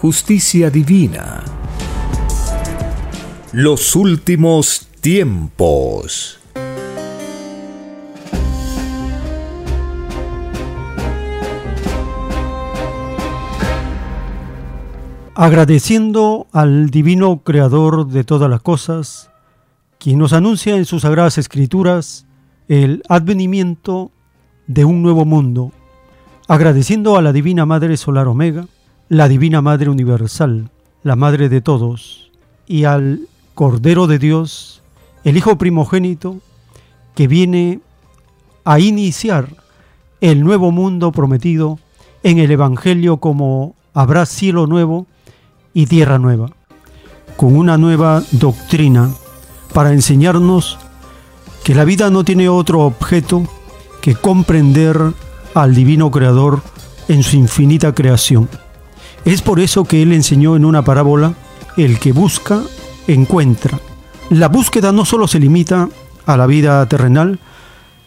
justicia divina. Los últimos tiempos. Agradeciendo al divino creador de todas las cosas, quien nos anuncia en sus sagradas escrituras el advenimiento de un nuevo mundo, agradeciendo a la Divina Madre Solar Omega, la Divina Madre Universal, la Madre de todos, y al Cordero de Dios, el Hijo primogénito, que viene a iniciar el nuevo mundo prometido en el Evangelio como habrá cielo nuevo y tierra nueva, con una nueva doctrina para enseñarnos que la vida no tiene otro objeto que comprender al Divino Creador en su infinita creación. Es por eso que él enseñó en una parábola, el que busca, encuentra. La búsqueda no solo se limita a la vida terrenal,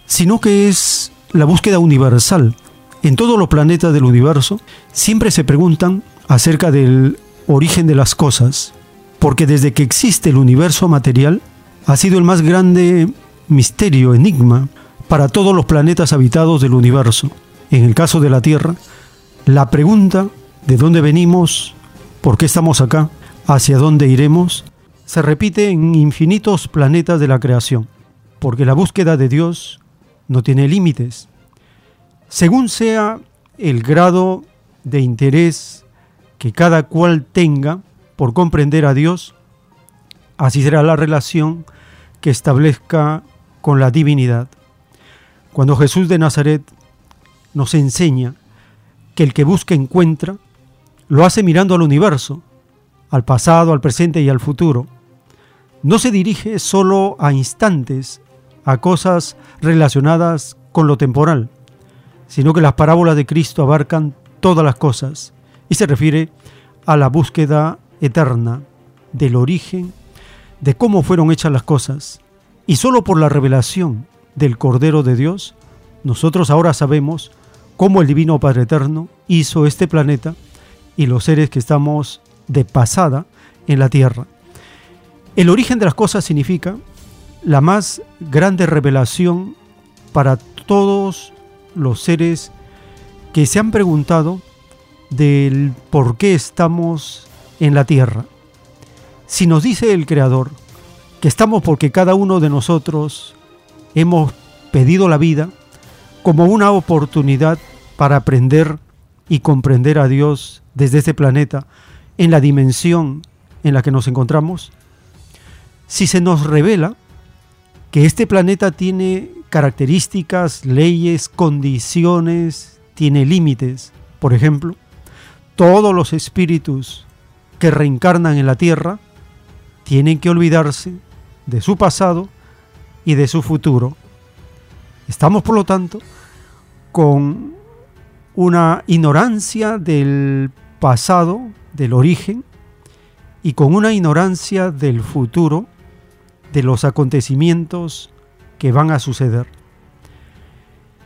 sino que es la búsqueda universal. En todos los planetas del universo siempre se preguntan acerca del origen de las cosas, porque desde que existe el universo material ha sido el más grande misterio, enigma, para todos los planetas habitados del universo. En el caso de la Tierra, la pregunta de dónde venimos, por qué estamos acá, hacia dónde iremos, se repite en infinitos planetas de la creación, porque la búsqueda de Dios no tiene límites. Según sea el grado de interés que cada cual tenga por comprender a Dios, así será la relación que establezca con la divinidad. Cuando Jesús de Nazaret nos enseña que el que busca encuentra, lo hace mirando al universo, al pasado, al presente y al futuro. No se dirige solo a instantes, a cosas relacionadas con lo temporal, sino que las parábolas de Cristo abarcan todas las cosas y se refiere a la búsqueda eterna del origen, de cómo fueron hechas las cosas. Y solo por la revelación del Cordero de Dios, nosotros ahora sabemos cómo el Divino Padre Eterno hizo este planeta y los seres que estamos de pasada en la tierra. El origen de las cosas significa la más grande revelación para todos los seres que se han preguntado del por qué estamos en la tierra. Si nos dice el Creador que estamos porque cada uno de nosotros hemos pedido la vida como una oportunidad para aprender y comprender a Dios desde este planeta en la dimensión en la que nos encontramos, si se nos revela que este planeta tiene características, leyes, condiciones, tiene límites, por ejemplo, todos los espíritus que reencarnan en la Tierra tienen que olvidarse de su pasado y de su futuro. Estamos, por lo tanto, con una ignorancia del pasado, del origen, y con una ignorancia del futuro, de los acontecimientos que van a suceder.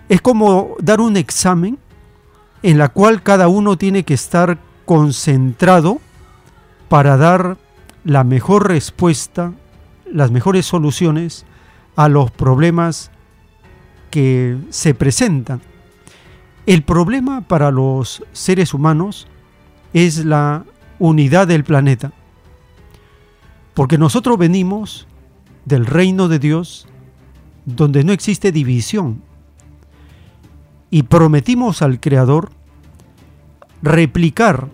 Es como dar un examen en la cual cada uno tiene que estar concentrado para dar la mejor respuesta, las mejores soluciones a los problemas que se presentan el problema para los seres humanos es la unidad del planeta. Porque nosotros venimos del reino de Dios donde no existe división. Y prometimos al Creador replicar,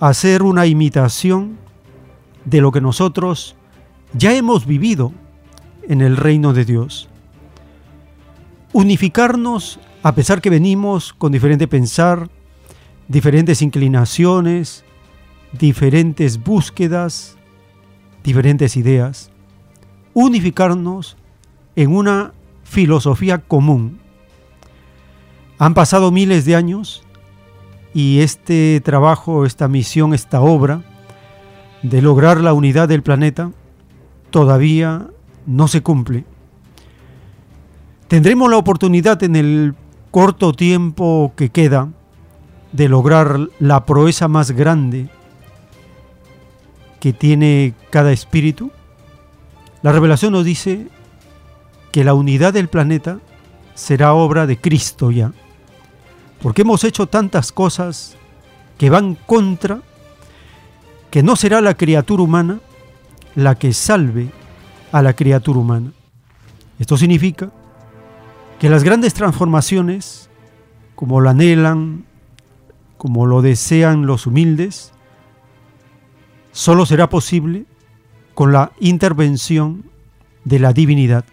hacer una imitación de lo que nosotros ya hemos vivido en el reino de Dios. Unificarnos a pesar que venimos con diferente pensar, diferentes inclinaciones, diferentes búsquedas, diferentes ideas. Unificarnos en una filosofía común. Han pasado miles de años y este trabajo, esta misión, esta obra de lograr la unidad del planeta todavía no se cumple. Tendremos la oportunidad en el corto tiempo que queda de lograr la proeza más grande que tiene cada espíritu. La revelación nos dice que la unidad del planeta será obra de Cristo ya, porque hemos hecho tantas cosas que van contra, que no será la criatura humana la que salve a la criatura humana. Esto significa que las grandes transformaciones, como lo anhelan, como lo desean los humildes, solo será posible con la intervención de la divinidad,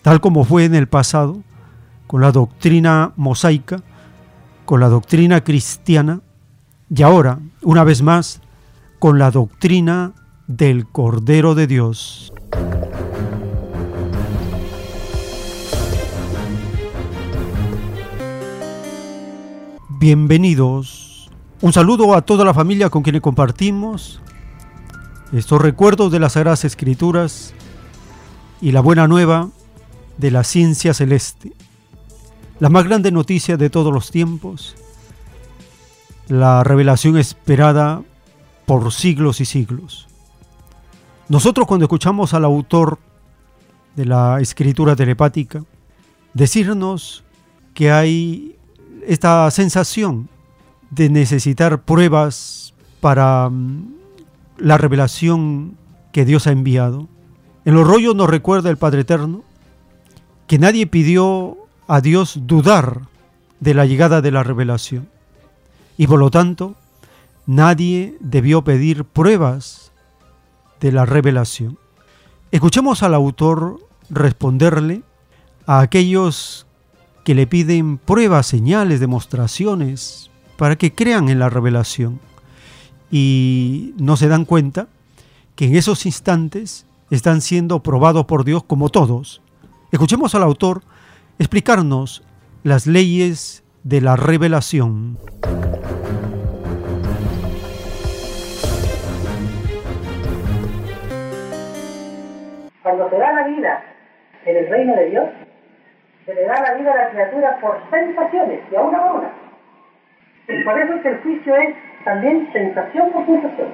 tal como fue en el pasado con la doctrina mosaica, con la doctrina cristiana y ahora, una vez más, con la doctrina del Cordero de Dios. Bienvenidos. Un saludo a toda la familia con quien compartimos estos recuerdos de las Sagradas Escrituras y la buena nueva de la ciencia celeste. La más grande noticia de todos los tiempos, la revelación esperada por siglos y siglos. Nosotros cuando escuchamos al autor de la escritura telepática decirnos que hay esta sensación de necesitar pruebas para mm, la revelación que Dios ha enviado. En los rollos nos recuerda el Padre Eterno que nadie pidió a Dios dudar de la llegada de la revelación y por lo tanto nadie debió pedir pruebas de la revelación. Escuchemos al autor responderle a aquellos que le piden pruebas, señales, demostraciones, para que crean en la revelación. Y no se dan cuenta que en esos instantes están siendo probados por Dios como todos. Escuchemos al autor explicarnos las leyes de la revelación. Cuando se da la vida en el reino de Dios, se le da la vida a la criatura por sensaciones, y a una a una. Y por eso es que el juicio es también sensación por sensación.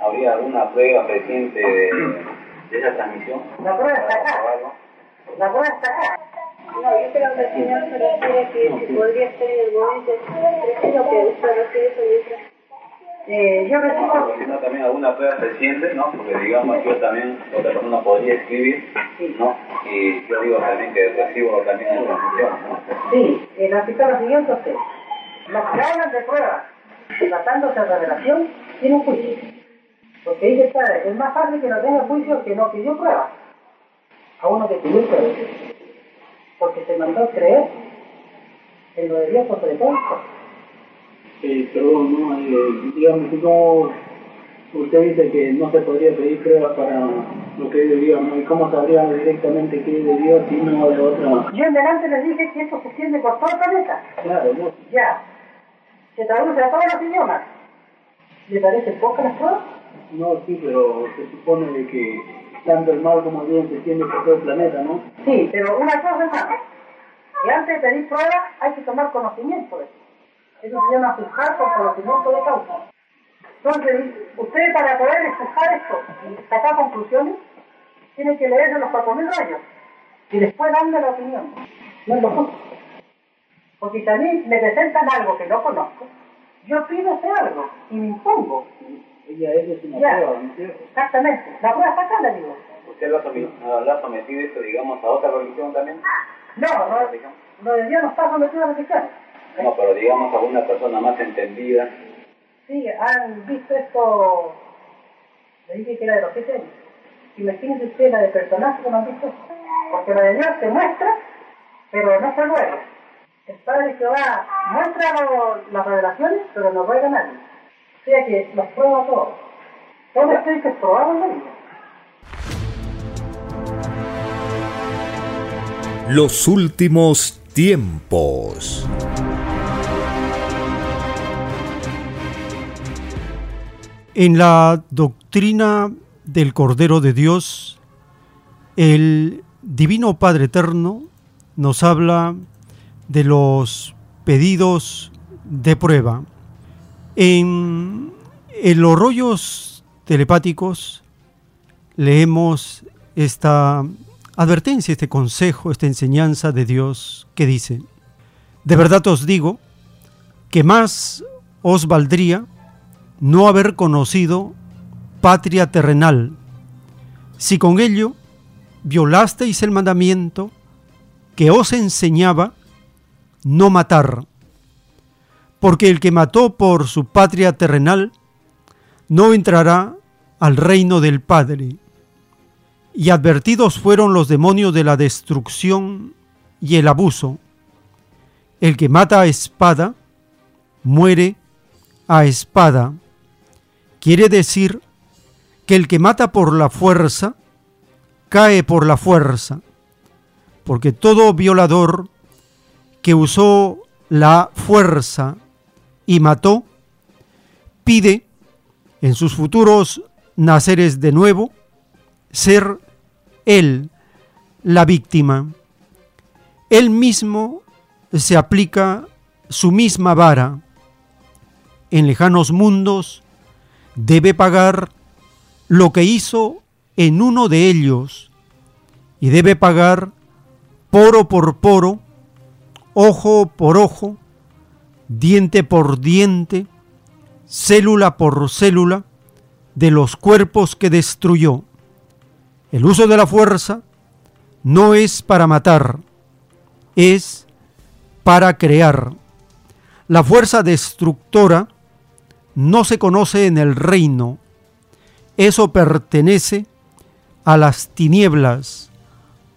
¿Habría alguna prueba reciente de, de esa transmisión? La prueba está acá. La prueba está acá. No, yo creo que el Señor se refiere que si podría ser en el momento, es lo que usted refiere mientras eh, yo recibo... Sino también alguna prueba reciente, ¿no? Porque digamos yo también, otra persona podría escribir, ¿no? Y yo digo también que recibo también la transmisión, ¿no? Sí, en la lo siguiente usted. Los que hablan de pruebas, tratándose de revelación, tiene un juicio. Porque dice es más fácil que no tenga juicio que no que yo prueba. A uno que pidió prueba. Porque se mandó a creer en lo de Dios por todo eh, perdón, ¿no? Eh, digamos, no, usted dice que no se podría pedir pruebas para lo que es de Dios, ¿no? ¿Y cómo sabríamos directamente qué es de Dios y no de otra? Yo en delante les dije que esto se extiende por todo el planeta. Claro, ¿no? Ya. Se traduce a todos los idiomas. ¿Le parece poco las pruebas? No, sí, pero se supone de que tanto el mal como el bien se extiende por todo el planeta, ¿no? Sí, pero una cosa es. Que antes de pedir pruebas hay que tomar conocimiento de eso. Eso se llama juzgar por conocimiento de causa. Entonces, usted para poder juzgar esto y sacar conclusiones, tiene que leerse los 4.000 rayos y después darme la opinión. No es lo justo. Porque si a mí me presentan algo que no conozco, yo pido ese algo y me impongo. Ella es una Ya. prueba, ¿no es cierto? Exactamente. La prueba está acá, le digo. ¿Usted lo ha sometido eso, digamos, a otra religión también? No, no, lo de Dios no está sometido a la religión. No, pero digamos a una persona más entendida. Sí, han visto esto, le dije que era de los siete años. Imagínense usted la de personajes que no han visto. Porque la de Dios se muestra, pero no se ruega. El Padre Jehová muestra lo- las revelaciones, pero no ruega a nadie. O sea que los prueba todos. Todo esto que probar en la vida. Los últimos tiempos. En la doctrina del Cordero de Dios, el Divino Padre Eterno nos habla de los pedidos de prueba. En, los rollos telepáticos leemos esta advertencia, este consejo, esta enseñanza de Dios que dice, de verdad os digo que más os valdría no haber conocido patria terrenal, si con ello violasteis el mandamiento que os enseñaba no matar, porque el que mató por su patria terrenal no entrará al reino del Padre. Y advertidos fueron los demonios de la destrucción y el abuso. El que mata a espada, muere a espada. Quiere decir que el que mata por la fuerza, cae por la fuerza, porque todo violador que usó la fuerza y mató, pide en sus futuros naceres de nuevo ser él la víctima. Él mismo se aplica su misma vara. En lejanos mundos debe pagar lo que hizo en uno de ellos y debe pagar poro por poro, ojo por ojo, diente por diente, célula por célula de los cuerpos que destruyó. El uso de la fuerza no es para matar, es para crear. La fuerza destructora no se conoce en el reino. Eso pertenece a las tinieblas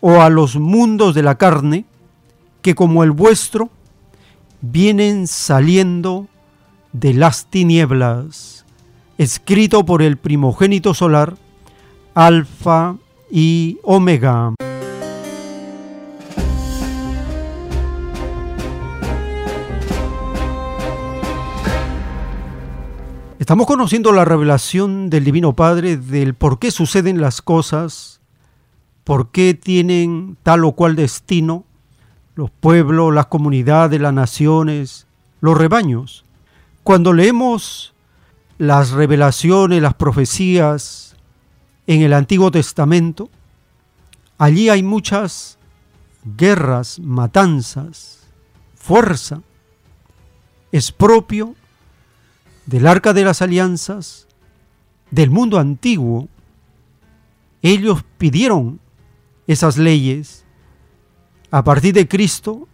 o a los mundos de la carne que como el vuestro vienen saliendo de las tinieblas. Escrito por el primogénito solar, Alfa y Omega. Estamos conociendo la revelación del Divino Padre del por qué suceden las cosas, por qué tienen tal o cual destino los pueblos, las comunidades, las naciones, los rebaños. Cuando leemos las revelaciones, las profecías en el Antiguo Testamento, allí hay muchas guerras, matanzas, fuerza. Es propio del arca de las alianzas del mundo antiguo. Ellos pidieron esas leyes. A partir de Cristo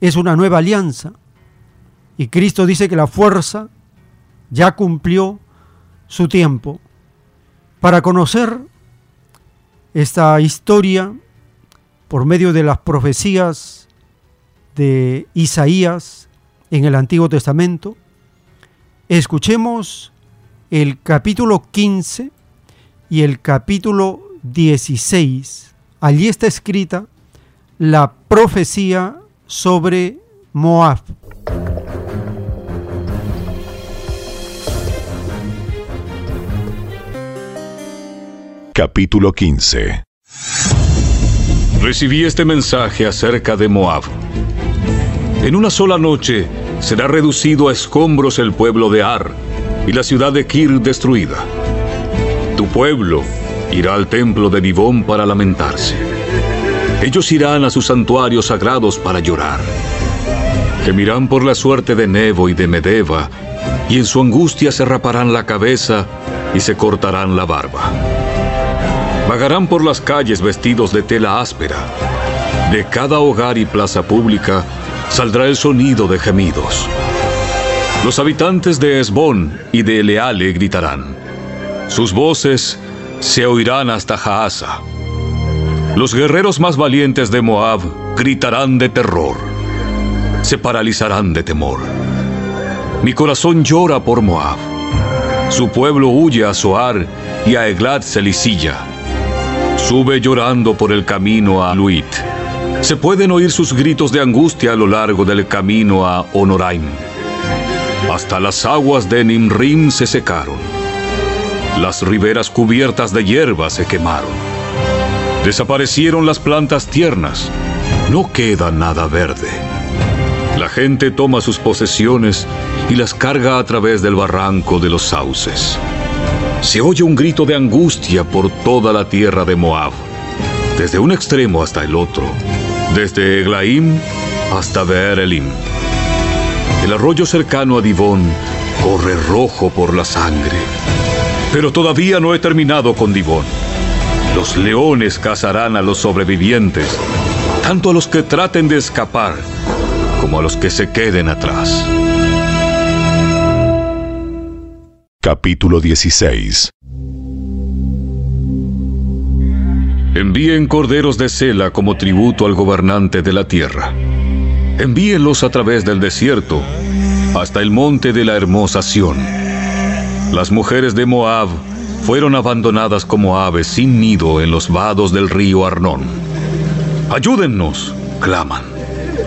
es una nueva alianza. Y Cristo dice que la fuerza ya cumplió su tiempo. Para conocer esta historia por medio de las profecías de Isaías en el Antiguo Testamento, escuchemos el capítulo 15 y el capítulo 16. Allí está escrita la profecía sobre Moab. Capítulo 15 Recibí este mensaje acerca de Moab. En una sola noche será reducido a escombros el pueblo de Ar y la ciudad de Kir destruida. Tu pueblo irá al templo de Dibón para lamentarse. Ellos irán a sus santuarios sagrados para llorar. Gemirán por la suerte de Nebo y de Medeba y en su angustia se raparán la cabeza y se cortarán la barba. Vagarán por las calles vestidos de tela áspera. De cada hogar y plaza pública saldrá el sonido de gemidos. Los habitantes de Esbón y de Eleale gritarán. Sus voces se oirán hasta Jaasa. Los guerreros más valientes de Moab gritarán de terror. Se paralizarán de temor. Mi corazón llora por Moab. Su pueblo huye a Zoar y a Eglat Selicilla. Sube llorando por el camino a Luit. Se pueden oír sus gritos de angustia a lo largo del camino a Honoraim. Hasta las aguas de Nimrim se secaron. Las riberas cubiertas de hierba se quemaron. Desaparecieron las plantas tiernas. No queda nada verde. La gente toma sus posesiones y las carga a través del barranco de los sauces. Se oye un grito de angustia por toda la tierra de Moab, desde un extremo hasta el otro, desde Eglaim hasta Beerelim. El arroyo cercano a Divón corre rojo por la sangre. Pero todavía no he terminado con Divón. Los leones cazarán a los sobrevivientes, tanto a los que traten de escapar como a los que se queden atrás. Capítulo 16 Envíen corderos de cela como tributo al gobernante de la tierra. Envíenlos a través del desierto hasta el monte de la hermosa Sión. Las mujeres de Moab fueron abandonadas como aves sin nido en los vados del río Arnón. Ayúdennos, claman.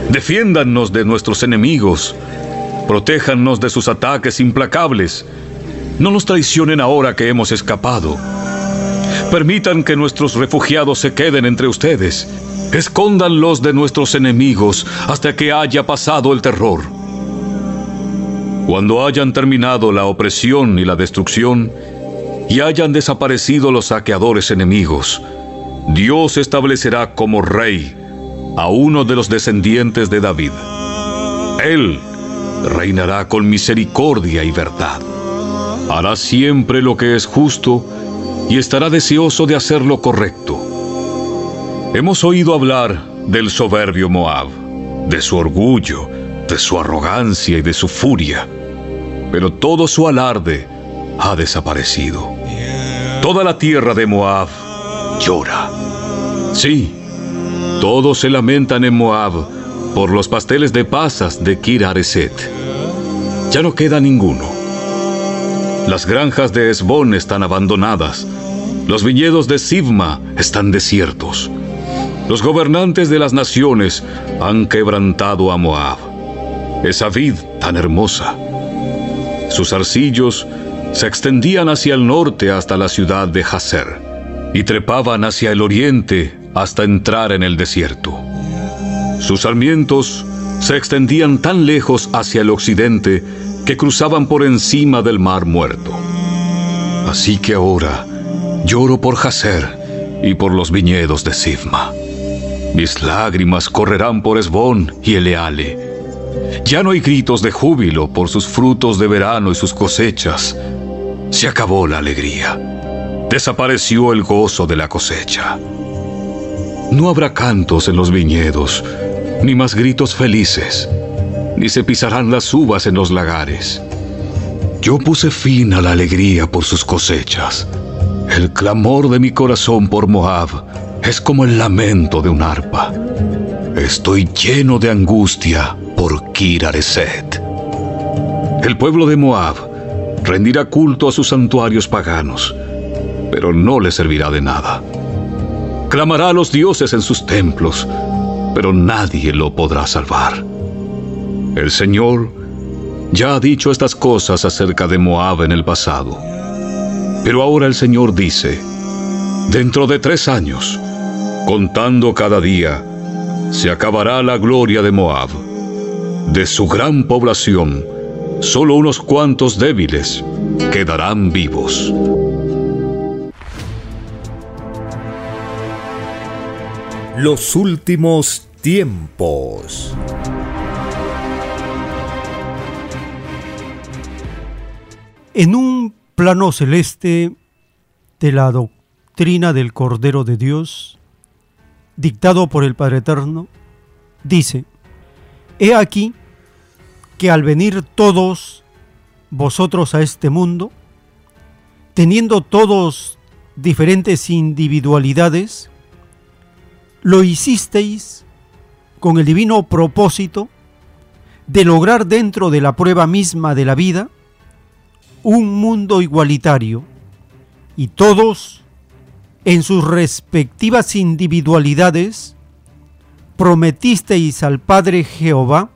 Defiéndannos de nuestros enemigos. Protéjannos de sus ataques implacables. No nos traicionen ahora que hemos escapado. Permitan que nuestros refugiados se queden entre ustedes. Escóndanlos de nuestros enemigos hasta que haya pasado el terror. Cuando hayan terminado la opresión y la destrucción, y hayan desaparecido los saqueadores enemigos, Dios establecerá como rey a uno de los descendientes de David. Él reinará con misericordia y verdad. Hará siempre lo que es justo y estará deseoso de hacer lo correcto. Hemos oído hablar del soberbio Moab, de su orgullo, de su arrogancia y de su furia, pero todo su alarde ha desaparecido. Toda la tierra de Moab llora. Sí, todos se lamentan en Moab por los pasteles de pasas de Kir Areset. Ya no queda ninguno. Las granjas de Esbón están abandonadas. Los viñedos de Sibma están desiertos. Los gobernantes de las naciones han quebrantado a Moab. Esa vid tan hermosa. Sus arcillos se extendían hacia el norte hasta la ciudad de Hazer y trepaban hacia el oriente hasta entrar en el desierto. Sus sarmientos se extendían tan lejos hacia el occidente que cruzaban por encima del mar muerto. Así que ahora lloro por Jacer y por los viñedos de Sifma. Mis lágrimas correrán por Esbón y Eleale. Ya no hay gritos de júbilo por sus frutos de verano y sus cosechas. Se acabó la alegría. Desapareció el gozo de la cosecha. No habrá cantos en los viñedos, ni más gritos felices, ni se pisarán las uvas en los lagares. Yo puse fin a la alegría por sus cosechas. El clamor de mi corazón por Moab es como el lamento de un arpa. Estoy lleno de angustia por Kirareset. El pueblo de Moab rendirá culto a sus santuarios paganos, pero no le servirá de nada. Clamará a los dioses en sus templos, pero nadie lo podrá salvar. El Señor ya ha dicho estas cosas acerca de Moab en el pasado. Pero ahora el Señor dice, dentro de tres años, contando cada día, se acabará la gloria de Moab. De su gran población, solo unos cuantos débiles quedarán vivos. Los últimos tiempos. En un plano celeste de la doctrina del Cordero de Dios, dictado por el Padre Eterno, dice, He aquí que al venir todos vosotros a este mundo, teniendo todos diferentes individualidades, lo hicisteis con el divino propósito de lograr dentro de la prueba misma de la vida un mundo igualitario y todos en sus respectivas individualidades prometisteis al Padre Jehová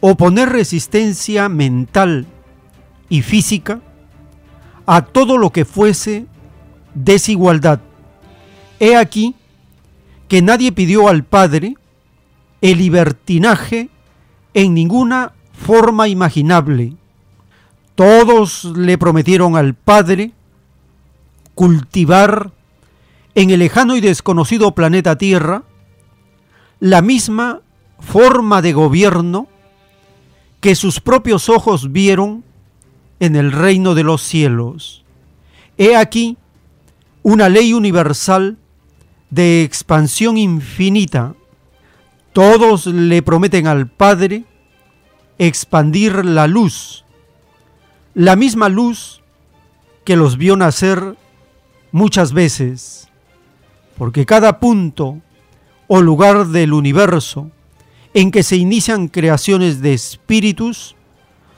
oponer resistencia mental y física a todo lo que fuese desigualdad. He aquí que nadie pidió al Padre el libertinaje en ninguna forma imaginable. Todos le prometieron al Padre cultivar en el lejano y desconocido planeta Tierra la misma forma de gobierno que sus propios ojos vieron en el reino de los cielos. He aquí una ley universal de expansión infinita. Todos le prometen al Padre expandir la luz, la misma luz que los vio nacer muchas veces, porque cada punto o lugar del universo en que se inician creaciones de espíritus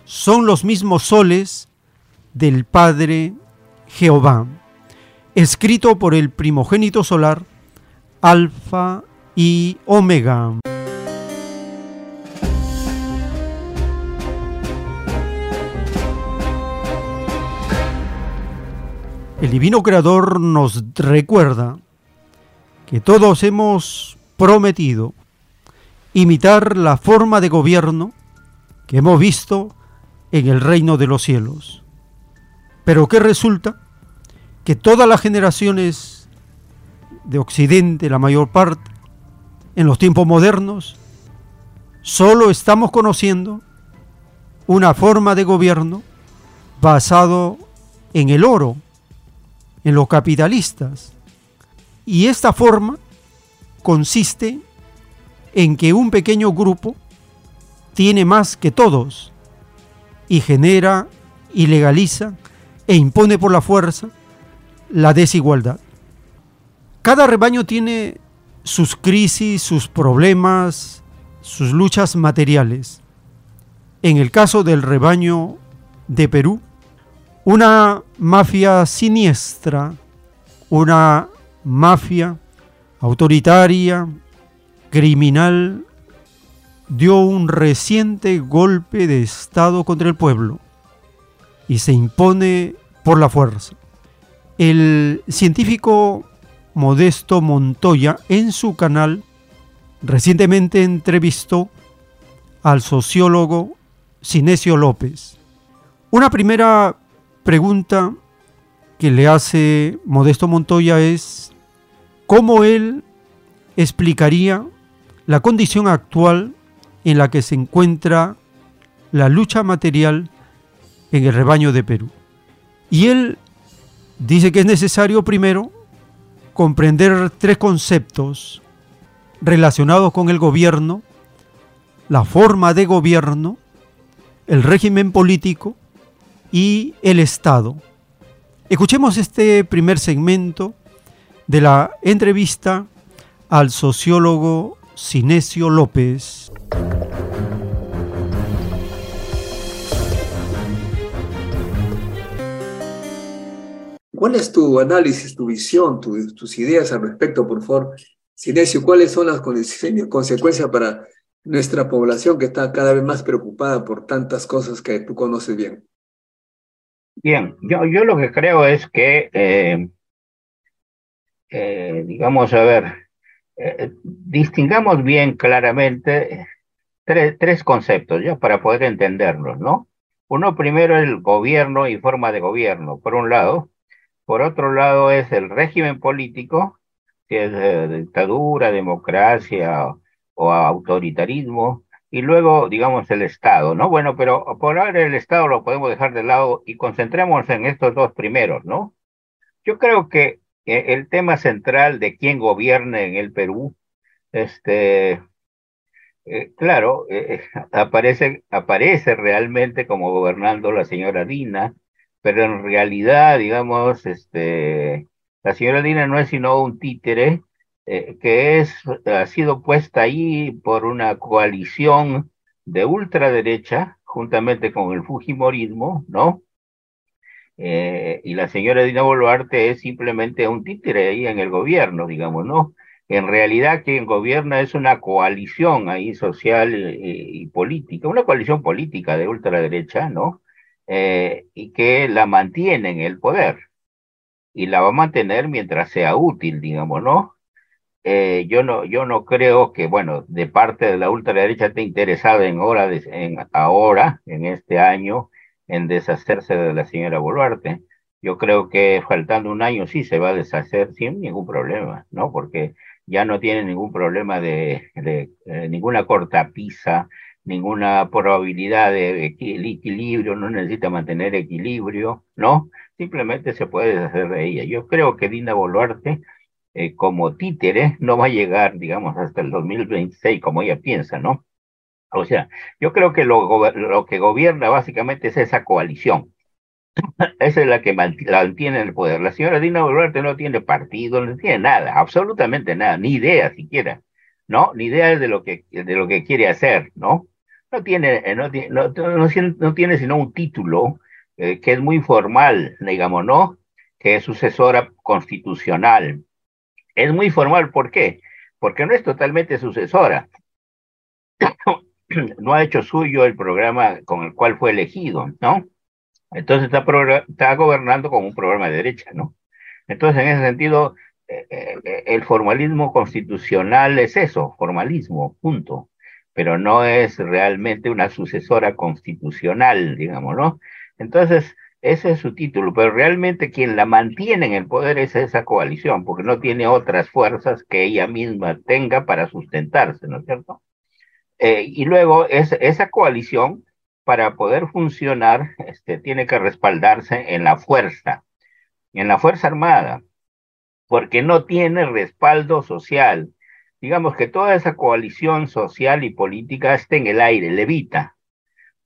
son los mismos soles del Padre Jehová, escrito por el primogénito solar, Alfa y Omega. El Divino Creador nos recuerda que todos hemos prometido imitar la forma de gobierno que hemos visto en el reino de los cielos. Pero ¿qué resulta? Que todas las generaciones de Occidente, la mayor parte, en los tiempos modernos, solo estamos conociendo una forma de gobierno basado en el oro, en los capitalistas. Y esta forma consiste en que un pequeño grupo tiene más que todos y genera y legaliza e impone por la fuerza la desigualdad. Cada rebaño tiene sus crisis, sus problemas, sus luchas materiales. En el caso del rebaño de Perú, una mafia siniestra, una mafia autoritaria, criminal, dio un reciente golpe de Estado contra el pueblo y se impone por la fuerza. El científico Modesto Montoya en su canal recientemente entrevistó al sociólogo Sinesio López. Una primera pregunta que le hace Modesto Montoya es cómo él explicaría la condición actual en la que se encuentra la lucha material en el rebaño de Perú. Y él dice que es necesario primero comprender tres conceptos relacionados con el gobierno, la forma de gobierno, el régimen político y el Estado. Escuchemos este primer segmento de la entrevista al sociólogo Sinesio López. ¿Cuál es tu análisis, tu visión, tus ideas al respecto, por favor? Sinesio, ¿cuáles son las consecuencias para nuestra población que está cada vez más preocupada por tantas cosas que tú conoces bien? Bien, yo, yo lo que creo es que, eh, eh, digamos, a ver, eh, distingamos bien claramente tres, tres conceptos, ya para poder entenderlos, ¿no? Uno primero es el gobierno y forma de gobierno, por un lado. Por otro lado es el régimen político, que es dictadura, democracia o autoritarismo. Y luego, digamos, el Estado, ¿no? Bueno, pero por ahora el Estado lo podemos dejar de lado y concentremos en estos dos primeros, ¿no? Yo creo que eh, el tema central de quién gobierna en el Perú, este, eh, claro, eh, aparece, aparece realmente como gobernando la señora Dina, pero en realidad, digamos, este, la señora Dina no es sino un títere que es, ha sido puesta ahí por una coalición de ultraderecha, juntamente con el Fujimorismo, ¿no? Eh, y la señora Dina Boluarte es simplemente un títere ahí en el gobierno, digamos, ¿no? En realidad quien gobierna es una coalición ahí social y, política, una coalición política de ultraderecha, ¿no? Eh, y que la mantiene en el poder y la va a mantener mientras sea útil, digamos, ¿no? Eh, yo no, yo no creo que, bueno, de parte de la ultraderecha esté interesada en, hora en ahora, en este año, en deshacerse de la señora Boluarte. Yo creo que faltando un año sí se va a deshacer sin ningún problema, ¿no? Porque ya no tiene ningún problema de, de eh, ninguna cortapisa, ninguna probabilidad de equilibrio, no necesita mantener equilibrio, ¿no? Simplemente se puede deshacer de ella. Yo creo que Dina Boluarte, eh, como títere, no va a llegar, digamos, hasta el 2026, como ella piensa, ¿no? O sea, yo creo que lo, que gobierna básicamente es esa coalición. Esa es la que mantiene el poder. La señora Dina Boluarte no tiene partido, no tiene nada, absolutamente nada, ni idea siquiera, ¿no? Ni idea de lo que, de lo que quiere hacer, ¿no? No tiene, eh, no, no, no, tiene sino un título eh, que es muy formal, digamos, ¿no? Que es sucesora constitucional. Es muy formal, ¿por qué? Porque no es totalmente sucesora no ha hecho suyo el programa con el cual fue elegido, ¿no? Entonces está, gobernando con un programa de derecha, ¿no? Entonces, en ese sentido, eh, eh, el formalismo constitucional es eso, formalismo, punto. Pero no es realmente una sucesora constitucional, digamos, ¿no? Entonces, ese es su título, pero realmente quien la mantiene en el poder es esa coalición, porque no tiene otras fuerzas que ella misma tenga para sustentarse, ¿no es cierto? Eh, y luego esa coalición, para poder funcionar, este, tiene que respaldarse en la fuerza, en la Fuerza Armada, porque no tiene respaldo social. Digamos que toda esa coalición social y política está en el aire, levita.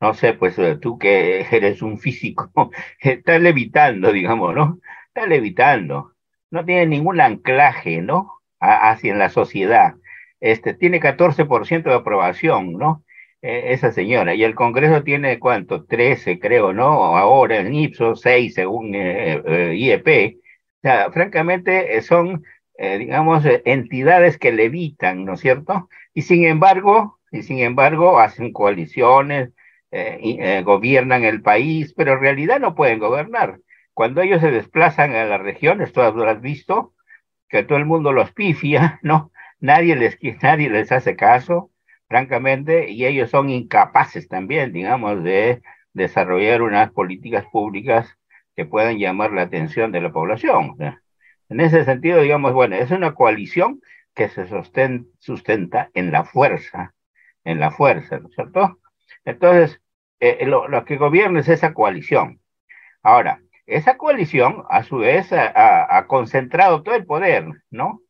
No sé, pues eh, tú que eres un físico, está levitando, digamos, ¿no? Está levitando. No tiene ningún anclaje, ¿no? hacia la sociedad este, tiene 14% de aprobación, ¿no? E, esa señora. Y el Congreso tiene, ¿cuánto? 13, creo, ¿no? Ahora en Ipsos, 6 según eh, eh, IEP. O sea, francamente, son, digamos, entidades que levitan, ¿no es cierto? Y sin embargo, y sin embargo, hacen coaliciones, y, gobiernan el país, pero en realidad no pueden gobernar. Cuando ellos se desplazan a las regiones, lo has visto, que todo el mundo los pifia, ¿no? nadie les, nadie les hace caso, francamente, y ellos son incapaces también, digamos, de desarrollar unas políticas públicas que puedan llamar la atención de la población. En ese sentido, digamos, bueno, es una coalición que se sustenta en la fuerza, en la fuerza, ¿no es cierto? Entonces, eh, lo, que gobierna es esa coalición. Ahora, esa coalición, a su vez, ha concentrado todo el poder, ¿no?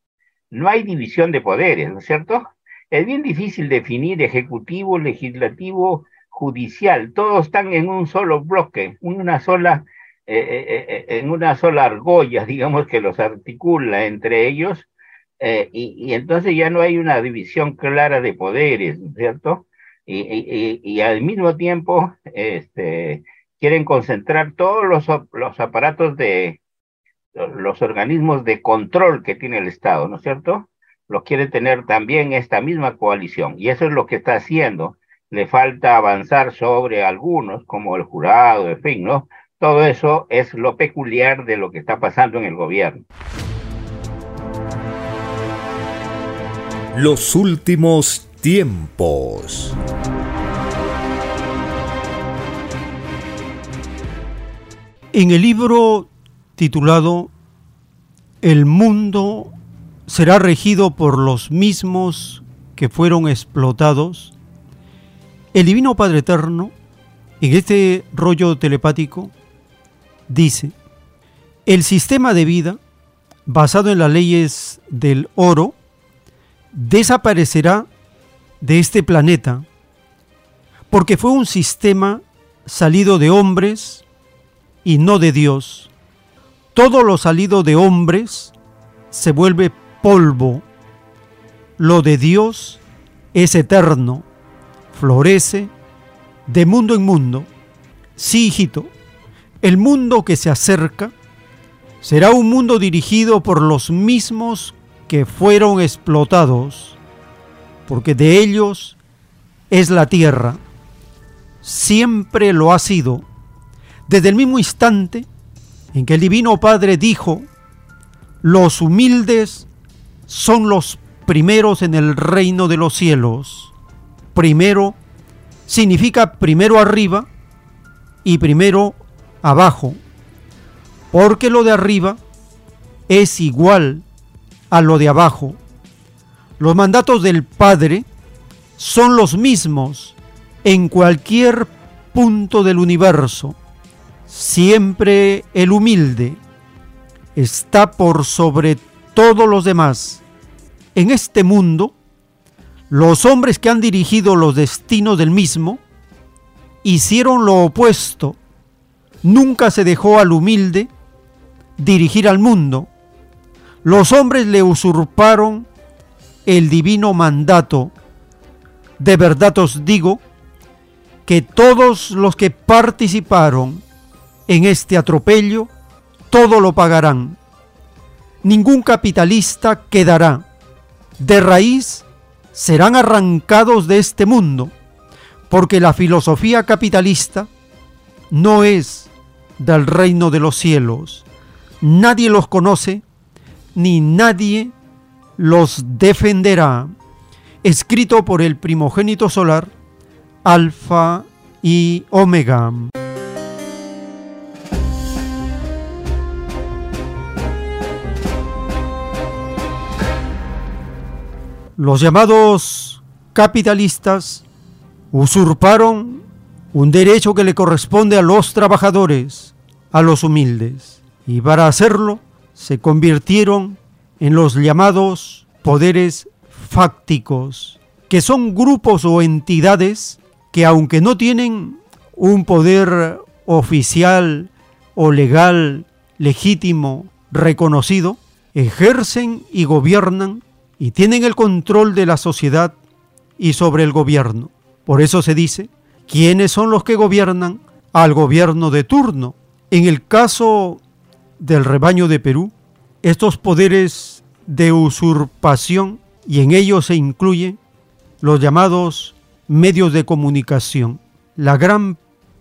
no hay división de poderes, ¿no es cierto? Es bien difícil definir ejecutivo, legislativo, judicial. Todos están en un solo bloque, una sola, eh, eh, eh, en una sola argolla, digamos, que los articula entre ellos. y, entonces ya no hay una división clara de poderes, ¿no es cierto? Y, al mismo tiempo este, quieren concentrar todos los, los aparatos de, los organismos de control que tiene el Estado, ¿no es cierto? Lo quiere tener también esta misma coalición y eso es lo que está haciendo. Le falta avanzar sobre algunos, como el jurado, en fin, ¿no? Todo eso es lo peculiar de lo que está pasando en el gobierno. Los últimos tiempos. En el libro titulado El mundo será regido por los mismos que fueron explotados, El Divino Padre Eterno, en este rollo telepático, dice, el sistema de vida, basado en las leyes del oro, desaparecerá de este planeta, porque fue un sistema salido de hombres y no de Dios. Todo lo salido de hombres se vuelve polvo. Lo de Dios es eterno, florece de mundo en mundo. Sí, hijito, el mundo que se acerca será un mundo dirigido por los mismos que fueron explotados, porque de ellos es la tierra. Siempre lo ha sido. Desde el mismo instante en que el Divino Padre dijo, los humildes son los primeros en el reino de los cielos. Primero significa primero arriba y primero abajo, porque lo de arriba es igual a lo de abajo. Los mandatos del Padre son los mismos en cualquier punto del universo. Siempre el humilde está por sobre todos los demás. En este mundo, los hombres que han dirigido los destinos del mismo hicieron lo opuesto. Nunca se dejó al humilde dirigir al mundo. Los hombres le usurparon el divino mandato. De verdad os digo que todos los que participaron en este atropello, todo lo pagarán. Ningún capitalista quedará. De raíz serán arrancados de este mundo, porque la filosofía capitalista no es del reino de los cielos. Nadie los conoce, ni nadie los defenderá. Escrito por el primogénito solar, Alfa y Omega. Los llamados capitalistas usurparon un derecho que le corresponde a los trabajadores, a los humildes, y para hacerlo se convirtieron en los llamados poderes fácticos, que son grupos o entidades que aunque no tienen un poder oficial o legal legítimo reconocido, ejercen y gobiernan y tienen el control de la sociedad y sobre el gobierno. Por eso se dice, ¿quiénes son los que gobiernan al gobierno de turno? En el caso del rebaño de Perú, estos poderes de usurpación, y en ellos se incluyen los llamados medios de comunicación, la gran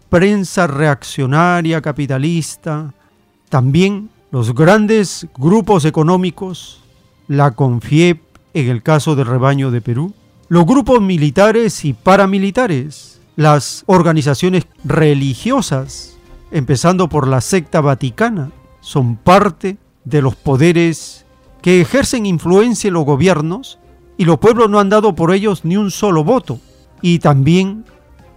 prensa reaccionaria capitalista, también los grandes grupos económicos, la CONFIEP, en el caso del rebaño de Perú, los grupos militares y paramilitares, las organizaciones religiosas, empezando por la secta vaticana, son parte de los poderes que ejercen influencia en los gobiernos y los pueblos no han dado por ellos ni un solo voto. Y también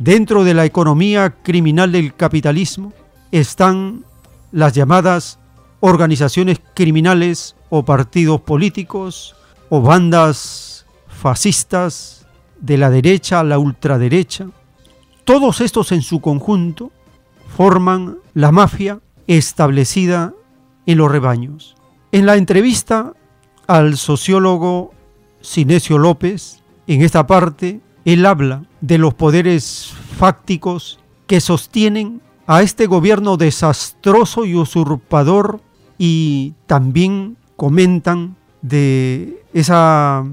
dentro de la economía criminal del capitalismo están las llamadas organizaciones criminales o partidos políticos o bandas fascistas de la derecha a la ultraderecha. Todos estos en su conjunto forman la mafia establecida en los rebaños. En la entrevista al sociólogo Sinesio López, en esta parte, él habla de los poderes fácticos que sostienen a este gobierno desastroso y usurpador y también comentan de esa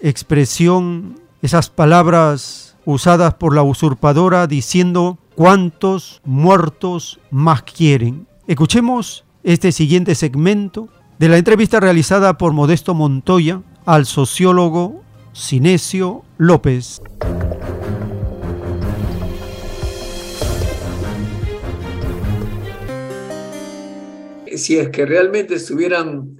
expresión, esas palabras usadas por la usurpadora diciendo cuántos muertos más quieren. Escuchemos este siguiente segmento de la entrevista realizada por Modesto Montoya al sociólogo Sinesio López. Si es que realmente estuvieran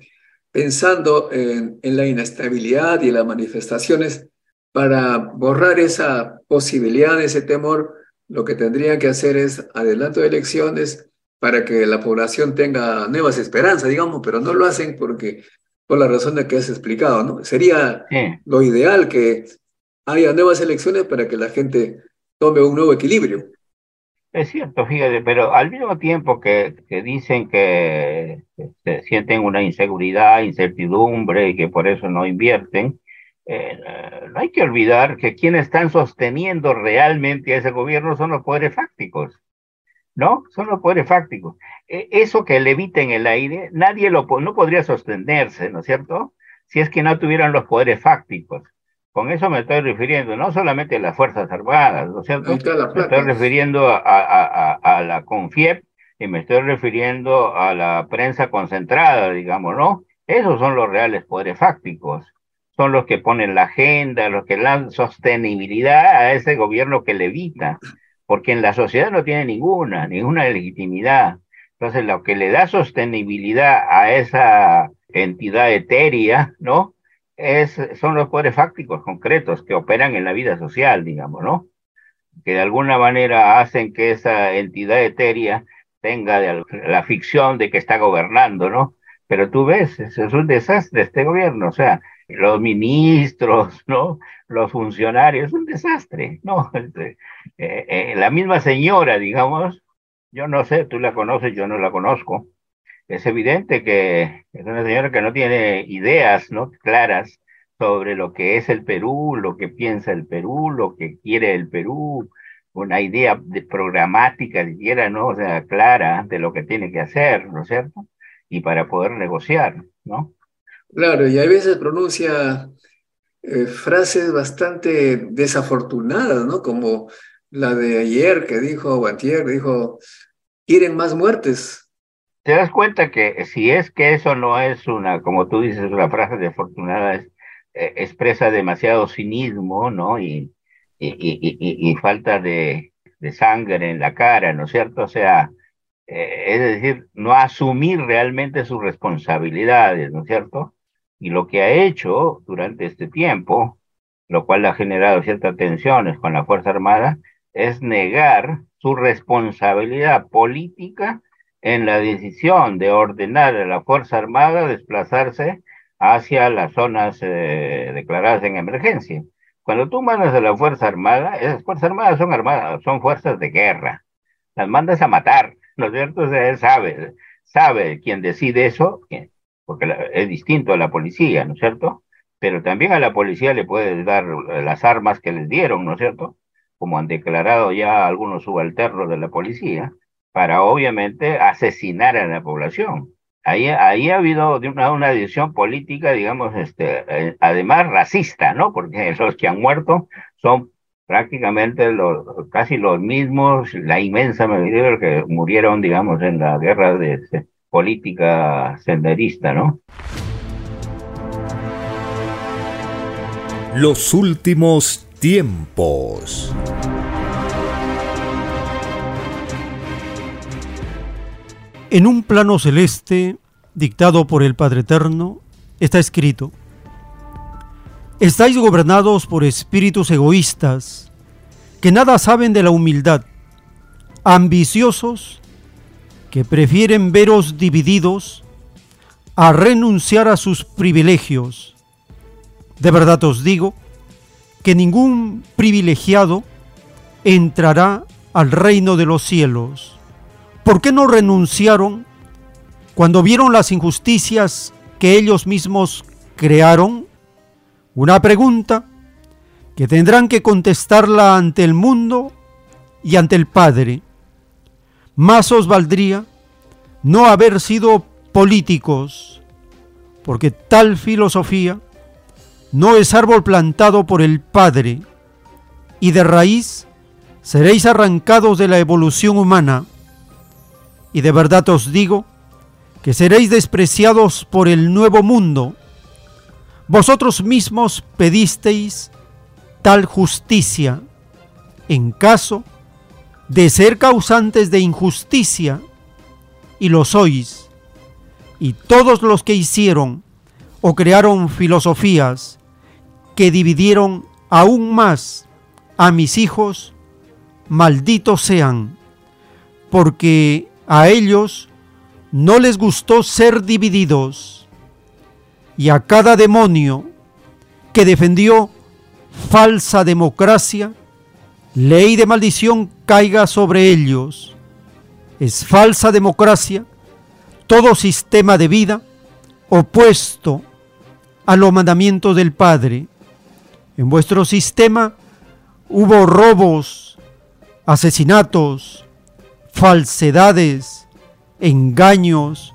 pensando en, la inestabilidad y las manifestaciones, para borrar esa posibilidad, ese temor, lo que tendrían que hacer es adelanto de elecciones para que la población tenga nuevas esperanzas, digamos, pero no lo hacen porque por la razón de que has explicado, ¿no? Sería lo ideal que haya nuevas elecciones para que la gente tome un nuevo equilibrio. Es cierto, fíjate, pero al mismo tiempo que, que dicen que se sienten una inseguridad, incertidumbre y que por eso no invierten, eh, no hay que olvidar que quienes están sosteniendo realmente a ese gobierno son los poderes fácticos, ¿no? Son los poderes fácticos. E, eso que levita en el aire, nadie lo no podría sostenerse, ¿no es cierto? Si es que no tuvieran los poderes fácticos. Con eso me estoy refiriendo no solamente a las Fuerzas Armadas, ¿no es cierto? Me estoy refiriendo a, a, a, la CONFIEP y me estoy refiriendo a la prensa concentrada, digamos, ¿no? Esos son los reales poderes fácticos son los que ponen la agenda, los que dan sostenibilidad a ese gobierno que levita, porque en la sociedad no tiene ninguna, ninguna legitimidad. Entonces, lo que le da sostenibilidad a esa entidad etérea, ¿no? Es, son los poderes fácticos concretos que operan en la vida social, digamos, ¿no? Que de alguna manera hacen que esa entidad etérea tenga la ficción de que está gobernando, ¿no? Pero tú ves, es un desastre este gobierno, o sea, los ministros, ¿no? Los funcionarios, un desastre, ¿no? Este, eh, eh, la misma señora, digamos, yo no sé, tú la conoces, yo no la conozco. Es evidente que es una señora que no tiene ideas, ¿no? Claras sobre lo que es el Perú, lo que piensa el Perú, lo que quiere el Perú, una idea de programática siquiera, ¿no? O sea, clara de lo que tiene que hacer, ¿no es cierto? Y para poder negociar, ¿no? Claro, y a veces pronuncia eh, frases bastante desafortunadas, ¿no? Como la de ayer que dijo, o dijo, quieren más muertes. Te das cuenta que si es que eso no es una, como tú dices, una frase desafortunada, es, eh, expresa demasiado cinismo, ¿no? Y, falta de, de, sangre en la cara, ¿no es cierto? O sea, eh, es decir, no asumir realmente sus responsabilidades, ¿no es cierto? Y lo que ha hecho durante este tiempo, lo cual ha generado ciertas tensiones con la Fuerza Armada, es negar su responsabilidad política en la decisión de ordenar a la Fuerza Armada desplazarse hacia las zonas eh, declaradas en emergencia. Cuando tú mandas a la Fuerza Armada, esas Fuerzas Armadas son armadas, son fuerzas de guerra. Las mandas a matar, ¿no es cierto? O él sabe, sabe quién decide eso, porque es distinto a la policía, ¿no es cierto? Pero también a la policía le puedes dar las armas que les dieron, ¿no es cierto? Como han declarado ya algunos subalternos de la policía, para obviamente asesinar a la población. Ahí, ahí ha habido una, una decisión política, digamos, este, eh, además racista, ¿no? Porque los que han muerto son prácticamente los, casi los mismos, la inmensa mayoría que murieron, digamos, en la guerra de, política senderista, ¿no? Los últimos tiempos. En un plano celeste, dictado por el Padre Eterno, está escrito, Estáis gobernados por espíritus egoístas, que nada saben de la humildad, ambiciosos que prefieren veros divididos a renunciar a sus privilegios. De verdad os digo que ningún privilegiado entrará al reino de los cielos. ¿Por qué no renunciaron cuando vieron las injusticias que ellos mismos crearon? Una pregunta que tendrán que contestarla ante el mundo y ante el Padre. Más os valdría no haber sido políticos, porque tal filosofía no es árbol plantado por el Padre, y de raíz seréis arrancados de la evolución humana, y de verdad os digo que seréis despreciados por el nuevo mundo. Vosotros mismos pedisteis tal justicia en caso de ser causantes de injusticia, y lo sois, y todos los que hicieron o crearon filosofías que dividieron aún más a mis hijos, malditos sean, porque a ellos no les gustó ser divididos, y a cada demonio que defendió falsa democracia, ley de maldición caiga sobre ellos. Es falsa democracia todo sistema de vida opuesto a los mandamientos del Padre. En vuestro sistema hubo robos, asesinatos, falsedades, engaños,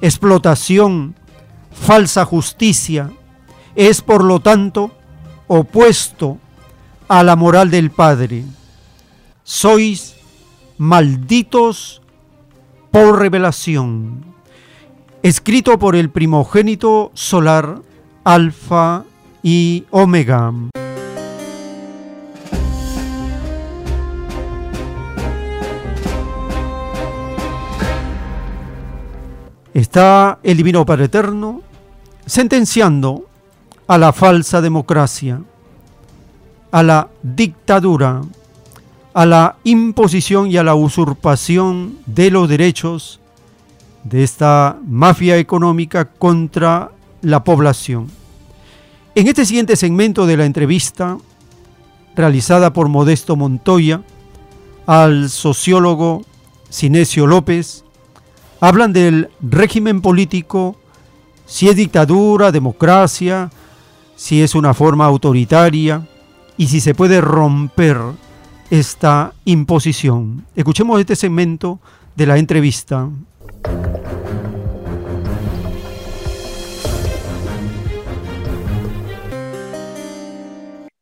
explotación, falsa justicia. Es por lo tanto opuesto a la moral del Padre. Sois malditos por revelación. Escrito por el primogénito solar Alfa y Omega. Está el Divino Padre Eterno sentenciando a la falsa democracia, a la dictadura, a la imposición y a la usurpación de los derechos de esta mafia económica contra la población. En este siguiente segmento de la entrevista, realizada por Modesto Montoya al sociólogo Sinesio López, hablan del régimen político, si es dictadura, democracia, si es una forma autoritaria y si se puede romper esta imposición. Escuchemos este segmento de la entrevista.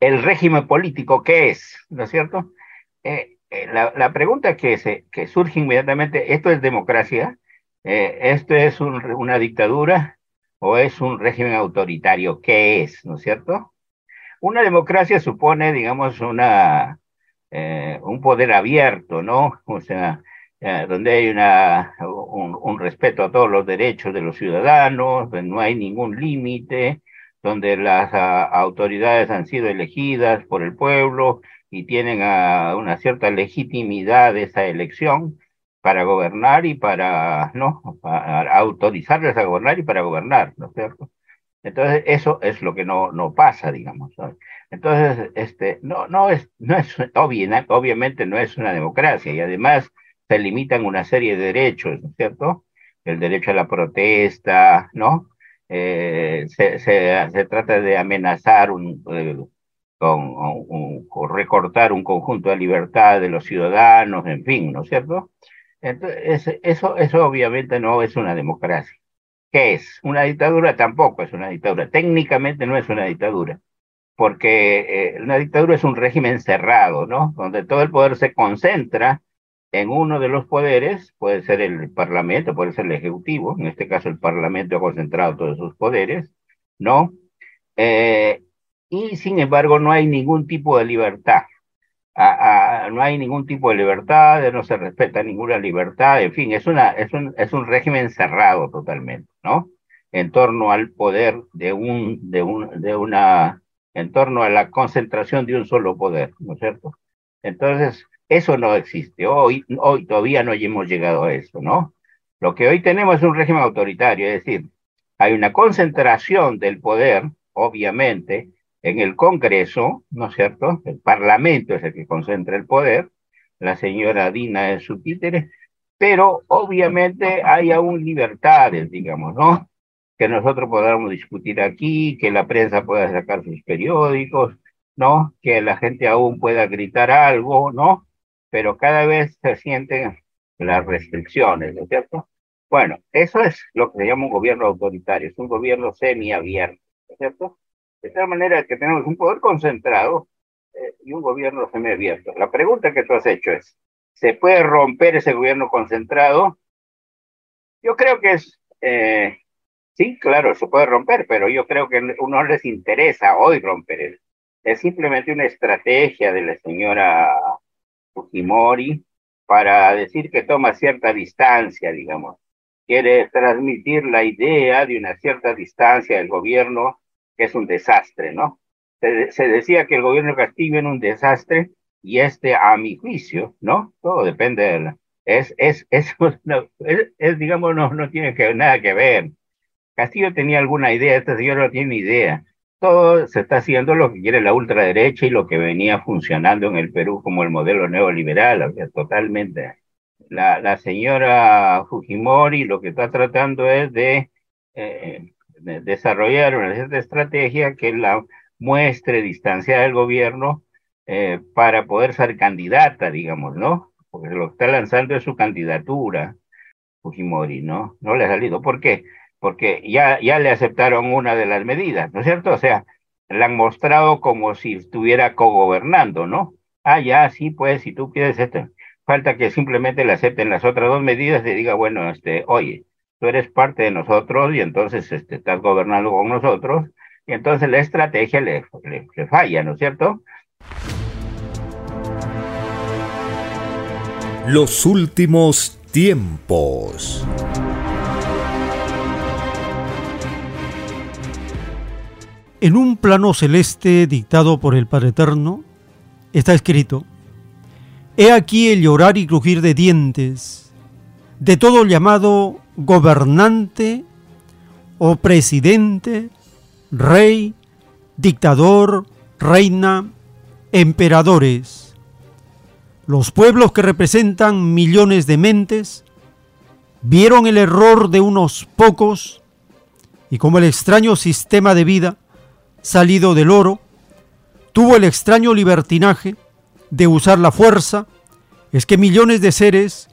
El régimen político, ¿qué es? ¿No es cierto? Eh, eh, la, pregunta que, se, que surge inmediatamente, ¿esto es democracia? Eh, ¿Esto es una dictadura o es un régimen autoritario? ¿Qué es? ¿No es cierto? Una democracia supone, digamos, una, un poder abierto, ¿no? O sea, eh, donde hay una, un, respeto a todos los derechos de los ciudadanos, no hay ningún límite, donde las ah, autoridades han sido elegidas por el pueblo y tienen ah, una cierta legitimidad de esa elección para gobernar y para, ¿no? Para autorizarles a gobernar y para gobernar, ¿no es cierto? Entonces, eso es lo que no, no pasa, digamos. Entonces, este, no, no es, no es obviamente no es una democracia y además se limitan una serie de derechos, ¿no es cierto? El derecho a la protesta, ¿no? Eh, se, se, trata de amenazar un, eh, con, recortar un conjunto de libertad de los ciudadanos, en fin, ¿no es cierto? Entonces, eso, eso obviamente no es una democracia. ¿Qué es? Una dictadura tampoco es una dictadura. Técnicamente no es una dictadura, porque eh, una dictadura es un régimen cerrado, ¿no? Donde todo el poder se concentra en uno de los poderes, puede ser el Parlamento, puede ser el Ejecutivo, en este caso el Parlamento ha concentrado todos sus poderes, ¿no? Eh, y sin embargo no hay ningún tipo de libertad. No hay ningún tipo de libertad, no se respeta ninguna libertad, en fin, es, una, es, un, es un régimen cerrado totalmente, ¿no? En torno al poder de un, de un, de una, en torno a la concentración de un solo poder, ¿no es cierto? Entonces, eso no existe. Hoy, hoy todavía no hemos llegado a eso, ¿no? Lo que hoy tenemos es un régimen autoritario, es decir, hay una concentración del poder, obviamente, en el Congreso, ¿no es cierto? El Parlamento es el que concentra el poder, la señora Dina es su títere, pero obviamente hay aún libertades, digamos, ¿no? Que nosotros podamos discutir aquí, que la prensa pueda sacar sus periódicos, ¿no? Que la gente aún pueda gritar algo, ¿no? pero cada vez se sienten las restricciones, ¿no es cierto? Bueno, eso es lo que se llama un gobierno autoritario, es un gobierno semiabierto, ¿no es cierto? De tal manera que tenemos un poder concentrado eh, y un gobierno semiabierto. La pregunta que tú has hecho es, ¿se puede romper ese gobierno concentrado? Yo creo que es, eh, sí, claro, se puede romper, pero yo creo que no les interesa hoy romper. Es simplemente una estrategia de la señora Fujimori para decir que toma cierta distancia, digamos. Quiere transmitir la idea de una cierta distancia del gobierno, que es un desastre, ¿no? se, decía que el gobierno Castillo era un desastre y este, a mi juicio, ¿no? Todo depende de la, es, es, es, digamos, no, no tiene que, nada que ver. Castillo tenía alguna idea, este señor no tiene idea. Todo se está haciendo lo que quiere la ultraderecha y lo que venía funcionando en el Perú como el modelo neoliberal, totalmente. La, la señora Fujimori lo que está tratando es de, eh, desarrollar una estrategia que la muestre distanciada del gobierno eh, para poder ser candidata, digamos, ¿no? Porque lo que está lanzando es su candidatura, Fujimori, ¿no? No le ha salido. ¿Por qué? Porque ya, ya le aceptaron una de las medidas, ¿no es cierto? O sea, la han mostrado como si estuviera cogobernando, ¿no? Ah, ya, sí, pues, si tú quieres esto. Falta que simplemente le acepten las otras dos medidas y diga, bueno, este, oye, tú eres parte de nosotros y entonces este, estás gobernando con nosotros, y entonces la estrategia le, le, falla, ¿no es cierto? Los últimos tiempos. En un plano celeste dictado por el Padre Eterno, está escrito, He aquí el llorar y crujir de dientes de todo llamado gobernante o presidente rey, dictador, reina, emperadores. Los pueblos que representan millones de mentes vieron el error de unos pocos y como el extraño sistema de vida salido del oro tuvo el extraño libertinaje de usar la fuerza, es que millones de seres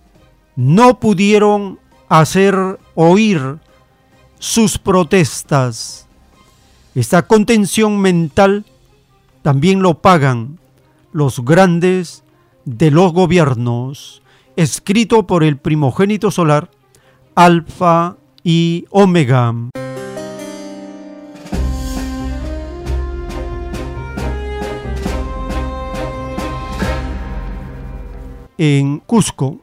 no pudieron hacer oír sus protestas esta contención mental también lo pagan los grandes de los gobiernos, escrito por el primogénito solar, Alfa y Omega. En Cusco,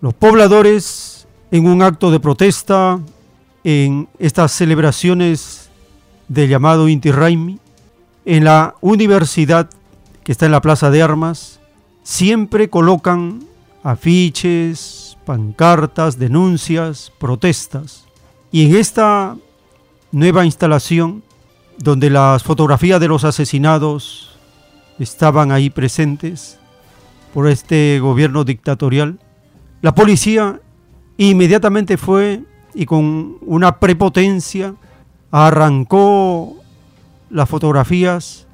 los pobladores, en un acto de protesta, en estas celebraciones del llamado Inti Raimi, en la universidad que está en la Plaza de Armas, siempre colocan afiches, pancartas, denuncias, protestas. Y en esta nueva instalación, donde las fotografías de los asesinados estaban ahí presentes por este gobierno dictatorial, la policía inmediatamente fue y con una prepotencia arrancó las fotografías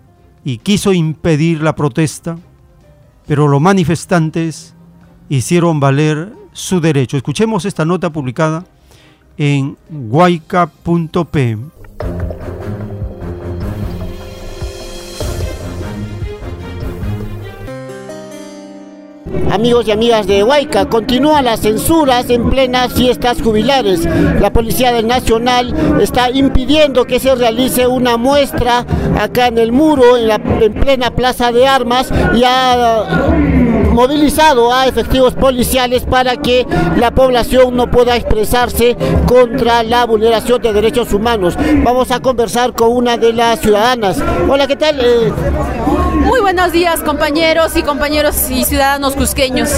y quiso impedir la protesta, pero los manifestantes hicieron valer su derecho. Escuchemos esta nota publicada en guayca.p. Amigos y amigas de Huayca, continúan las censuras en plenas fiestas jubilares. La Policía del Nacional está impidiendo que se realice una muestra acá en el muro, en, la, plena plaza de armas, y ha movilizado a efectivos policiales para que la población no pueda expresarse contra la vulneración de derechos humanos. Vamos a conversar con una de las ciudadanas. Hola, ¿qué tal? Eh, muy buenos días compañeros y compañeros y ciudadanos cusqueños.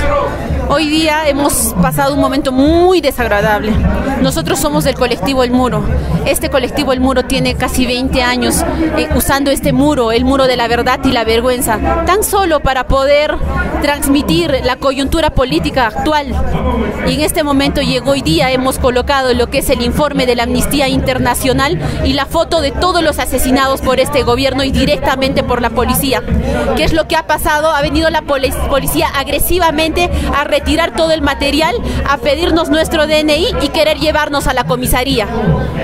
Hoy día hemos pasado un momento muy desagradable. Nosotros somos del colectivo El Muro. Este colectivo El Muro tiene casi 20 años eh, usando este muro, el muro de la verdad y la vergüenza, tan solo para poder transmitir la coyuntura política actual. Y en este momento llegó hoy día, hemos colocado lo que es el informe de la Amnistía Internacional y la foto de todos los asesinados por este gobierno y directamente por la policía. ¿Qué es lo que ha pasado? Ha venido la policía agresivamente a retirar todo el material, a pedirnos nuestro DNI y querer llevarnos a la comisaría.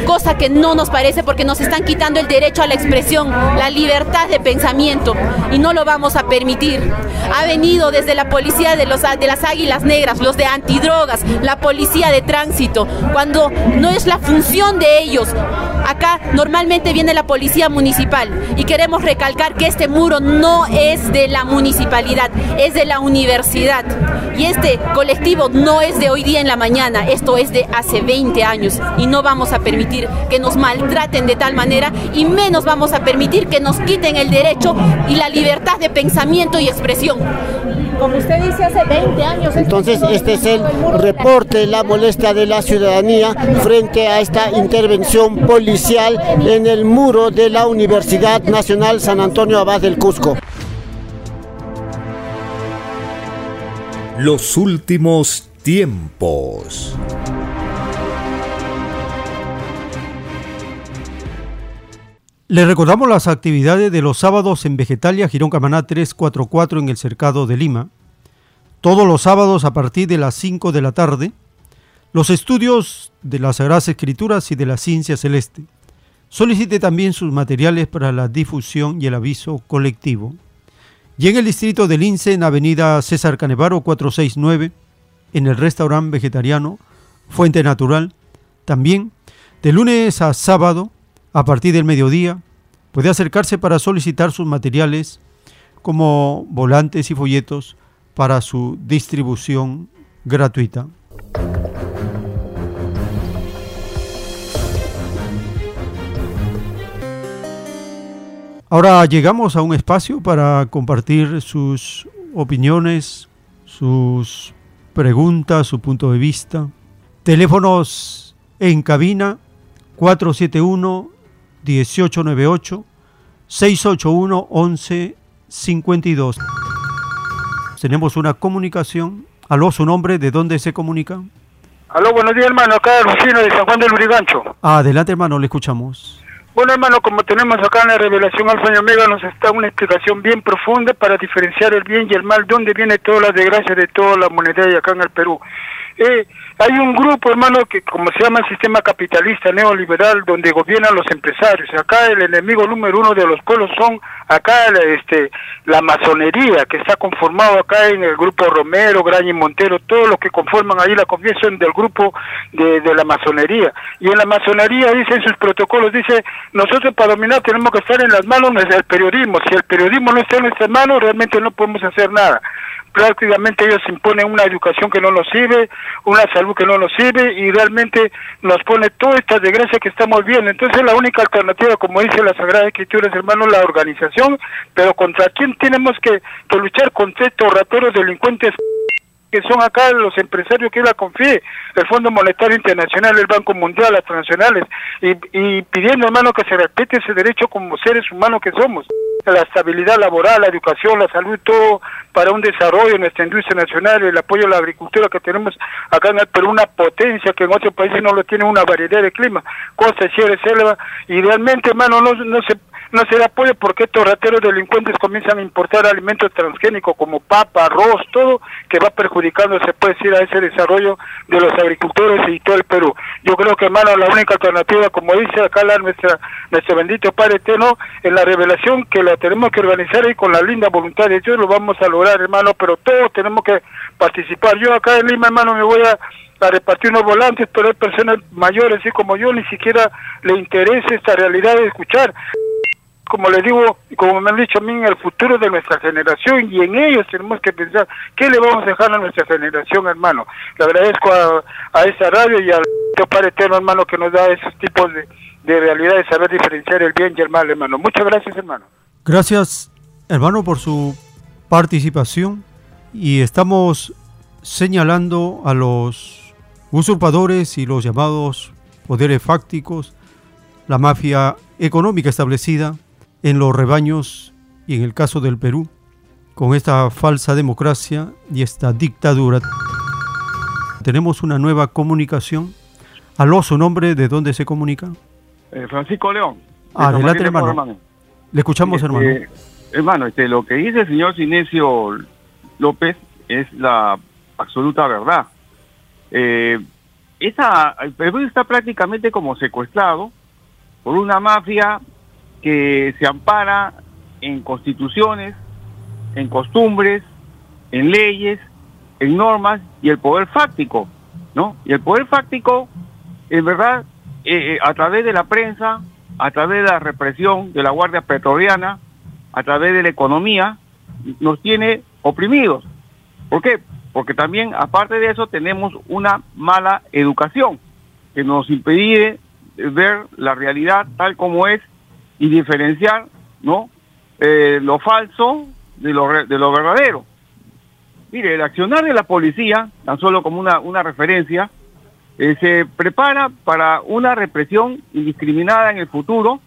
Cosa que no nos parece porque nos están quitando el derecho a la expresión, la libertad de pensamiento y no lo vamos a permitir. Ha venido desde la policía de, los, de las águilas negras, los de antidrogas, la policía de tránsito, cuando no es la función de ellos Acá normalmente viene la policía municipal y queremos recalcar que este muro no es de la municipalidad, es de la universidad. Y este colectivo no es de hoy día en la mañana, esto es de hace 20 años y no vamos a permitir que nos maltraten de tal manera y menos vamos a permitir que nos quiten el derecho y la libertad de pensamiento y expresión. Como usted dice, hace 20 años. Entonces, este es el reporte, la molestia de la ciudadanía frente a esta intervención en el muro de la Universidad Nacional San Antonio Abad del Cusco. Los últimos tiempos. Le recordamos las actividades de los sábados en Vegetalia, Girón Camaná 344 en el Cercado de Lima. Todos los sábados a partir de las 5 de la tarde, los estudios de las Sagradas Escrituras y de la Ciencia Celeste. Solicite también sus materiales para la difusión y el aviso colectivo. Y en el distrito de Lince, en Avenida César Canevaro 469, en el restaurante vegetariano Fuente Natural, también de lunes a sábado a partir del mediodía, puede acercarse para solicitar sus materiales como volantes y folletos para su distribución gratuita. Ahora llegamos a un espacio para compartir sus opiniones, sus preguntas, su punto de vista. Teléfonos en cabina 471 1898 681 1152. Tenemos una comunicación. Aló, su nombre, ¿de dónde se comunica? Aló, buenos días, hermano. Acá Lucino de San Juan del Urigancho. Adelante, hermano, le escuchamos. Bueno, hermano, como tenemos acá en la revelación Alfa y Omega, nos está una explicación bien profunda para diferenciar el bien y el mal, dónde viene toda la desgracia de toda la moneda acá en el Perú. Eh, hay un grupo, hermano, que como se llama el sistema capitalista neoliberal, donde gobiernan los empresarios. Acá el enemigo número uno de los pueblos son acá este la masonería, que está conformado acá en el grupo Romero, Graña y Montero, todos los que conforman ahí la convención del grupo de, de la masonería. Y en la masonería dice en sus protocolos, dice, nosotros para dominar tenemos que estar en las manos del periodismo. Si el periodismo no está en nuestras manos, realmente no podemos hacer nada prácticamente ellos imponen una educación que no nos sirve, una salud que no nos sirve y realmente nos pone toda esta desgracia que estamos viendo. Entonces la única alternativa, como dice la Sagrada Escritura, es hermano, la organización, pero contra quién tenemos que, que luchar contra estos rateros delincuentes que son acá los empresarios que la confíe, el Fondo Monetario Internacional, el Banco Mundial, las transnacionales, y, y pidiendo, hermano, que se respete ese derecho como seres humanos que somos. La estabilidad laboral, la educación, la salud, todo para un desarrollo en nuestra industria nacional, el apoyo a la agricultura que tenemos acá en el Perú, una potencia que en otros países no lo tiene una variedad de clima, costa, sierra, selva, y realmente, hermano, no, no se no se da apoyo porque estos rateros delincuentes comienzan a importar alimentos transgénicos como papa, arroz, todo que va perjudicando, se puede decir, a ese desarrollo de los agricultores y todo el Perú. Yo creo que, hermano, la única alternativa, como dice acá la, nuestra, nuestro bendito Padre Eterno, en la revelación que la tenemos que organizar y con la linda voluntad de Dios lo vamos a lograr, hermano, pero todos tenemos que participar. Yo acá en Lima, hermano, me voy a a repartir unos volantes, pero hay personas mayores, así como yo, ni siquiera le interesa esta realidad de escuchar como les digo, como me han dicho a mí, en el futuro de nuestra generación y en ellos tenemos que pensar qué le vamos a dejar a nuestra generación, hermano. Le agradezco a, a esa radio y al Padre Eterno, hermano, que nos da esos tipos de, de realidad de saber diferenciar el bien y el mal, hermano. Muchas gracias, hermano. Gracias, hermano, por su participación y estamos señalando a los usurpadores y los llamados poderes fácticos, la mafia económica establecida en los rebaños y en el caso del Perú, con esta falsa democracia y esta dictadura. Tenemos una nueva comunicación. Aló, su nombre, ¿de dónde se comunica? Eh, Francisco León. Adelante, hermano. Le escuchamos, este, hermano. Hermano, este, lo que dice el señor Sinesio López es la absoluta verdad. Eh, esa, el Perú está prácticamente como secuestrado por una mafia que se ampara en constituciones, en costumbres, en leyes, en normas y el poder fáctico, ¿no? Y el poder fáctico, en verdad, eh, a través de la prensa, a través de la represión de la Guardia Petroliana, a través de la economía, nos tiene oprimidos. ¿Por qué? Porque también, aparte de eso, tenemos una mala educación que nos impide ver la realidad tal como es y diferenciar ¿no? Eh, lo falso de lo, de lo verdadero. Mire, el accionar de la policía, tan solo como una, una referencia, eh, se prepara para una represión indiscriminada en el futuro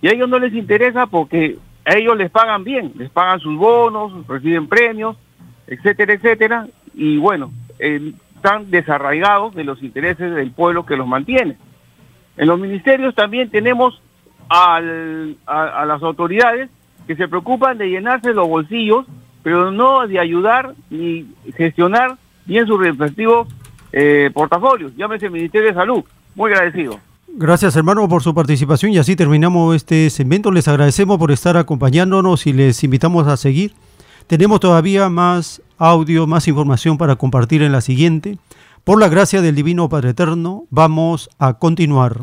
y a ellos no les interesa porque a ellos les pagan bien, les pagan sus bonos, reciben premios, etcétera, etcétera, y bueno, eh, están desarraigados de los intereses del pueblo que los mantiene. En los ministerios también tenemos al, a, las autoridades que se preocupan de llenarse los bolsillos, pero no de ayudar ni gestionar bien sus respectivos eh, portafolios. Llámese Ministerio de Salud. Muy agradecido. Gracias hermano por su participación y así terminamos este segmento. Les agradecemos por estar acompañándonos y les invitamos a seguir. Tenemos todavía más audio, más información para compartir en la siguiente. Por la gracia del Divino Padre Eterno, vamos a continuar.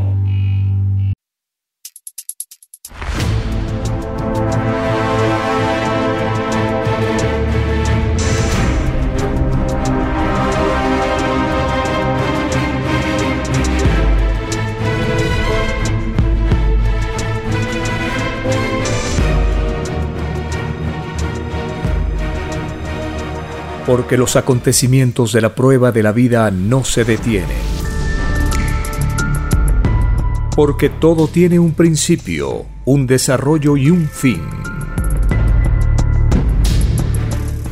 Porque los acontecimientos de la prueba de la vida no se detienen. Porque todo tiene un principio, un desarrollo y un fin.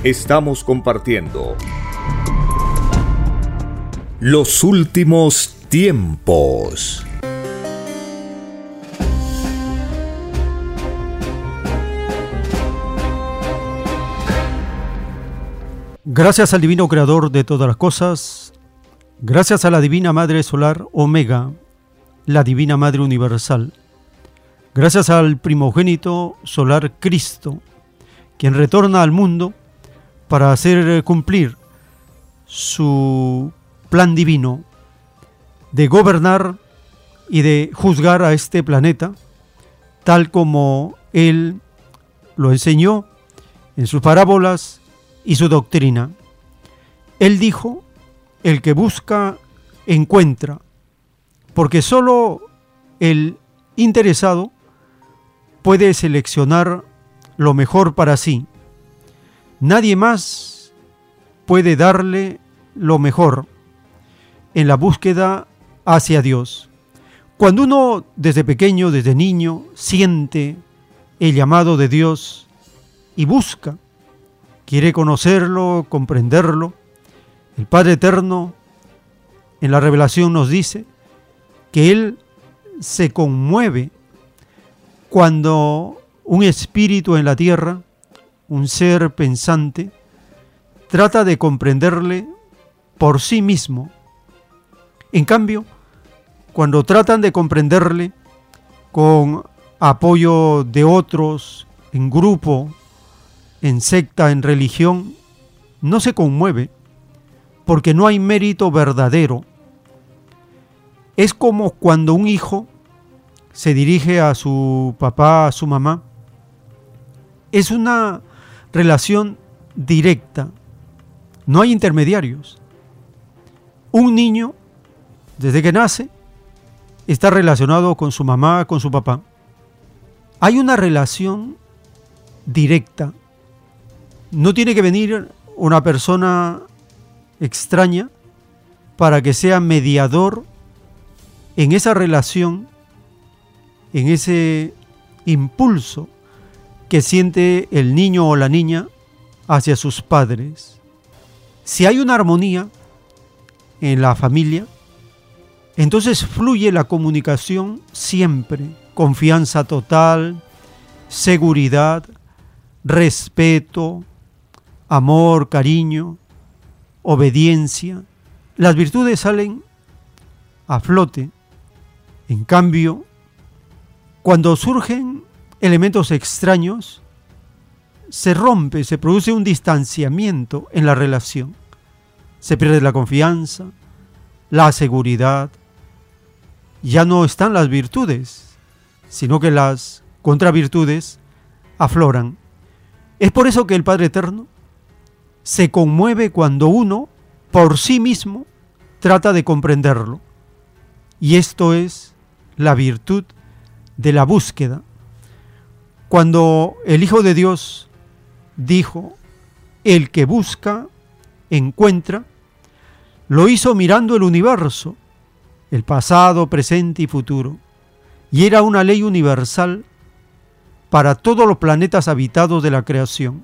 Estamos compartiendo los últimos tiempos. Gracias al Divino Creador de todas las cosas, gracias a la Divina Madre Solar Omega, la Divina Madre Universal, gracias al primogénito solar Cristo, quien retorna al mundo para hacer cumplir su plan divino de gobernar y de juzgar a este planeta tal como Él lo enseñó en sus parábolas y su doctrina. Él dijo, el que busca, encuentra, porque solo el interesado puede seleccionar lo mejor para sí. Nadie más puede darle lo mejor en la búsqueda hacia Dios. Cuando uno desde pequeño, desde niño, siente el llamado de Dios y busca, quiere conocerlo, comprenderlo, el Padre Eterno en la revelación nos dice que Él se conmueve cuando un espíritu en la tierra, un ser pensante, trata de comprenderle por sí mismo. En cambio, cuando tratan de comprenderle con apoyo de otros, en grupo, en secta, en religión, no se conmueve, porque no hay mérito verdadero. Es como cuando un hijo se dirige a su papá, a su mamá. Es una relación directa, no hay intermediarios. Un niño, desde que nace, está relacionado con su mamá, con su papá. Hay una relación directa. No tiene que venir una persona extraña para que sea mediador en esa relación, en ese impulso que siente el niño o la niña hacia sus padres. Si hay una armonía en la familia, entonces fluye la comunicación siempre, confianza total, seguridad, respeto, amor, cariño, obediencia. Las virtudes salen a flote. En cambio, cuando surgen elementos extraños, se rompe, se produce un distanciamiento en la relación. Se pierde la confianza, la seguridad, ya no están las virtudes, sino que las contravirtudes afloran. Es por eso que el Padre Eterno se conmueve cuando uno, por sí mismo, trata de comprenderlo. Y esto es la virtud de la búsqueda. Cuando el Hijo de Dios dijo, el que busca, encuentra, lo hizo mirando el universo, el pasado, presente y futuro, y era una ley universal para todos los planetas habitados de la creación,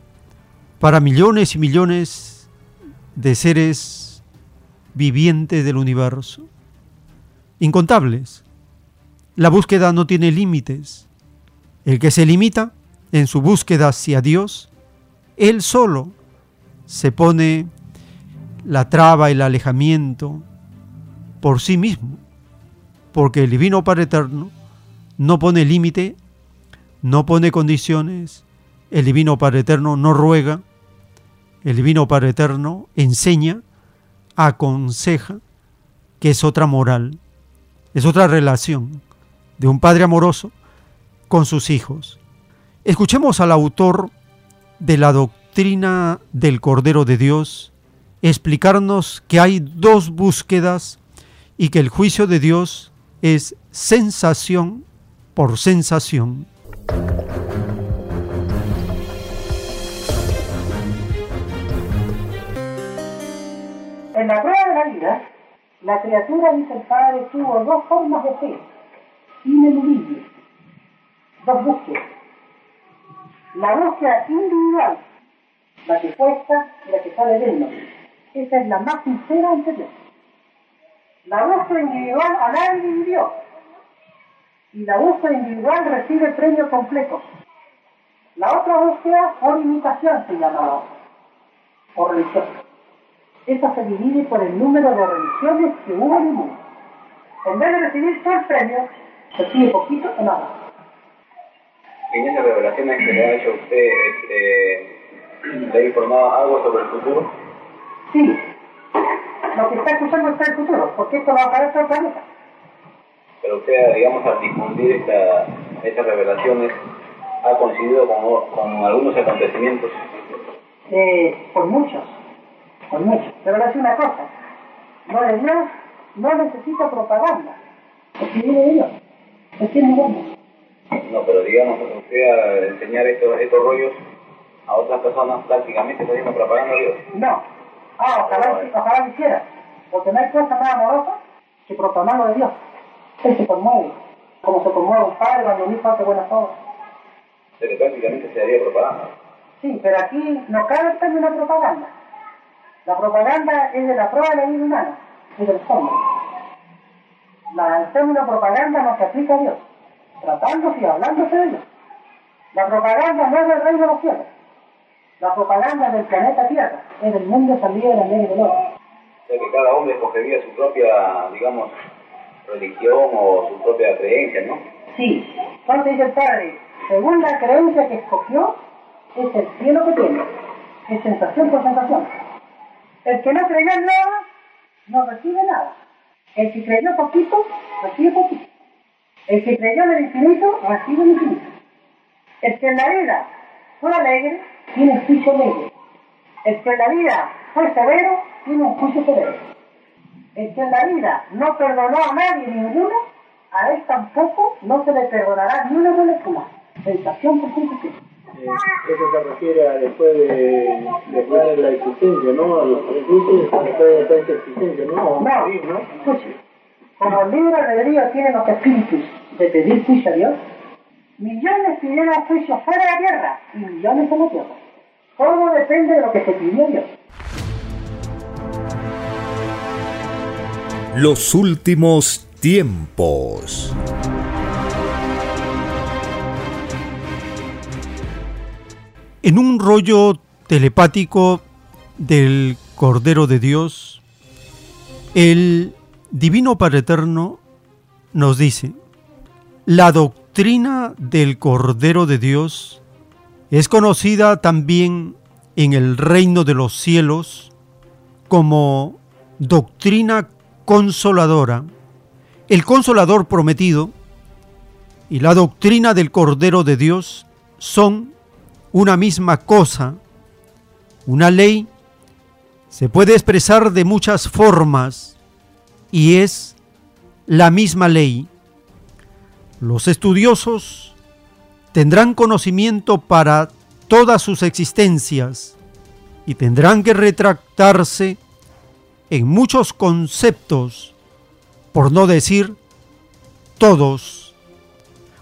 para millones y millones de seres vivientes del universo, incontables. La búsqueda no tiene límites. El que se limita en su búsqueda hacia Dios, él solo se pone la traba, el alejamiento, por sí mismo, porque el Divino Padre Eterno no pone límite, no pone condiciones, el Divino Padre Eterno no ruega, el Divino Padre Eterno enseña, aconseja, que es otra moral, es otra relación de un Padre amoroso con sus hijos. Escuchemos al autor de la doctrina del Cordero de Dios explicarnos que hay dos búsquedas y que el juicio de Dios es sensación por sensación. En la prueba de la vida, la criatura, dice el Padre, tuvo dos formas de fe, ineludibles, dos búsquedas. La búsqueda individual, la que cuesta y la que sale de él. Esa es la más sincera ante Dios. La búsqueda individual a nadie vivió. Y la búsqueda individual recibe premio completo. La otra búsqueda por imitación se llama por religión. Esa se divide por el número de religiones que hubo en el mundo. En vez de recibir todo el premio, recibe poquito o nada. En esas revelaciones que le ha hecho usted, eh, ¿le ha informado algo sobre el futuro? Sí, lo que está escuchando está el futuro, porque esto va a aparecer el planeta. Pero usted, digamos, al difundir esta, estas revelaciones, ha coincidido con, con algunos acontecimientos. Eh, con muchos, con muchos. Pero le decir una cosa, no de Dios no necesita propaganda, porque viene de Dios, es es bueno. No, pero digamos, usted al enseñar estos, estos rollos a otras personas prácticamente está haciendo propaganda a Dios. No. Ah, ojalá, ojalá lo hiciera. Porque no hay cosa más amorosa que lo de Dios. Él se conmueve. Como se conmueve un padre cuando un hijo hace buenas obras. O sea que prácticamente se haría propaganda. Sí, pero aquí no cabe el término propaganda. La propaganda es de la prueba de la vida humana, es del fondo. La, término propaganda no se aplica a Dios, tratándose y hablándose de Dios. La propaganda no es del reino de los cielos. La propaganda es del planeta Tierra, es del mundo salido de la ley del oro. O sea que cada hombre escogería su propia, digamos, religión o su propia creencia, ¿no? Sí, entonces dice el Padre, según la creencia que escogió, es el cielo que tiene. Es sensación por sensación. El que no creyó en nada, no recibe nada. El que creyó poquito, recibe poquito. El que creyó en el infinito, recibe el infinito. El que en la vida fue alegre, tiene juicio alegre. El que en la vida fue severo, tiene un juicio severo. El que en la vida no perdonó a nadie ninguno, a él tampoco no se le perdonará ni una molécula. Sensación por sensación. Eh, eso se refiere a después de, la existencia, ¿no? A los juicios después de esta existencia, ¿no? No, ¿no? escuche. Como el libre albedrío tiene los espíritus de pedir juicio a Dios, millones pidieron juicio fuera de la tierra y millones en la tierra. Todo depende de lo que se pidió a Dios. Los últimos tiempos. En un rollo telepático del Cordero de Dios, el Divino Padre Eterno nos dice, la doctrina del Cordero de Dios es conocida también en el reino de los cielos como doctrina consoladora, el consolador prometido y la doctrina del Cordero de Dios son una misma cosa. Una ley se puede expresar de muchas formas y es la misma ley. Los estudiosos tendrán conocimiento para todas sus existencias y tendrán que retractarse en muchos conceptos, por no decir todos,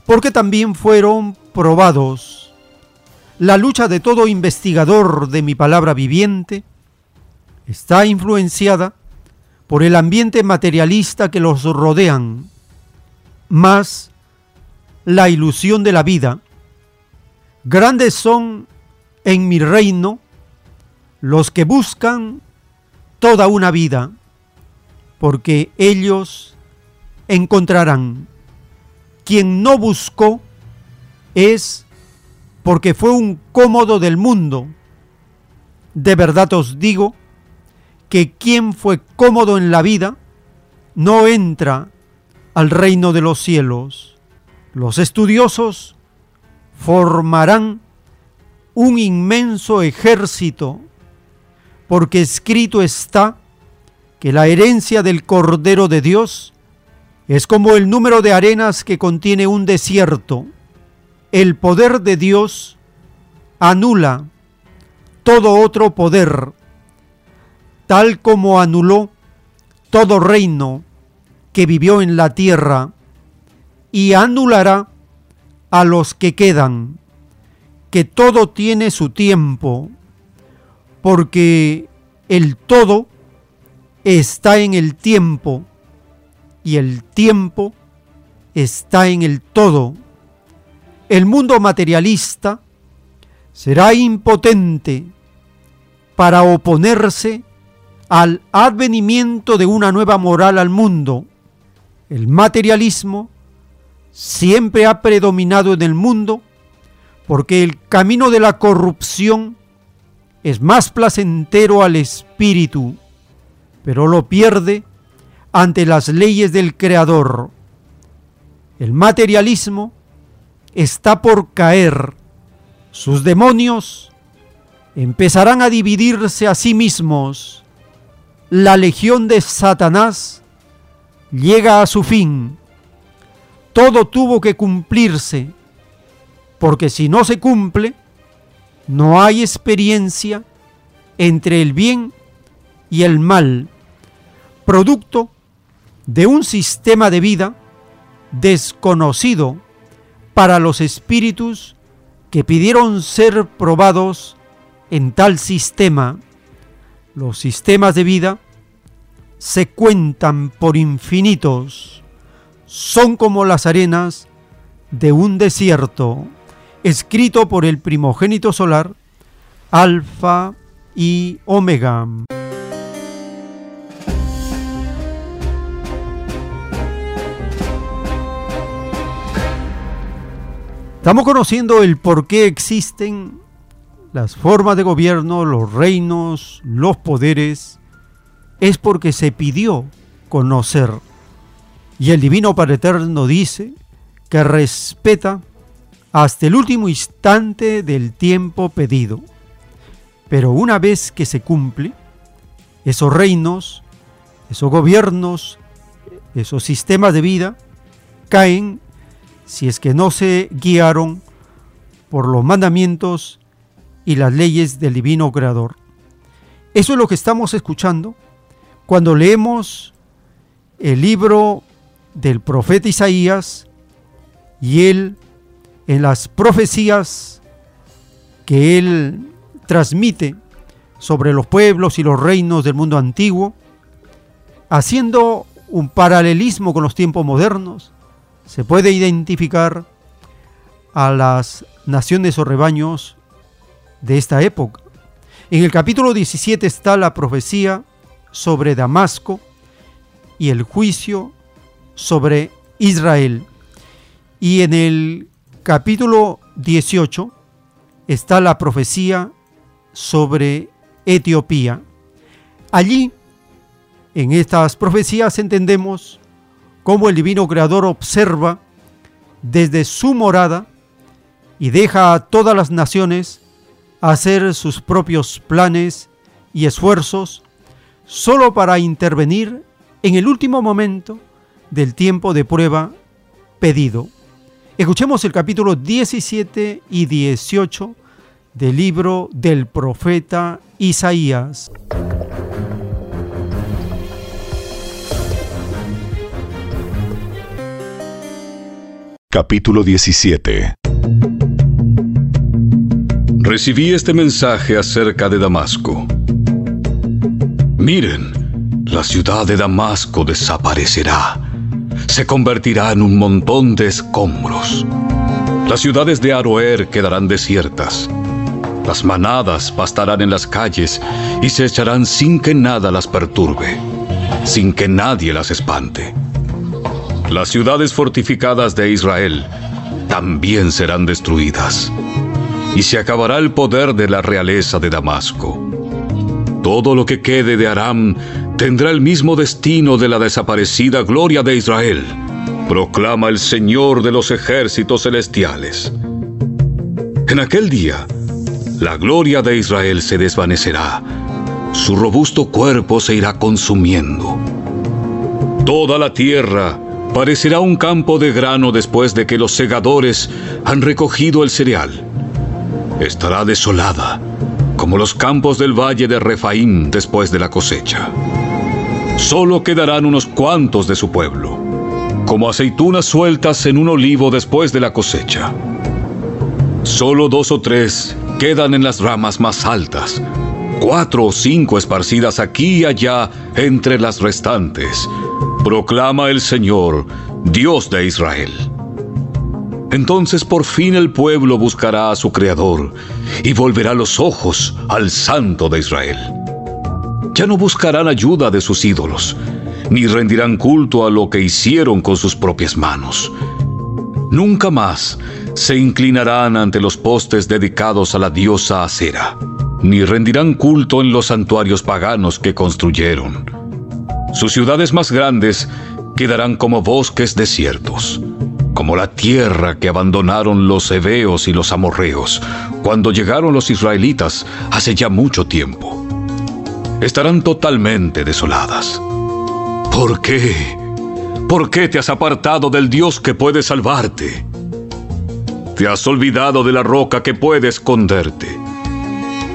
porque también fueron probados. La lucha de todo investigador de mi palabra viviente está influenciada por el ambiente materialista que los rodean, más la ilusión de la vida. Grandes son en mi reino los que buscan toda una vida, porque ellos encontrarán. Quien no buscó es porque fue un cómodo del mundo. De verdad os digo que quien fue cómodo en la vida no entra al reino de los cielos. Los estudiosos formarán un inmenso ejército porque escrito está que la herencia del Cordero de Dios es como el número de arenas que contiene un desierto. El poder de Dios anula todo otro poder, tal como anuló todo reino que vivió en la tierra, y anulará a los que quedan, que todo tiene su tiempo porque el todo está en el tiempo y el tiempo está en el todo. El mundo materialista será impotente para oponerse al advenimiento de una nueva moral al mundo. El materialismo siempre ha predominado en el mundo porque el camino de la corrupción es más placentero al espíritu pero lo pierde ante las leyes del Creador. El materialismo está por caer. Sus demonios empezarán a dividirse a sí mismos. La legión de Satanás llega a su fin. Todo tuvo que cumplirse, porque si no se cumple, no hay experiencia entre el bien y el mal, producto de un sistema de vida desconocido para los espíritus que pidieron ser probados en tal sistema. Los sistemas de vida se cuentan por infinitos, son como las arenas de un desierto, escrito por el primogénito solar, Alfa y Omega. Estamos conociendo el por qué existen las formas de gobierno, los reinos, los poderes. Es porque se pidió conocer. Y el Divino Padre Eterno dice que respeta hasta el último instante del tiempo pedido. Pero una vez que se cumple, esos reinos, esos gobiernos, esos sistemas de vida caen si es que no se guiaron por los mandamientos y las leyes del divino creador. Eso es lo que estamos escuchando cuando leemos el libro del profeta Isaías y él en las profecías que él transmite sobre los pueblos y los reinos del mundo antiguo, haciendo un paralelismo con los tiempos modernos, se puede identificar a las naciones o rebaños de esta época. En el capítulo 17 está la profecía sobre Damasco y el juicio sobre Israel. Y en el capítulo 18 está la profecía sobre Etiopía. Allí, en estas profecías entendemos cómo el divino creador observa desde su morada y deja a todas las naciones hacer sus propios planes y esfuerzos solo para intervenir en el último momento del tiempo de prueba pedido. Escuchemos el capítulo 17 y 18 del libro del profeta Isaías. Capítulo 17 Recibí este mensaje acerca de Damasco. Miren, la ciudad de Damasco desaparecerá. Se convertirá en un montón de escombros. Las ciudades de Aroer quedarán desiertas. Las manadas pastarán en las calles y se echarán sin que nada las perturbe, sin que nadie las espante. Las ciudades fortificadas de Israel también serán destruidas, y se acabará el poder de la realeza de Damasco. Todo lo que quede de Aram tendrá el mismo destino de la desaparecida gloria de Israel, proclama el Señor de los ejércitos celestiales. En aquel día, la gloria de Israel se desvanecerá, su robusto cuerpo se irá consumiendo. Toda la tierra parecerá un campo de grano después de que los segadores han recogido el cereal. Estará desolada, como los campos del valle de Refaim después de la cosecha. Solo quedarán unos cuantos de su pueblo, como aceitunas sueltas en un olivo después de la cosecha. Solo dos o tres quedan en las ramas más altas, cuatro o cinco esparcidas aquí y allá entre las restantes, proclama el Señor, Dios de Israel. Entonces por fin el pueblo buscará a su Creador y volverá los ojos al Santo de Israel. Ya no buscarán ayuda de sus ídolos, ni rendirán culto a lo que hicieron con sus propias manos. Nunca más se inclinarán ante los postes dedicados a la diosa Acera, ni rendirán culto en los santuarios paganos que construyeron Sus ciudades más grandes quedarán como bosques desiertos, como la tierra que abandonaron los heveos y los amorreos cuando llegaron los israelitas hace ya mucho tiempo. Estarán totalmente desoladas. ¿Por qué? ¿Por qué te has apartado del Dios que puede salvarte? Te has olvidado de la roca que puede esconderte.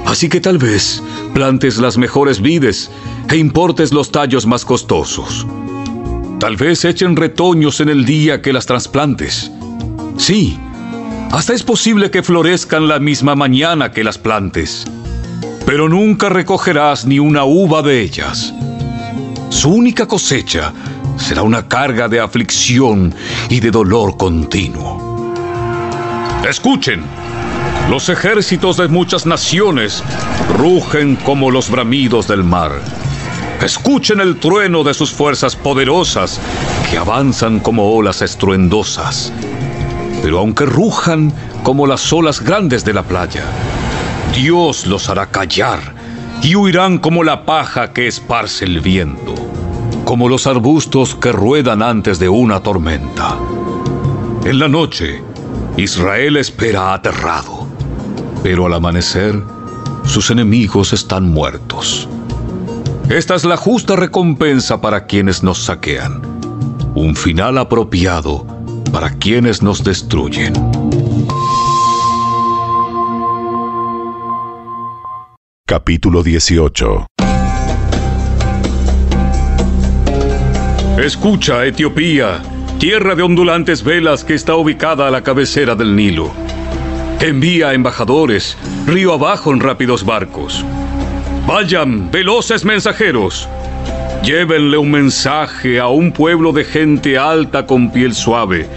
Así que tal vez plantes las mejores vides e importes los tallos más costosos. Tal vez echen retoños en el día que las trasplantes. Sí, hasta es posible que florezcan la misma mañana que las plantes, pero nunca recogerás ni una uva de ellas. Su única cosecha será una carga de aflicción y de dolor continuo. Escuchen, los ejércitos de muchas naciones rugen como los bramidos del mar. Escuchen el trueno de sus fuerzas poderosas que avanzan como olas estruendosas. Pero aunque rujan como las olas grandes de la playa, Dios los hará callar y huirán como la paja que esparce el viento, como los arbustos que ruedan antes de una tormenta. En la noche, Israel espera aterrado, pero al amanecer, sus enemigos están muertos. Esta es la justa recompensa para quienes nos saquean. Un final apropiado para quienes nos destruyen. Capítulo 18 Escucha, Etiopía, tierra de ondulantes velas que está ubicada a la cabecera del Nilo. Envía embajadores, río abajo en rápidos barcos. Vayan, veloces mensajeros. Llévenle un mensaje a un pueblo de gente alta con piel suave,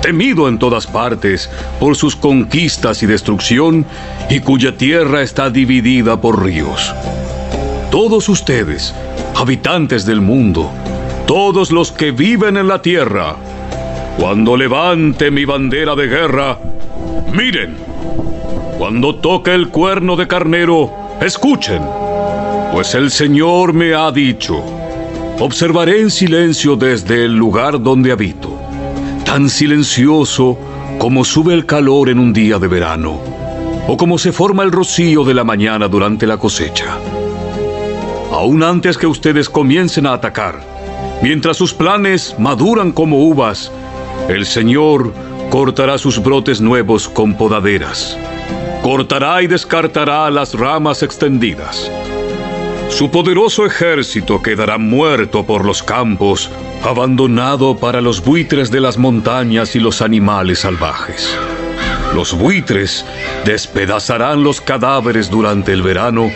temido en todas partes por sus conquistas y destrucción, y cuya tierra está dividida por ríos. Todos ustedes, habitantes del mundo, todos los que viven en la tierra, cuando levante mi bandera de guerra, miren, cuando toque el cuerno de carnero, escuchen pues el Señor me ha dicho, observaré en silencio desde el lugar donde habito, tan silencioso como sube el calor en un día de verano, o como se forma el rocío de la mañana durante la cosecha. Aún antes que ustedes comiencen a atacar, mientras sus planes maduran como uvas, el Señor cortará sus brotes nuevos con podaderas, cortará y descartará las ramas extendidas su poderoso ejército quedará muerto por los campos, abandonado para los buitres de las montañas y los animales salvajes. Los buitres despedazarán los cadáveres durante el verano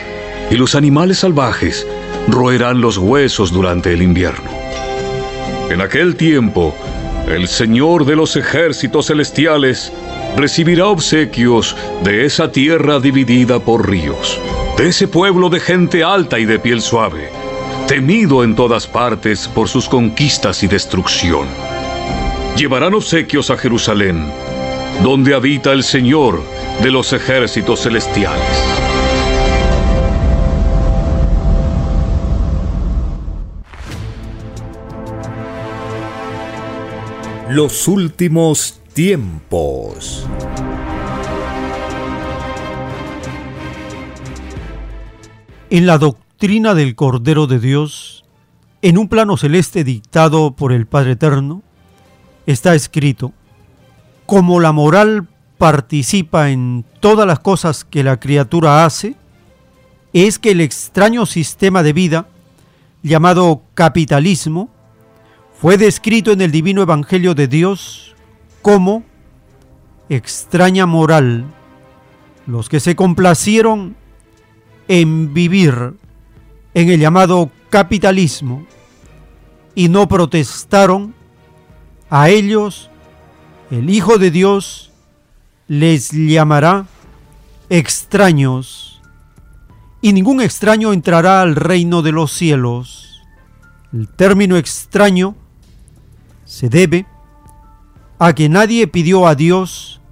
y los animales salvajes roerán los huesos durante el invierno. En aquel tiempo, el Señor de los ejércitos celestiales recibirá obsequios de esa tierra dividida por ríos de ese pueblo de gente alta y de piel suave, temido en todas partes por sus conquistas y destrucción. Llevarán obsequios a Jerusalén, donde habita el Señor de los ejércitos celestiales. Los últimos tiempos. En la doctrina del Cordero de Dios, en un plano celeste dictado por el Padre Eterno, está escrito, como la moral participa en todas las cosas que la criatura hace, es que el extraño sistema de vida llamado capitalismo fue descrito en el divino Evangelio de Dios como extraña moral. Los que se complacieron en vivir en el llamado capitalismo y no protestaron, a ellos el Hijo de Dios les llamará extraños, y ningún extraño entrará al reino de los cielos. El término extraño se debe a que nadie pidió a Dios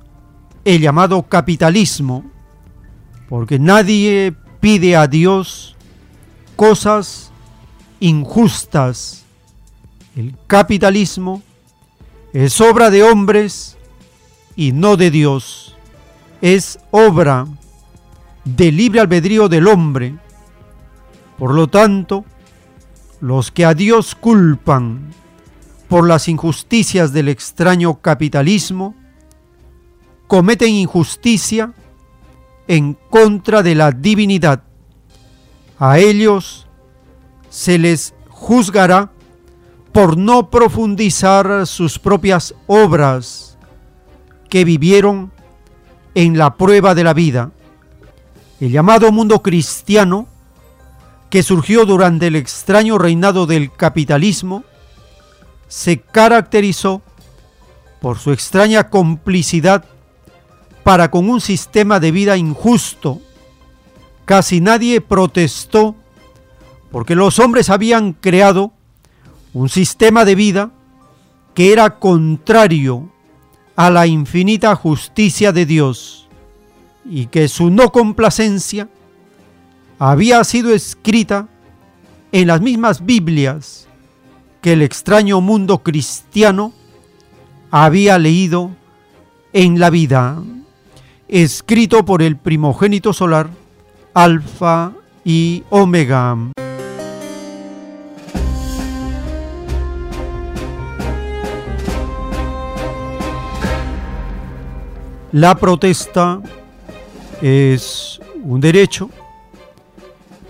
el llamado capitalismo, porque nadie pide a Dios cosas injustas. El capitalismo es obra de hombres y no de Dios. Es obra de libre albedrío del hombre. Por lo tanto, los que a Dios culpan por las injusticias del extraño capitalismo, cometen injusticia en contra de la divinidad. A ellos se les juzgará por no profundizar sus propias obras que vivieron en la prueba de la vida. El llamado mundo cristiano, que surgió durante el extraño reinado del capitalismo, se caracterizó por su extraña complicidad para con un sistema de vida injusto. Casi nadie protestó porque los hombres habían creado un sistema de vida que era contrario a la infinita justicia de Dios y que su no complacencia había sido escrita en las mismas Biblias que el extraño mundo cristiano había leído en la vida, escrito por el primogénito solar, Alfa y Omega. La protesta es un derecho,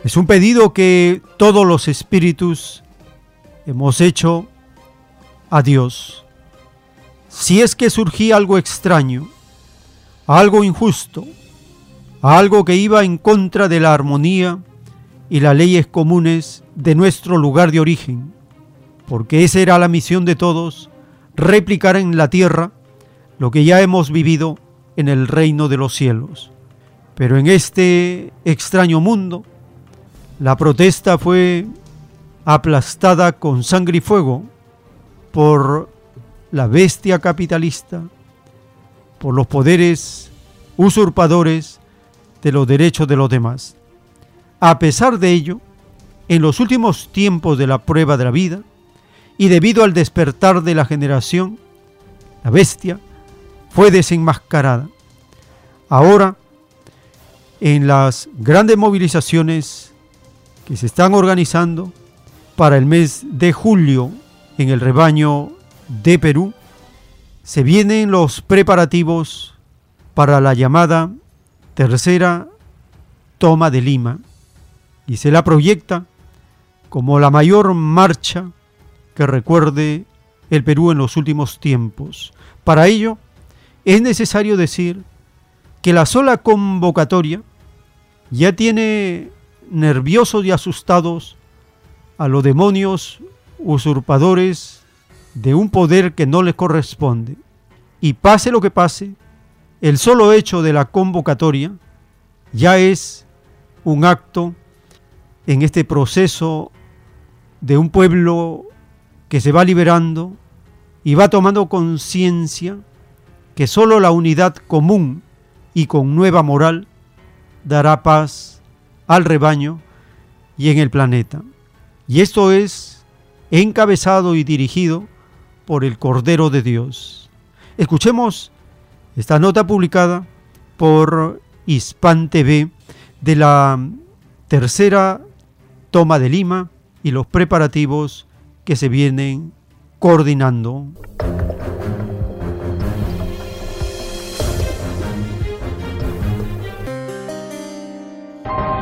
es un pedido que todos los espíritus hemos hecho a Dios. Si es que surgía algo extraño, algo injusto, algo que iba en contra de la armonía y las leyes comunes de nuestro lugar de origen, porque esa era la misión de todos, replicar en la tierra lo que ya hemos vivido en el reino de los cielos. Pero en este extraño mundo, la protesta fue aplastada con sangre y fuego por la bestia capitalista, por los poderes usurpadores de los derechos de los demás. A pesar de ello, en los últimos tiempos de la prueba de la vida, y debido al despertar de la generación, la bestia fue desenmascarada. Ahora, en las grandes movilizaciones que se están organizando para el mes de julio en el rebaño de Perú, se vienen los preparativos para la llamada tercera toma de Lima y se la proyecta como la mayor marcha que recuerde el Perú en los últimos tiempos. Para ello, es necesario decir que la sola convocatoria ya tiene nerviosos y asustados a los demonios usurpadores de un poder que no les corresponde. Y pase lo que pase, el solo hecho de la convocatoria ya es un acto en este proceso de un pueblo que se va liberando y va tomando conciencia que solo la unidad común y con nueva moral dará paz al rebaño y en el planeta. Y esto es encabezado y dirigido por el Cordero de Dios. Escuchemos esta nota publicada por Hispan TV de la tercera toma de Lima y los preparativos que se vienen coordinando.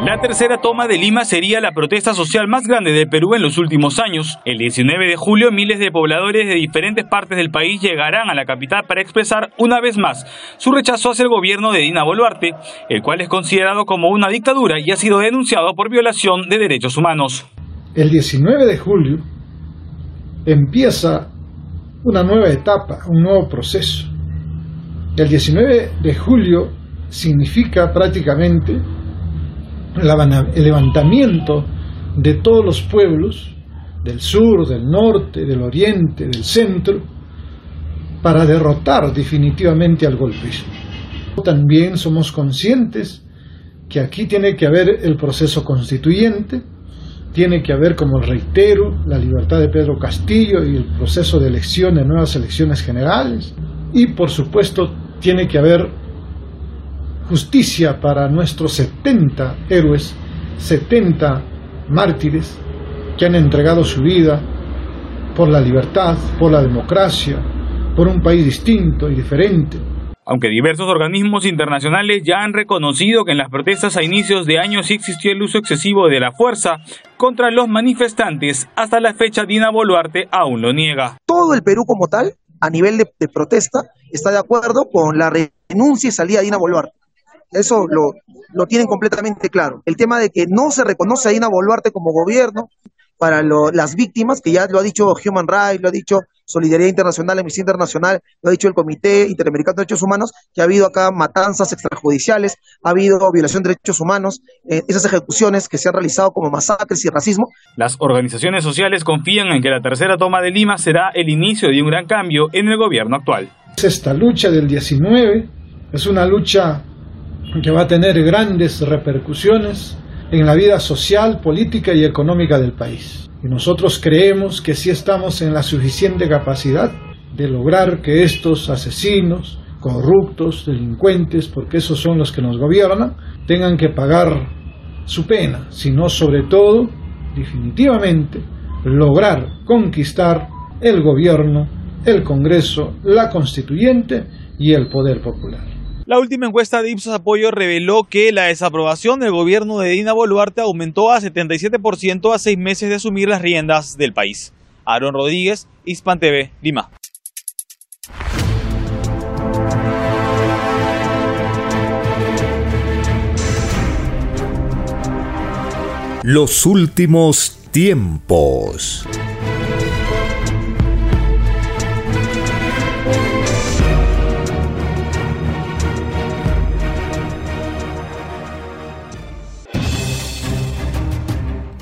La tercera toma de Lima sería la protesta social más grande de Perú en los últimos años. El 19 de julio, miles de pobladores de diferentes partes del país llegarán a la capital para expresar una vez más su rechazo hacia el gobierno de Dina Boluarte, el cual es considerado como una dictadura y ha sido denunciado por violación de derechos humanos. El 19 de julio empieza una nueva etapa, un nuevo proceso. El 19 de julio significa prácticamente el levantamiento de todos los pueblos del sur, del norte, del oriente, del centro, para derrotar definitivamente al golpismo. También somos conscientes que aquí tiene que haber el proceso constituyente, tiene que haber, como reitero, la libertad de Pedro Castillo y el proceso de elección de nuevas elecciones generales. Y por supuesto tiene que haber justicia para nuestros 70 héroes, 70 mártires que han entregado su vida por la libertad, por la democracia, por un país distinto y diferente. Aunque diversos organismos internacionales ya han reconocido que en las protestas a inicios de año sí existió el uso excesivo de la fuerza contra los manifestantes, hasta la fecha Dina Boluarte aún lo niega. Todo el Perú como tal, a nivel de, de protesta, está de acuerdo con la renuncia y salida de Dina Boluarte. Eso lo, lo tienen completamente claro. El tema de que no se reconoce a Dina Boluarte como gobierno para lo, las víctimas, que ya lo ha dicho Human Rights, lo ha dicho Solidaridad Internacional, Amnistía Internacional, lo ha dicho el Comité Interamericano de Derechos Humanos, que ha habido acá matanzas extrajudiciales, ha habido violación de derechos humanos, eh, esas ejecuciones que se han realizado como masacres y racismo. Las organizaciones sociales confían en que la tercera toma de Lima será el inicio de un gran cambio en el gobierno actual. Esta lucha del 19 es una lucha que va a tener grandes repercusiones en la vida social, política y económica del país. Y nosotros creemos que sí estamos en la suficiente capacidad de lograr que estos asesinos, corruptos, delincuentes, porque esos son los que nos gobiernan, tengan que pagar su pena, sino sobre todo, definitivamente, lograr conquistar el gobierno, el Congreso, la Constituyente y el poder popular. La última encuesta de Ipsos Apoyo reveló que la desaprobación del gobierno de Dina Boluarte aumentó a 77% a seis meses de asumir las riendas del país. Aaron Rodríguez, Hispan TV, Lima. Los últimos tiempos.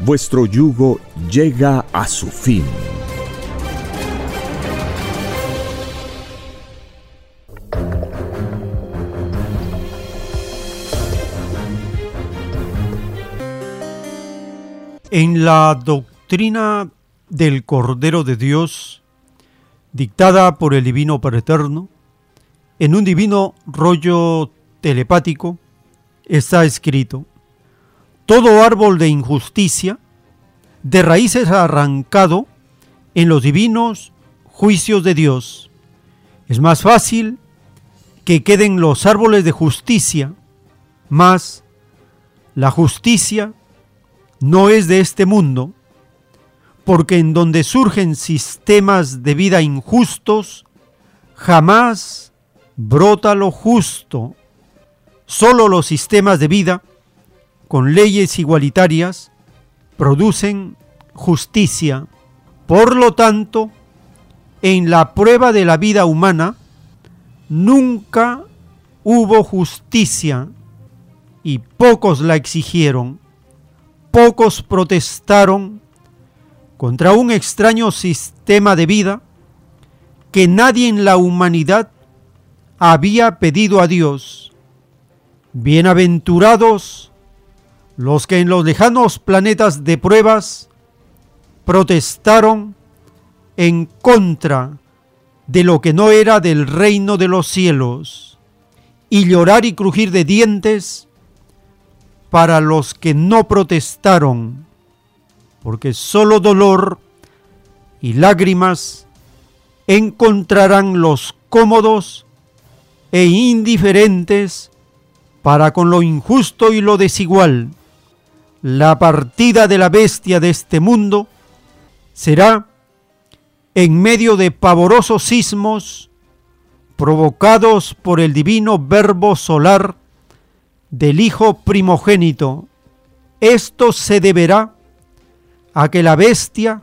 vuestro yugo llega a su fin. En la doctrina del Cordero de Dios, dictada por el Divino Padre Eterno, en un divino rollo telepático, está escrito, todo árbol de injusticia, de raíces arrancado en los divinos juicios de Dios. Es más fácil que queden los árboles de justicia, más la justicia no es de este mundo, porque en donde surgen sistemas de vida injustos, jamás brota lo justo. Solo los sistemas de vida con leyes igualitarias producen justicia. Por lo tanto, en la prueba de la vida humana nunca hubo justicia y pocos la exigieron pocos protestaron contra un extraño sistema de vida que nadie en la humanidad había pedido a Dios. Bienaventurados los que en los lejanos planetas de pruebas protestaron en contra de lo que no era del reino de los cielos, y llorar y crujir de dientes para los que no protestaron, porque solo dolor y lágrimas encontrarán los cómodos e indiferentes para con lo injusto y lo desigual. La partida de la bestia de este mundo será en medio de pavorosos sismos provocados por el divino verbo solar del Hijo primogénito. Esto se deberá a que la bestia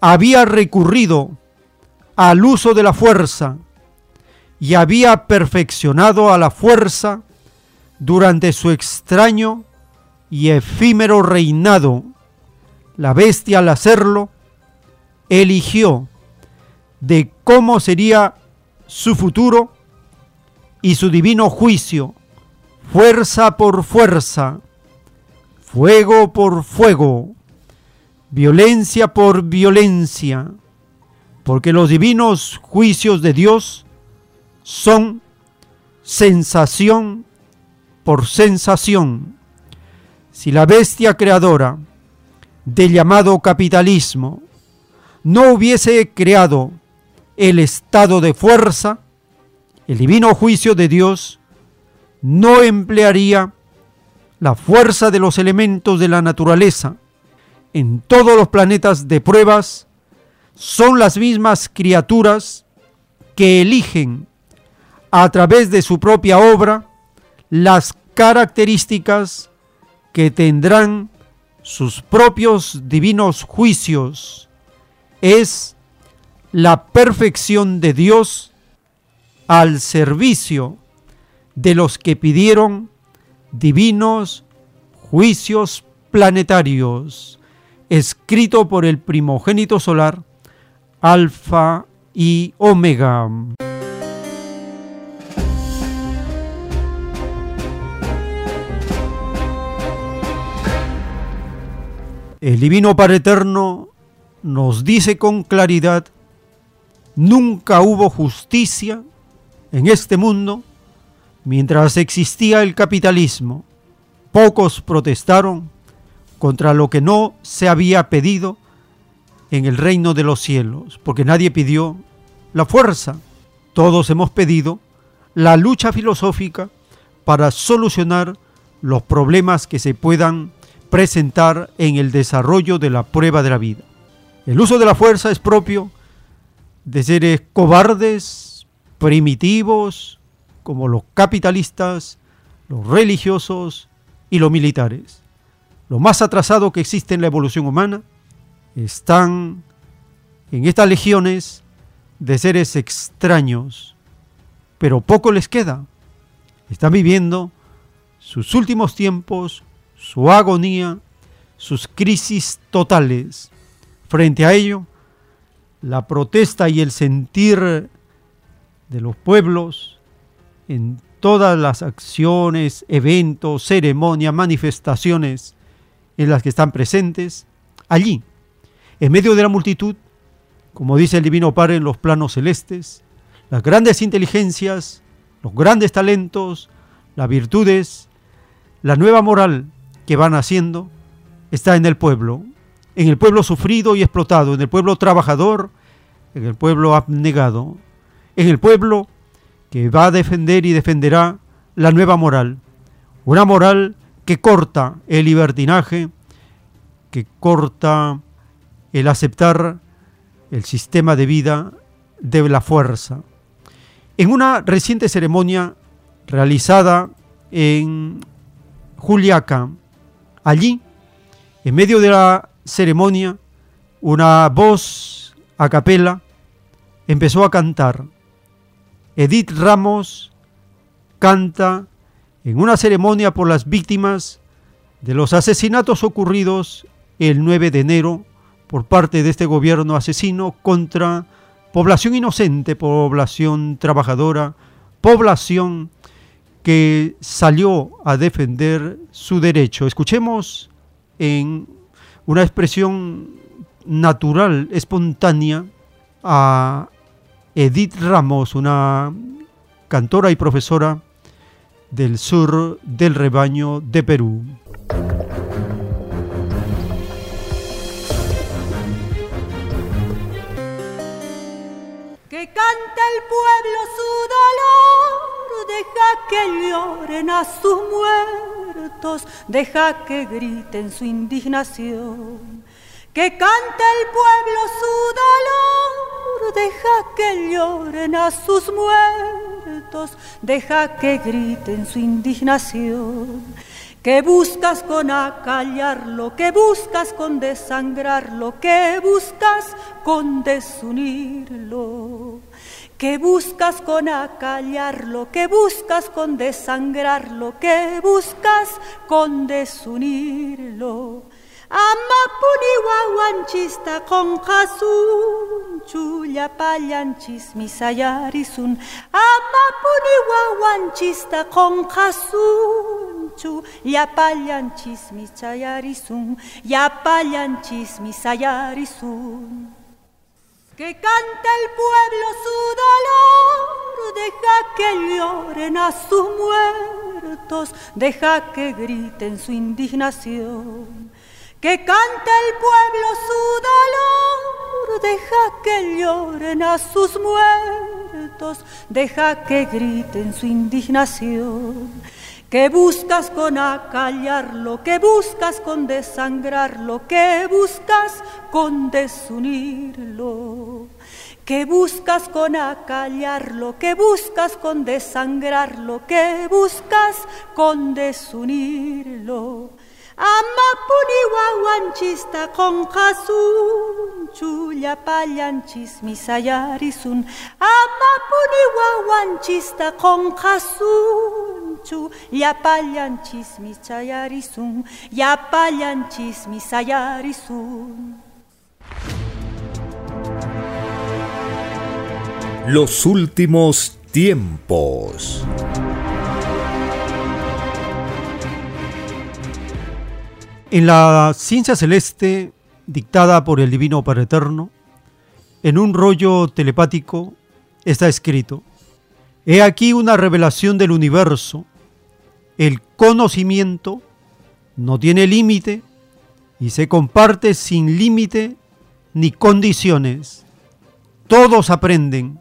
había recurrido al uso de la fuerza y había perfeccionado a la fuerza durante su extraño y efímero reinado. La bestia al hacerlo eligió de cómo sería su futuro y su divino juicio, fuerza por fuerza, fuego por fuego, violencia por violencia, porque los divinos juicios de Dios son sensación por sensación. Si la bestia creadora del llamado capitalismo no hubiese creado el estado de fuerza, el divino juicio de Dios no emplearía la fuerza de los elementos de la naturaleza. En todos los planetas de pruebas son las mismas criaturas que eligen a través de su propia obra las características que tendrán sus propios divinos juicios. Es la perfección de Dios al servicio de los que pidieron divinos juicios planetarios, escrito por el primogénito solar, Alfa y Omega. El Divino Padre Eterno nos dice con claridad, nunca hubo justicia en este mundo mientras existía el capitalismo. Pocos protestaron contra lo que no se había pedido en el reino de los cielos, porque nadie pidió la fuerza. Todos hemos pedido la lucha filosófica para solucionar los problemas que se puedan presentar en el desarrollo de la prueba de la vida. El uso de la fuerza es propio de seres cobardes, primitivos, como los capitalistas, los religiosos y los militares. Lo más atrasado que existe en la evolución humana están en estas legiones de seres extraños, pero poco les queda. Están viviendo sus últimos tiempos, su agonía, sus crisis totales. Frente a ello, la protesta y el sentir de los pueblos en todas las acciones, eventos, ceremonias, manifestaciones en las que están presentes, allí, en medio de la multitud, como dice el Divino Padre en los planos celestes, las grandes inteligencias, los grandes talentos, las virtudes, la nueva moral que van haciendo, está en el pueblo, en el pueblo sufrido y explotado, en el pueblo trabajador, en el pueblo abnegado, en el pueblo que va a defender y defenderá la nueva moral, una moral que corta el libertinaje, que corta el aceptar el sistema de vida de la fuerza. En una reciente ceremonia realizada en Juliaca, allí, en medio de la ceremonia, una voz a capela empezó a cantar. Edith Ramos canta en una ceremonia por las víctimas de los asesinatos ocurridos el 9 de enero por parte de este gobierno asesino contra población inocente, población trabajadora, población que salió a defender su derecho. Escuchemos en una expresión natural, espontánea, a Edith Ramos, una cantora y profesora del sur del rebaño de Perú. canta el pueblo su dolor, deja que lloren a sus muertos, deja que griten su indignación. Que canta el pueblo su dolor, deja que lloren a sus muertos, deja que griten su indignación. Que buscas con acallarlo, que buscas con desangrarlo, que buscas con desunirlo. Que buscas con acallarlo, que buscas con desangrarlo, que buscas con desunirlo. Amapuni wawanchista con jasun chulla pallanchis misayarisun. Amapuni wawanchista con jasun chulla pallanchis misayarisun. Ya pallanchis misayarisun que canta el pueblo su dolor, deja que lloren a sus muertos, deja que griten su indignación. Que canta el pueblo su dolor, deja que lloren a sus muertos, deja que griten su indignación. Que buscas con acallarlo, que buscas con desangrarlo, que buscas con desunirlo. Que buscas con acallarlo, que buscas con desangrarlo, que buscas con desunirlo. Amapuni wawanchista con jasun chulla pallanchis misayarisun Amapuni wawanchista con jasun chulla pallanchis misayarisun Ya pallanchis misayarisun Los últimos tiempos. En la ciencia celeste dictada por el Divino Padre Eterno, en un rollo telepático está escrito, He aquí una revelación del universo, el conocimiento no tiene límite y se comparte sin límite ni condiciones. Todos aprenden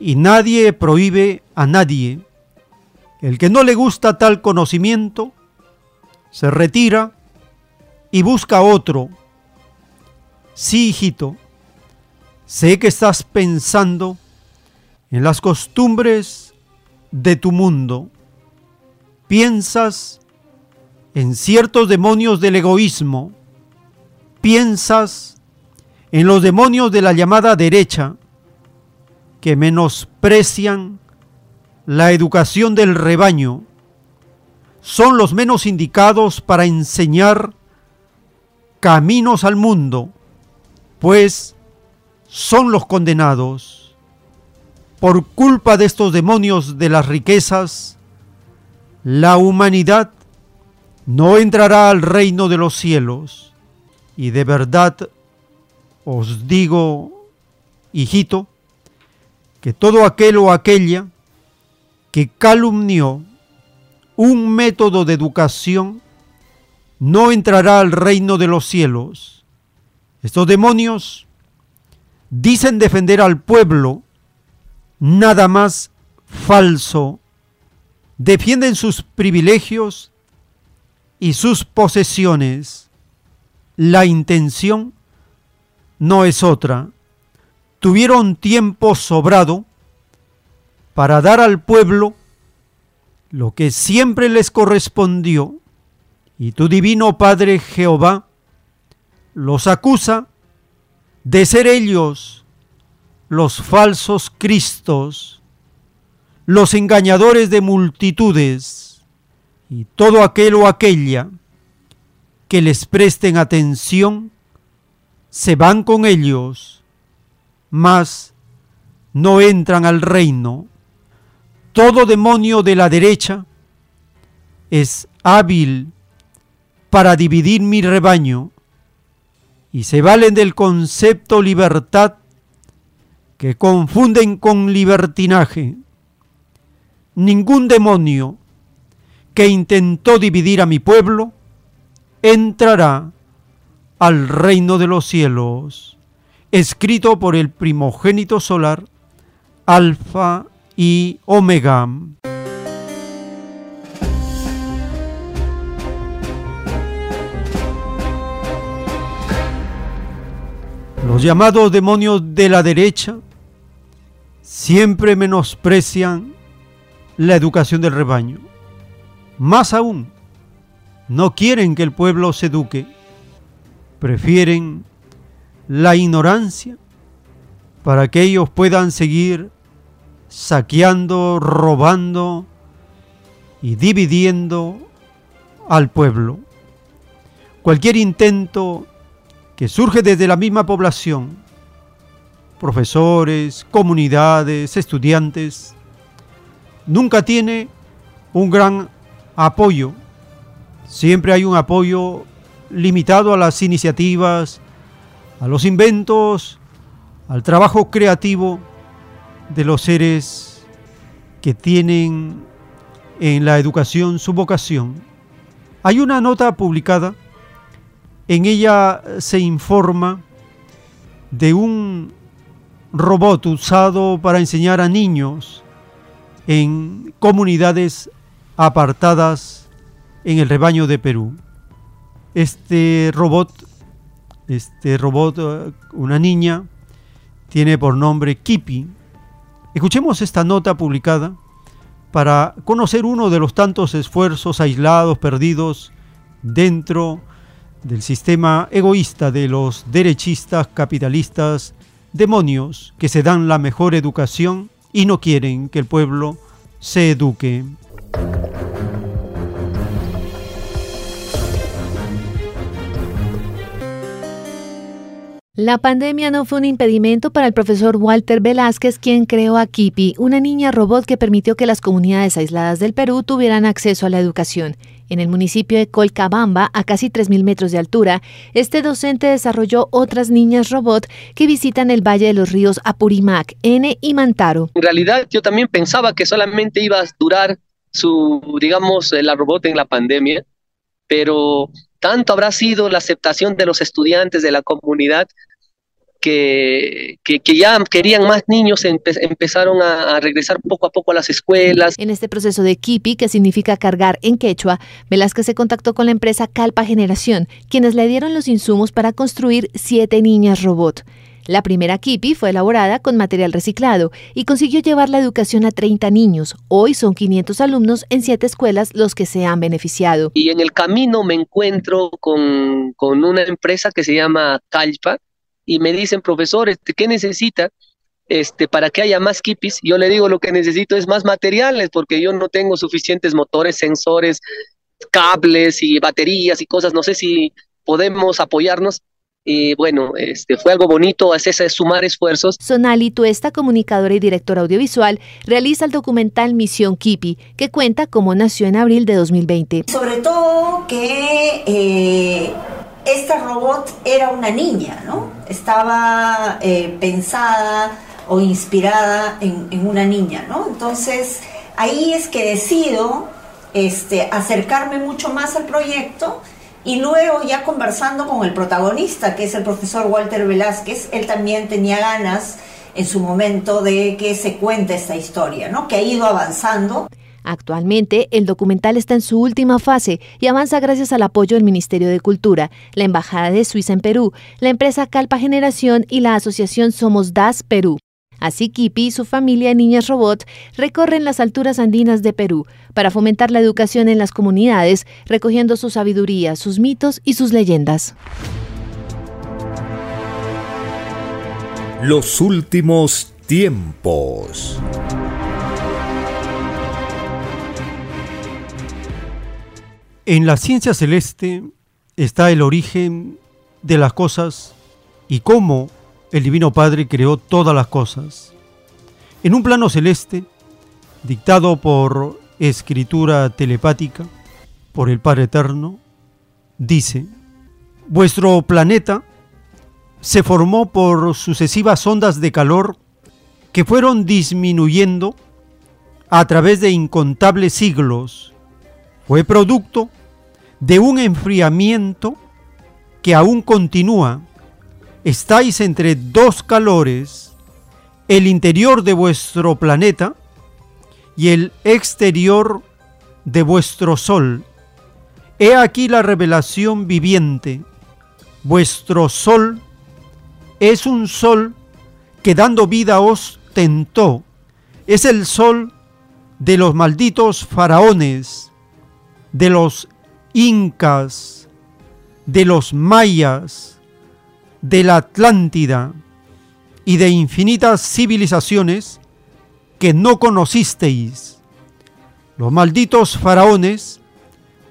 y nadie prohíbe a nadie. El que no le gusta tal conocimiento, se retira y busca otro. Sí, hijito, sé que estás pensando en las costumbres de tu mundo. Piensas en ciertos demonios del egoísmo. Piensas en los demonios de la llamada derecha que menosprecian la educación del rebaño son los menos indicados para enseñar caminos al mundo, pues son los condenados. Por culpa de estos demonios de las riquezas, la humanidad no entrará al reino de los cielos. Y de verdad os digo, hijito, que todo aquel o aquella que calumnió un método de educación, no entrará al reino de los cielos. Estos demonios dicen defender al pueblo, nada más falso. Defienden sus privilegios y sus posesiones. La intención no es otra. Tuvieron tiempo sobrado para dar al pueblo lo que siempre les correspondió, y tu divino Padre Jehová los acusa de ser ellos los falsos Cristos, los engañadores de multitudes, y todo aquel o aquella que les presten atención, se van con ellos, mas no entran al reino todo demonio de la derecha es hábil para dividir mi rebaño y se valen del concepto libertad que confunden con libertinaje. Ningún demonio que intentó dividir a mi pueblo entrará al reino de los cielos, escrito por el primogénito solar Alfa y Omega. Los llamados demonios de la derecha siempre menosprecian la educación del rebaño. Más aún, no quieren que el pueblo se eduque, prefieren la ignorancia para que ellos puedan seguir saqueando, robando y dividiendo al pueblo. Cualquier intento que surge desde la misma población, profesores, comunidades, estudiantes, nunca tiene un gran apoyo. Siempre hay un apoyo limitado a las iniciativas, a los inventos, al trabajo creativo de los seres que tienen en la educación su vocación. Hay una nota publicada, en ella se informa de un robot usado para enseñar a niños en comunidades apartadas en el rebaño de Perú. Este robot, este robot, eh, una niña, tiene por nombre Kipi. Escuchemos esta nota publicada para conocer uno de los tantos esfuerzos aislados, perdidos dentro del sistema egoísta de los derechistas, capitalistas, demonios que se dan la mejor educación y no quieren que el pueblo se eduque. La pandemia no fue un impedimento para el profesor Walter Velázquez, quien creó a Kipi, una niña robot que permitió que las comunidades aisladas del Perú tuvieran acceso a la educación. En el municipio de Colcabamba, a casi 3.000 metros de altura, este docente desarrolló otras niñas robot que visitan el Valle de los Ríos Apurimac, N y Mantaro. En realidad yo también pensaba que solamente iba a durar su, digamos, la robot en la pandemia, pero tanto habrá sido la aceptación de los estudiantes de la comunidad que, que, ya querían más niños, empezaron a, a, regresar poco a poco a las escuelas. En este proceso de Kipi, que significa cargar en quechua, Velázquez se contactó con la empresa Calpa Generación, quienes le dieron los insumos para construir siete niñas robot. La primera Kipi fue elaborada con material reciclado y consiguió llevar la educación a 30 niños. Hoy son 500 alumnos en siete escuelas los que se han beneficiado. Y en el camino me encuentro con, una empresa que se llama Calpa y me dicen, profesores, ¿qué necesita? Este, para que haya más kipis, yo le digo lo que necesito es más materiales porque yo no tengo suficientes motores, sensores, cables y baterías y cosas, no sé si podemos apoyarnos y bueno, este, fue algo bonito, es ese sumar esfuerzos. Sonali Tuesta, comunicadora y directora audiovisual, realiza el documental Misión Kipi, que cuenta cómo nació en abril de 2020. Sobre todo que eh, esta robot era una niña, ¿no? Estaba eh, pensada o inspirada en, en, una niña, ¿no? Entonces, ahí es que decido este, acercarme mucho más al proyecto y luego ya conversando con el protagonista, que es el profesor Walter Velázquez, él también tenía ganas en su momento de que se cuente esta historia, ¿no? Que ha ido avanzando. Actualmente, el documental está en su última fase y avanza gracias al apoyo del Ministerio de Cultura, la Embajada de Suiza en Perú, la empresa Calpa Generación y la asociación Somos Das Perú. Así Kipi y su familia de niñas robot recorren las alturas andinas de Perú para fomentar la educación en las comunidades, recogiendo su sabiduría, sus mitos y sus leyendas. Los últimos tiempos. En la ciencia celeste está el origen de las cosas y cómo el Divino Padre creó todas las cosas. En un plano celeste, dictado por escritura telepática, por el Padre Eterno, dice, vuestro planeta se formó por sucesivas ondas de calor que fueron disminuyendo a través de incontables siglos. Fue producto de un enfriamiento que aún continúa estáis entre dos calores, el interior de vuestro planeta y el exterior de vuestro sol. He aquí la revelación viviente. Vuestro sol es un sol que dando vida os tentó. Es el sol de los malditos faraones, de los incas, de los mayas, de la Atlántida y de infinitas civilizaciones que no conocisteis. Los malditos faraones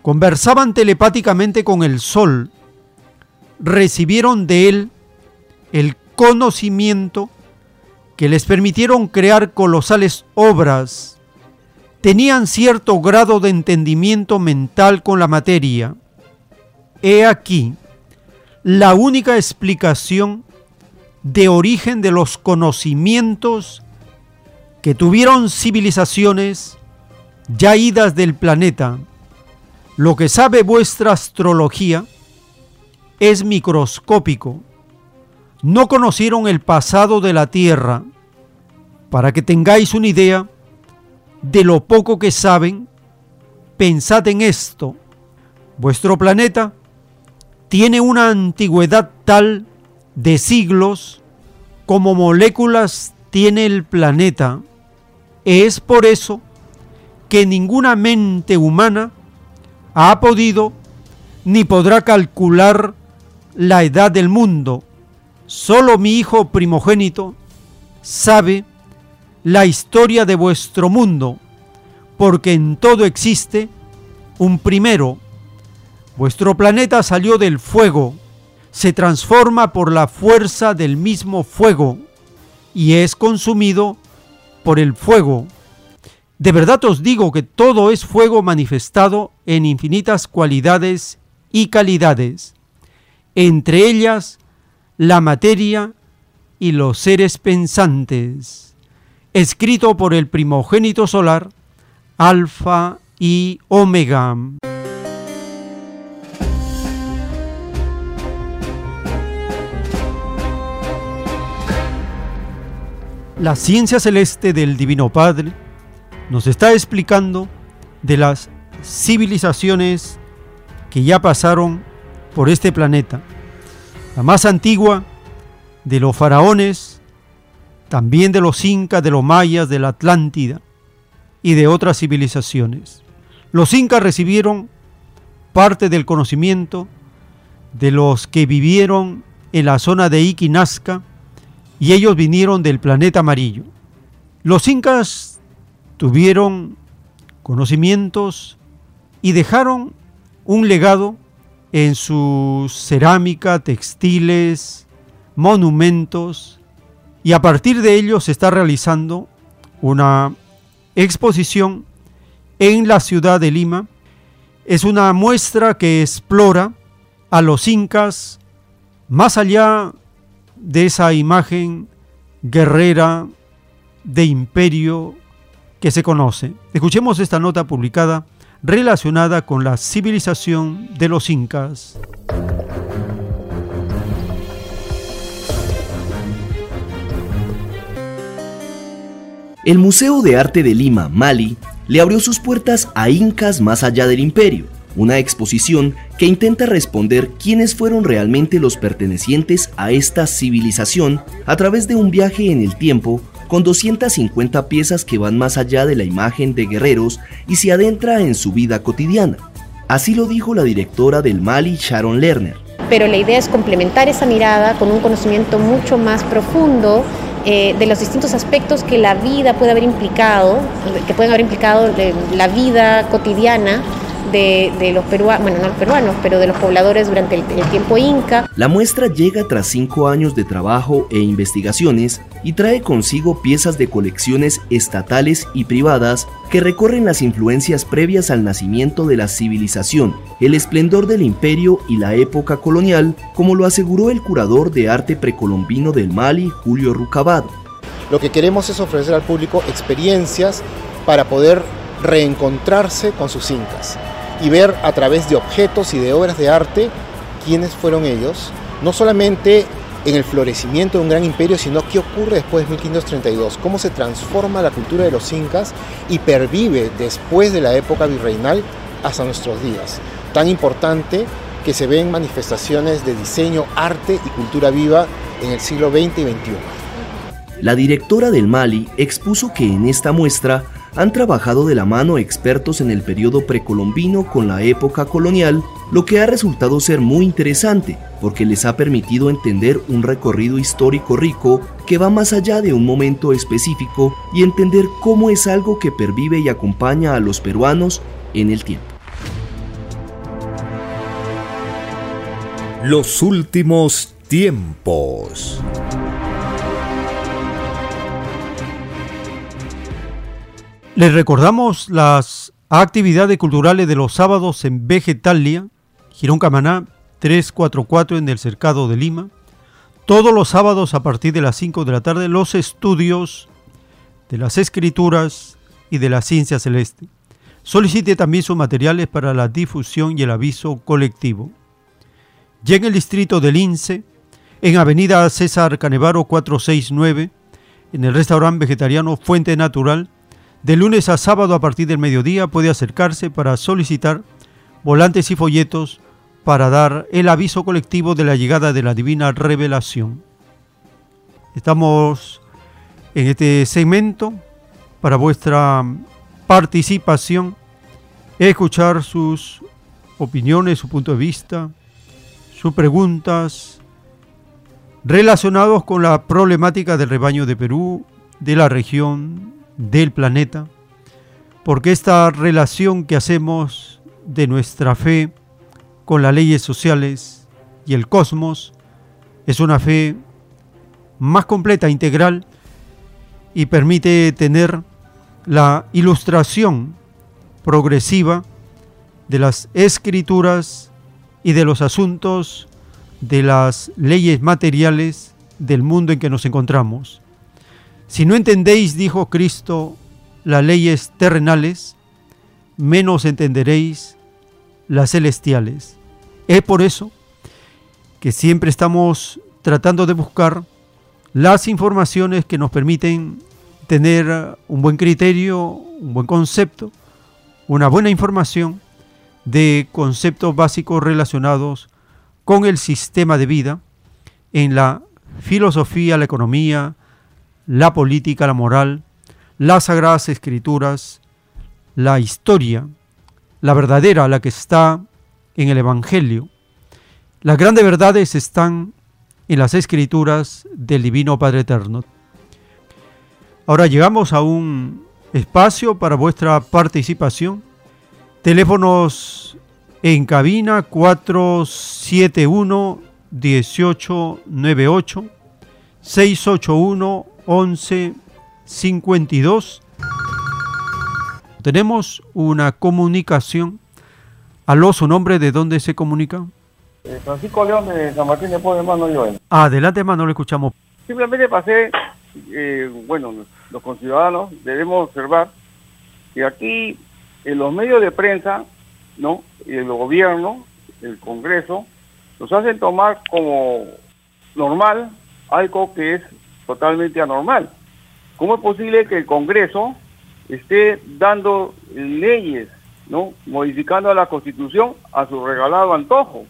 conversaban telepáticamente con el sol, recibieron de él el conocimiento que les permitieron crear colosales obras tenían cierto grado de entendimiento mental con la materia. He aquí la única explicación de origen de los conocimientos que tuvieron civilizaciones ya idas del planeta. Lo que sabe vuestra astrología es microscópico. No conocieron el pasado de la Tierra. Para que tengáis una idea, de lo poco que saben, pensad en esto. Vuestro planeta tiene una antigüedad tal de siglos como moléculas tiene el planeta. Es por eso que ninguna mente humana ha podido ni podrá calcular la edad del mundo. Solo mi hijo primogénito sabe la historia de vuestro mundo, porque en todo existe un primero. Vuestro planeta salió del fuego, se transforma por la fuerza del mismo fuego y es consumido por el fuego. De verdad os digo que todo es fuego manifestado en infinitas cualidades y calidades, entre ellas la materia y los seres pensantes escrito por el primogénito solar, Alfa y Omega. La ciencia celeste del Divino Padre nos está explicando de las civilizaciones que ya pasaron por este planeta. La más antigua de los faraones también de los incas, de los mayas, de la Atlántida y de otras civilizaciones. Los incas recibieron parte del conocimiento de los que vivieron en la zona de Iquinasca y ellos vinieron del planeta amarillo. Los incas tuvieron conocimientos y dejaron un legado en su cerámica, textiles, monumentos y a partir de ello se está realizando una exposición en la ciudad de Lima. Es una muestra que explora a los incas más allá de esa imagen guerrera de imperio que se conoce. Escuchemos esta nota publicada relacionada con la civilización de los incas. El Museo de Arte de Lima, Mali, le abrió sus puertas a Incas más allá del imperio, una exposición que intenta responder quiénes fueron realmente los pertenecientes a esta civilización a través de un viaje en el tiempo con 250 piezas que van más allá de la imagen de guerreros y se adentra en su vida cotidiana. Así lo dijo la directora del Mali, Sharon Lerner. Pero la idea es complementar esa mirada con un conocimiento mucho más profundo eh, de los distintos aspectos que la vida puede haber implicado, que pueden haber implicado la vida cotidiana de, los peruanos, bueno, no los peruanos, pero de los pobladores durante el, tiempo inca. La muestra llega tras cinco años de trabajo e investigaciones y trae consigo piezas de colecciones estatales y privadas que recorren las influencias previas al nacimiento de la civilización, el esplendor del imperio y la época colonial, como lo aseguró el curador de arte precolombino del Mali, Julio Rucabado. Lo que queremos es ofrecer al público experiencias para poder reencontrarse con sus incas y ver a través de objetos y de obras de arte quiénes fueron ellos, no solamente en el florecimiento de un gran imperio, sino qué ocurre después de 1532, cómo se transforma la cultura de los incas y pervive después de la época virreinal hasta nuestros días. Tan importante que se ven manifestaciones de diseño, arte y cultura viva en el siglo XX y XXI. La directora del Mali expuso que en esta muestra han trabajado de la mano expertos en el periodo precolombino con la época colonial, lo que ha resultado ser muy interesante porque les ha permitido entender un recorrido histórico rico que va más allá de un momento específico y entender cómo es algo que pervive y acompaña a los peruanos en el tiempo. Los últimos tiempos. Les recordamos las actividades culturales de los sábados en Vegetalia, Girón Camaná 344 en el Cercado de Lima. Todos los sábados a partir de las 5 de la tarde los estudios de las escrituras y de la ciencia celeste. Solicite también sus materiales para la difusión y el aviso colectivo. Ya en el distrito del Lince, en Avenida César Canevaro 469, en el restaurante vegetariano Fuente Natural, de lunes a sábado a partir del mediodía puede acercarse para solicitar volantes y folletos para dar el aviso colectivo de la llegada de la divina revelación. Estamos en este segmento para vuestra participación, escuchar sus opiniones, su punto de vista, sus preguntas relacionados con la problemática del rebaño de Perú, de la región, del planeta, porque esta relación que hacemos de nuestra fe con las leyes sociales y el cosmos es una fe más completa, integral, y permite tener la ilustración progresiva de las escrituras y de los asuntos de las leyes materiales del mundo en que nos encontramos. Si no entendéis, dijo Cristo, las leyes terrenales, menos entenderéis las celestiales. Es por eso que siempre estamos tratando de buscar las informaciones que nos permiten tener un buen criterio, un buen concepto, una buena información de conceptos básicos relacionados con el sistema de vida en la filosofía, la economía, la política, la moral, las sagradas escrituras, la historia, la verdadera, la que está en el Evangelio. Las grandes verdades están en las escrituras del Divino Padre Eterno. Ahora llegamos a un espacio para vuestra participación. Teléfonos en cabina 471 1898 681 1152. Tenemos una comunicación. Aló, su nombre, ¿de dónde se comunica? Eh, Francisco León de San Martín de Porres, hermano Joel. Adelante, hermano, lo escuchamos. Simplemente pasé, eh, bueno, los conciudadanos debemos observar que aquí en los medios de prensa, ¿no? Y el gobierno, el Congreso, nos hacen tomar como normal algo que es totalmente anormal. ¿Cómo es posible que el Congreso esté dando leyes, ¿no? modificando la Constitución a su regalado antojo,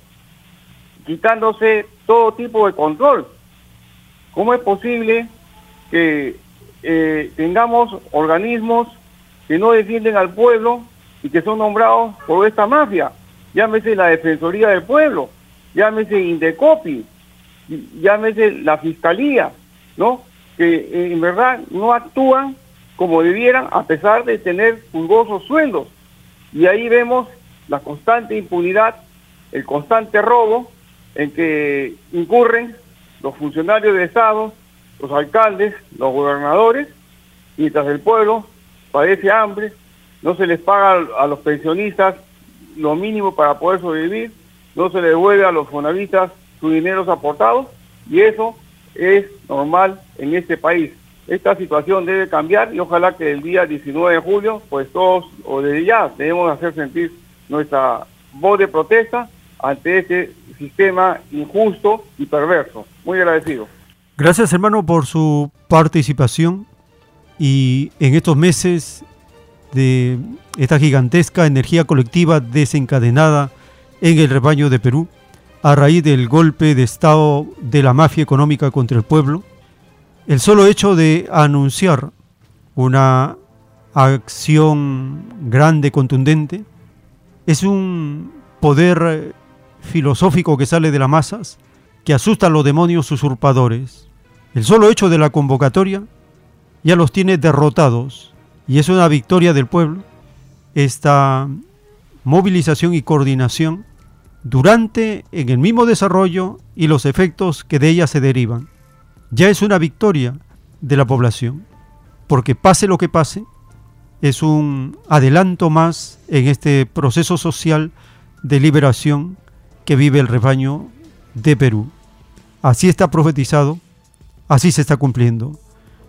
quitándose todo tipo de control? ¿Cómo es posible que eh, tengamos organismos que no defienden al pueblo y que son nombrados por esta mafia? Llámese la Defensoría del Pueblo, llámese Indecopi, llámese la Fiscalía, ¿no? Que eh, en verdad no actúan como debieran a pesar de tener jugosos sueldos. Y ahí vemos la constante impunidad, el constante robo en que incurren los funcionarios de Estado, los alcaldes, los gobernadores, mientras el pueblo padece hambre, no se les paga a los pensionistas lo mínimo para poder sobrevivir, no se les devuelve a los fonavistas sus dineros aportados y eso es normal en este país. Esta situación debe cambiar y ojalá que el día 19 de julio, pues todos, o desde ya, debemos hacer sentir nuestra voz de protesta ante este sistema injusto y perverso. Muy agradecido. Gracias hermano por su participación y en estos meses de esta gigantesca energía colectiva desencadenada en el rebaño de Perú a raíz del golpe de Estado de la mafia económica contra el pueblo, el solo hecho de anunciar una acción grande, contundente, es un poder filosófico que sale de las masas, que asusta a los demonios usurpadores. El solo hecho de la convocatoria ya los tiene derrotados y es una victoria del pueblo esta movilización y coordinación durante, en el mismo desarrollo y los efectos que de ella se derivan. Ya es una victoria de la población, porque pase lo que pase, es un adelanto más en este proceso social de liberación que vive el rebaño de Perú. Así está profetizado, así se está cumpliendo,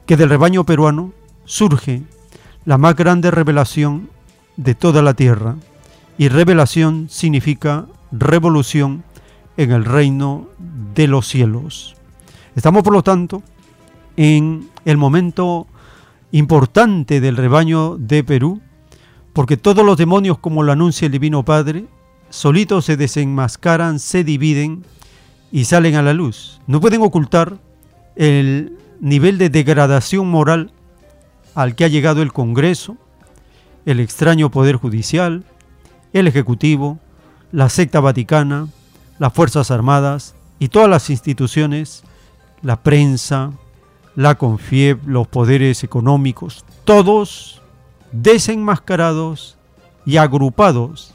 que del rebaño peruano surge la más grande revelación de toda la tierra, y revelación significa revolución en el reino de los cielos. Estamos, por lo tanto, en el momento importante del rebaño de Perú, porque todos los demonios, como lo anuncia el Divino Padre, solitos se desenmascaran, se dividen y salen a la luz. No pueden ocultar el nivel de degradación moral al que ha llegado el Congreso, el extraño Poder Judicial, el Ejecutivo, la secta vaticana, las Fuerzas Armadas y todas las instituciones, la prensa, la CONFIEP, los poderes económicos, todos desenmascarados y agrupados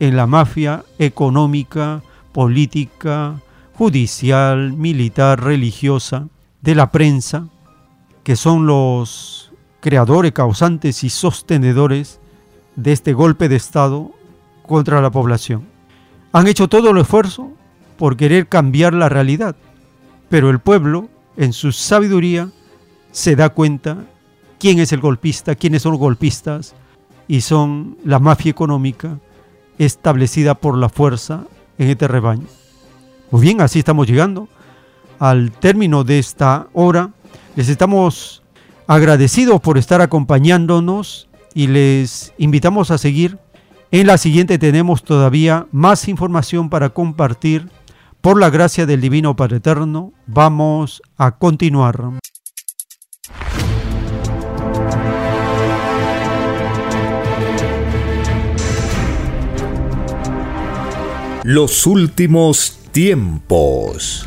en la mafia económica, política, judicial, militar, religiosa, de la prensa, que son los creadores, causantes y sostenedores de este golpe de Estado contra la población. Han hecho todo el esfuerzo por querer cambiar la realidad, pero el pueblo, en su sabiduría, se da cuenta quién es el golpista, quiénes son los golpistas, y son la mafia económica establecida por la fuerza en este rebaño. Muy bien, así estamos llegando al término de esta hora. Les estamos agradecidos por estar acompañándonos y les invitamos a seguir en la siguiente tenemos todavía más información para compartir. Por la gracia del Divino Padre Eterno, vamos a continuar. Los últimos tiempos.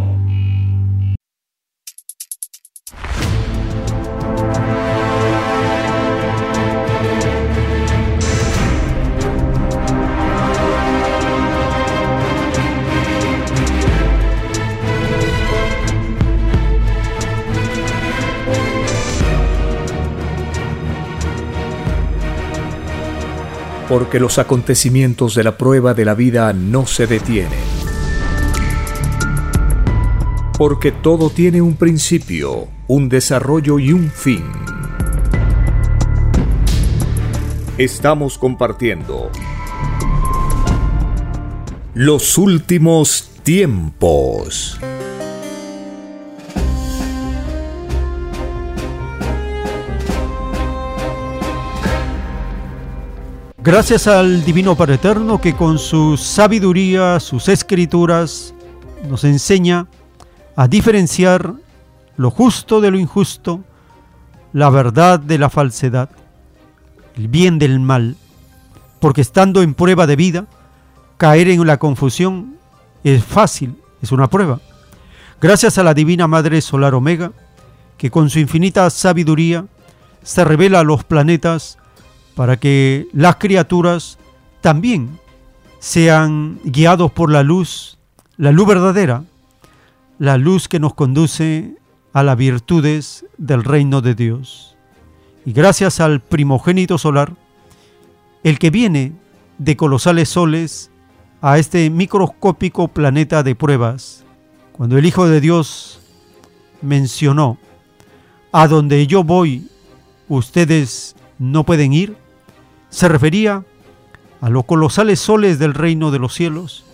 Porque los acontecimientos de la prueba de la vida no se detienen. Porque todo tiene un principio, un desarrollo y un fin. Estamos compartiendo los últimos tiempos. Gracias al Divino Padre Eterno que con su sabiduría, sus escrituras, nos enseña a diferenciar lo justo de lo injusto, la verdad de la falsedad, el bien del mal, porque estando en prueba de vida, caer en la confusión es fácil, es una prueba. Gracias a la Divina Madre Solar Omega, que con su infinita sabiduría se revela a los planetas para que las criaturas también sean guiados por la luz, la luz verdadera, la luz que nos conduce a las virtudes del reino de Dios. Y gracias al primogénito solar, el que viene de colosales soles a este microscópico planeta de pruebas, cuando el Hijo de Dios mencionó, a donde yo voy, ustedes no pueden ir, se refería a los colosales soles del reino de los cielos,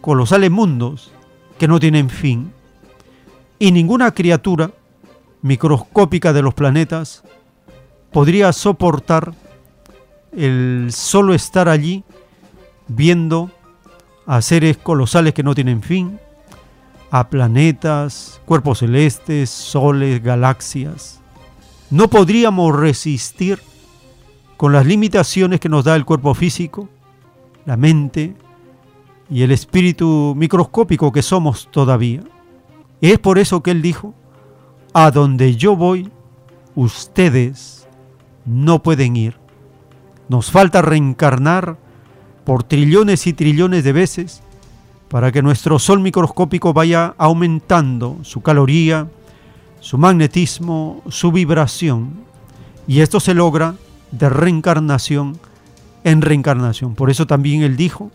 colosales mundos que no tienen fin, y ninguna criatura microscópica de los planetas podría soportar el solo estar allí viendo a seres colosales que no tienen fin, a planetas, cuerpos celestes, soles, galaxias. No podríamos resistir con las limitaciones que nos da el cuerpo físico, la mente y el espíritu microscópico que somos todavía. Es por eso que Él dijo, a donde yo voy, ustedes no pueden ir. Nos falta reencarnar por trillones y trillones de veces para que nuestro sol microscópico vaya aumentando su caloría, su magnetismo, su vibración. Y esto se logra de reencarnación en reencarnación. Por eso también él dijo,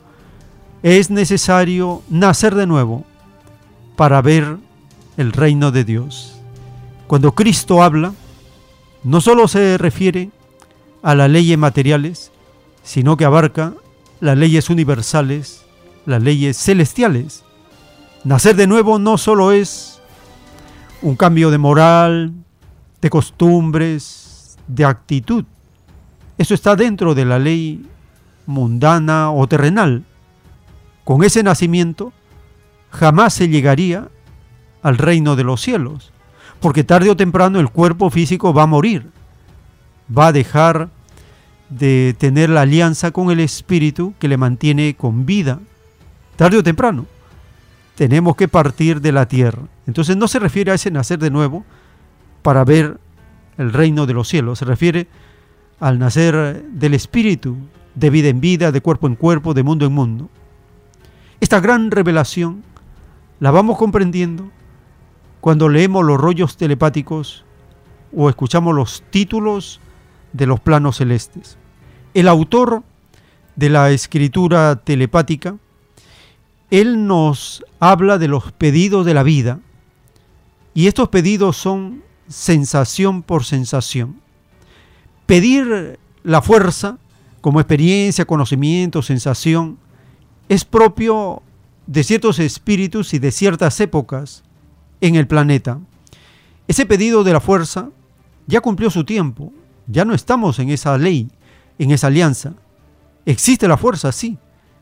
es necesario nacer de nuevo para ver el reino de Dios. Cuando Cristo habla, no solo se refiere a las leyes materiales, sino que abarca las leyes universales, las leyes celestiales. Nacer de nuevo no solo es un cambio de moral, de costumbres, de actitud, eso está dentro de la ley mundana o terrenal. Con ese nacimiento jamás se llegaría al reino de los cielos, porque tarde o temprano el cuerpo físico va a morir, va a dejar de tener la alianza con el espíritu que le mantiene con vida, tarde o temprano. Tenemos que partir de la tierra. Entonces no se refiere a ese nacer de nuevo para ver el reino de los cielos, se refiere al nacer del Espíritu, de vida en vida, de cuerpo en cuerpo, de mundo en mundo. Esta gran revelación la vamos comprendiendo cuando leemos los rollos telepáticos o escuchamos los títulos de los planos celestes. El autor de la escritura telepática, él nos habla de los pedidos de la vida y estos pedidos son sensación por sensación. Pedir la fuerza como experiencia, conocimiento, sensación, es propio de ciertos espíritus y de ciertas épocas en el planeta. Ese pedido de la fuerza ya cumplió su tiempo, ya no estamos en esa ley, en esa alianza. Existe la fuerza, sí,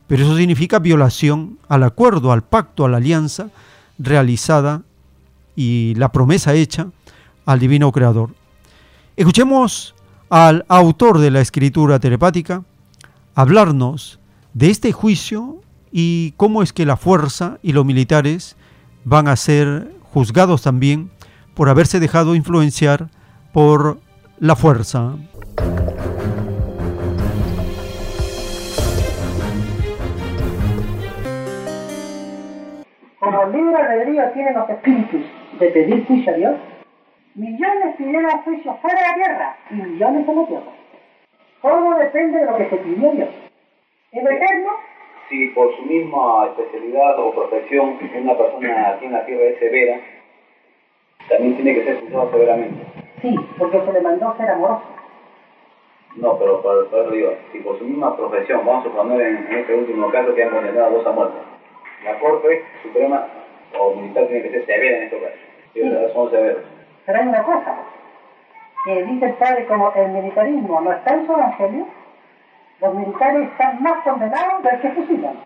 pero eso significa violación al acuerdo, al pacto, a la alianza realizada y la promesa hecha al divino creador. Escuchemos al autor de la escritura telepática hablarnos de este juicio y cómo es que la fuerza y los militares van a ser juzgados también por haberse dejado influenciar por la fuerza. Como libre albedrío tiene los espíritus de pedir juicio a Dios, millones pidieron juicio fuera de la tierra y millones en la tierra. Todo depende de lo que se pidió a Dios. ¿Es eterno? Si por su misma especialidad o profesión una persona aquí en la tierra es severa, también tiene que ser juzgado severamente. Sí, porque se le mandó ser amoroso. No, pero por, por eso digo, si por su misma profesión, vamos a suponer en, en este último caso que han condenado a dos a muerte, la Corte Suprema o Militar tiene que ser severa en este caso. Sí. Son severos. Pero hay una cosa, que dice el padre como el militarismo no está en su evangelio, los militares están más condenados del que fusilan.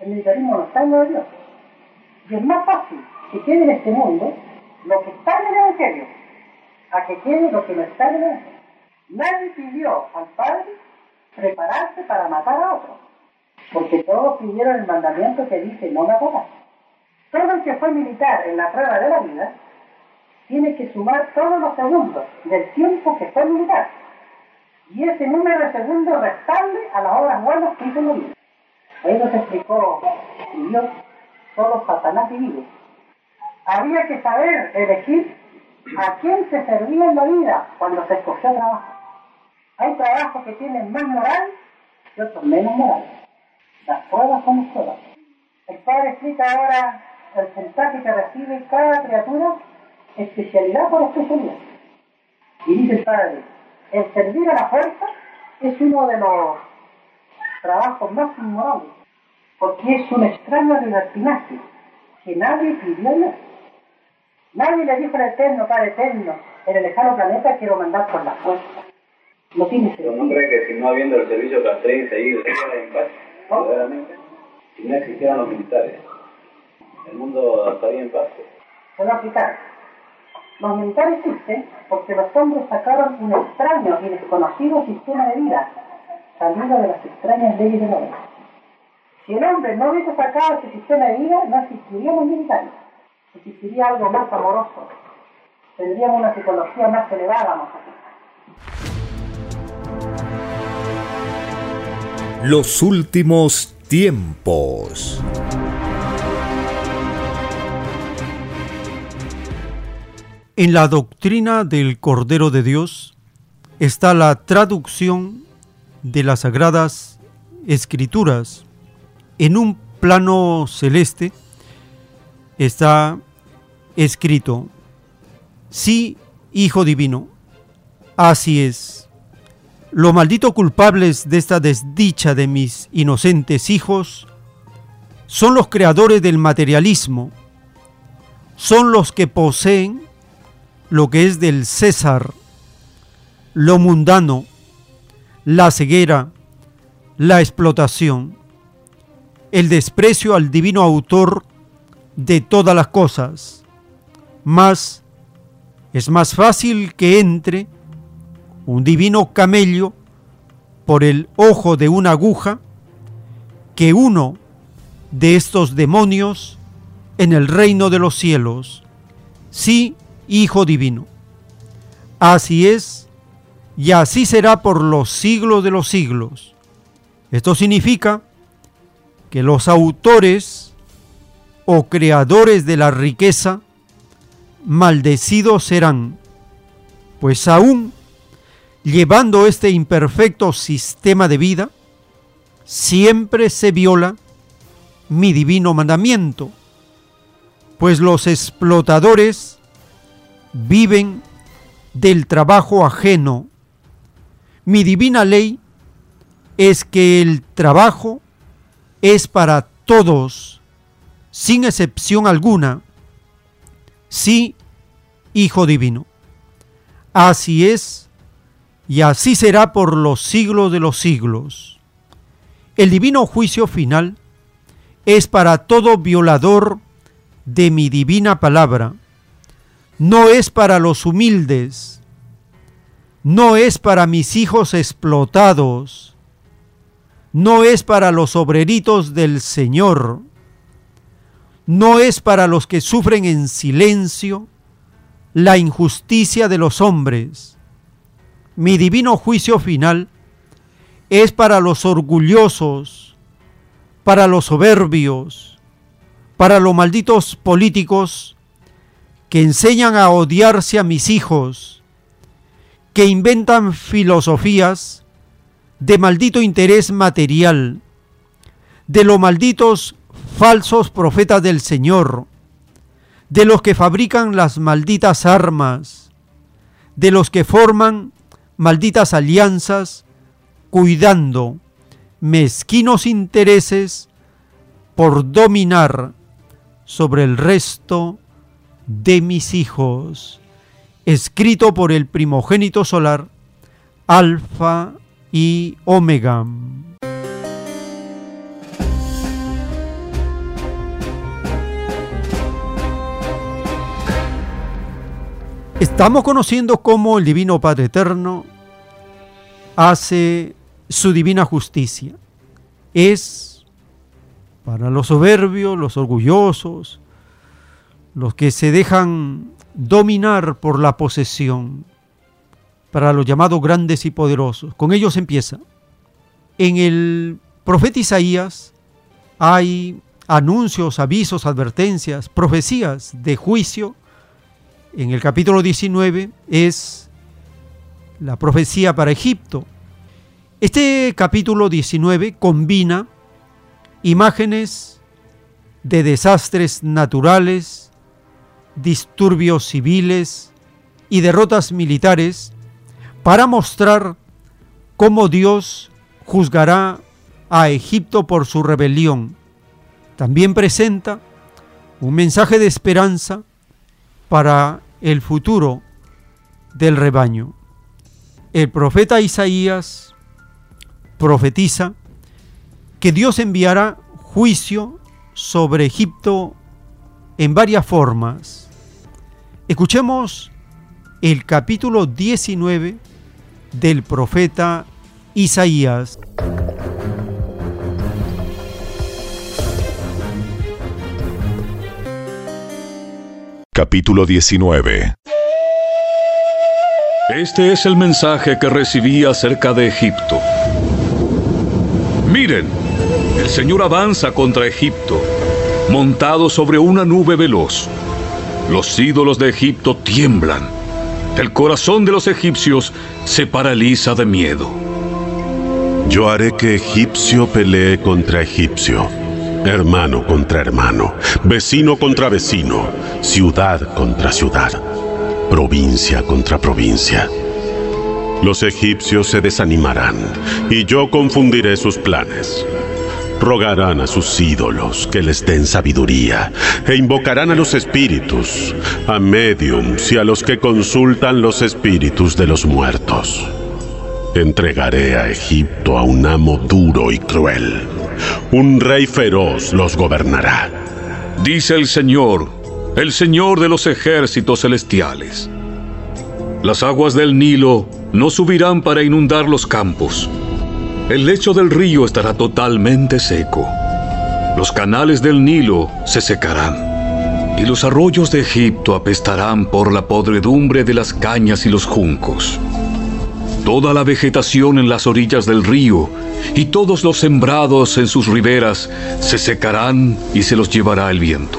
El militarismo no está en lo de Dios. Y es más fácil que quede en este mundo lo que está en el evangelio, a que quede lo que no está en el evangelio. Nadie pidió al Padre prepararse para matar a otro, porque todos pidieron el mandamiento que dice no matarás. Todo el que fue militar en la prueba de la vida tiene que sumar todos los segundos del tiempo que fue militar. Y ese número de segundos restable a las obras buenas que hizo la vida. Ahí nos explicó Dios, solo Satanás divide. Había que saber elegir a quién se servía en la vida cuando se escogió trabajo. Hay trabajos que tienen más moral y otros menos moral. Las pruebas son pruebas. El Padre explica ahora el puntaje que recibe cada criatura especialidad por especialidad. Y dice el Padre, el servir a la fuerza es uno de los trabajos más inmorales, porque es un extraño libertinaje que nadie pidió a. Nadie le dijo al Eterno, Padre Eterno, en el lejano planeta quiero mandar por la fuerza. No tiene sentido. ¿No cree que si no habiendo el servicio castrense ahí, en paz? Verdaderamente. Si no existieran los militares, el mundo estaría en paz. Se va a explicar. Los militares existen porque los hombres sacaron un extraño y desconocido sistema de vida, salido de las extrañas leyes del hombre. Si el hombre no hubiese sacado ese sistema de vida, no existirían los militares. Existiría algo más amoroso. Tendríamos una psicología más elevada, vamos a decir. Los últimos tiempos. En la doctrina del Cordero de Dios está la traducción de las sagradas escrituras. En un plano celeste está escrito, sí, Hijo Divino, así es. Los malditos culpables de esta desdicha de mis inocentes hijos son los creadores del materialismo, son los que poseen lo que es del César, lo mundano, la ceguera, la explotación, el desprecio al divino autor de todas las cosas. Más es más fácil que entre un divino camello por el ojo de una aguja que uno de estos demonios en el reino de los cielos. Sí, Hijo Divino. Así es, y así será por los siglos de los siglos. Esto significa que los autores o creadores de la riqueza maldecidos serán, pues aún llevando este imperfecto sistema de vida, siempre se viola mi divino mandamiento, pues los explotadores viven del trabajo ajeno. Mi divina ley es que el trabajo es para todos sin excepción alguna, sí, Hijo Divino. Así es, y así será por los siglos de los siglos. El divino juicio final es para todo violador de mi divina palabra. No es para los humildes, no es para mis hijos explotados, no es para los obreritos del Señor, no es para los que sufren en silencio la injusticia de los hombres. Mi divino juicio final es para los orgullosos, para los soberbios, para los malditos políticos que enseñan a odiarse a mis hijos, que inventan filosofías de maldito interés material, de los malditos falsos profetas del Señor, de los que fabrican las malditas armas, de los que forman malditas alianzas cuidando mezquinos intereses por dominar sobre el resto de mis hijos. Escrito por el primogénito solar, Alfa y Omega. Estamos conociendo cómo el Divino Padre Eterno hace su divina justicia. Es para los soberbios, los orgullosos, los que se dejan dominar por la posesión, para los llamados grandes y poderosos. Con ellos empieza. En el profeta Isaías hay anuncios, avisos, advertencias, profecías de juicio. En el capítulo 19 es la profecía para Egipto. Este capítulo 19 combina imágenes de desastres naturales, disturbios civiles y derrotas militares para mostrar cómo Dios juzgará a Egipto por su rebelión. También presenta un mensaje de esperanza para el futuro del rebaño. El profeta Isaías profetiza que Dios enviará juicio sobre Egipto en varias formas. Escuchemos el capítulo 19 del profeta Isaías. Capítulo 19 Este es el mensaje que recibí acerca de Egipto. Miren, el Señor avanza contra Egipto, montado sobre una nube veloz. Los ídolos de Egipto tiemblan. El corazón de los egipcios se paraliza de miedo. Yo haré que egipcio pelee contra egipcio, hermano contra hermano, vecino contra vecino, ciudad contra ciudad, provincia contra provincia. Los egipcios se desanimarán y yo confundiré sus planes. Rogarán a sus ídolos que les den sabiduría e invocarán a los espíritus, a mediums y a los que consultan los espíritus de los muertos. Entregaré a Egipto a un amo duro y cruel. Un rey feroz los gobernará. Dice el Señor, el Señor de los ejércitos celestiales. Las aguas del Nilo no subirán para inundar los campos. El lecho del río estará totalmente seco. Los canales del Nilo se secarán. Y los arroyos de Egipto apestarán por la podredumbre de las cañas y los juncos. Toda la vegetación en las orillas del río y todos los sembrados en sus riberas se secarán y se los llevará el viento.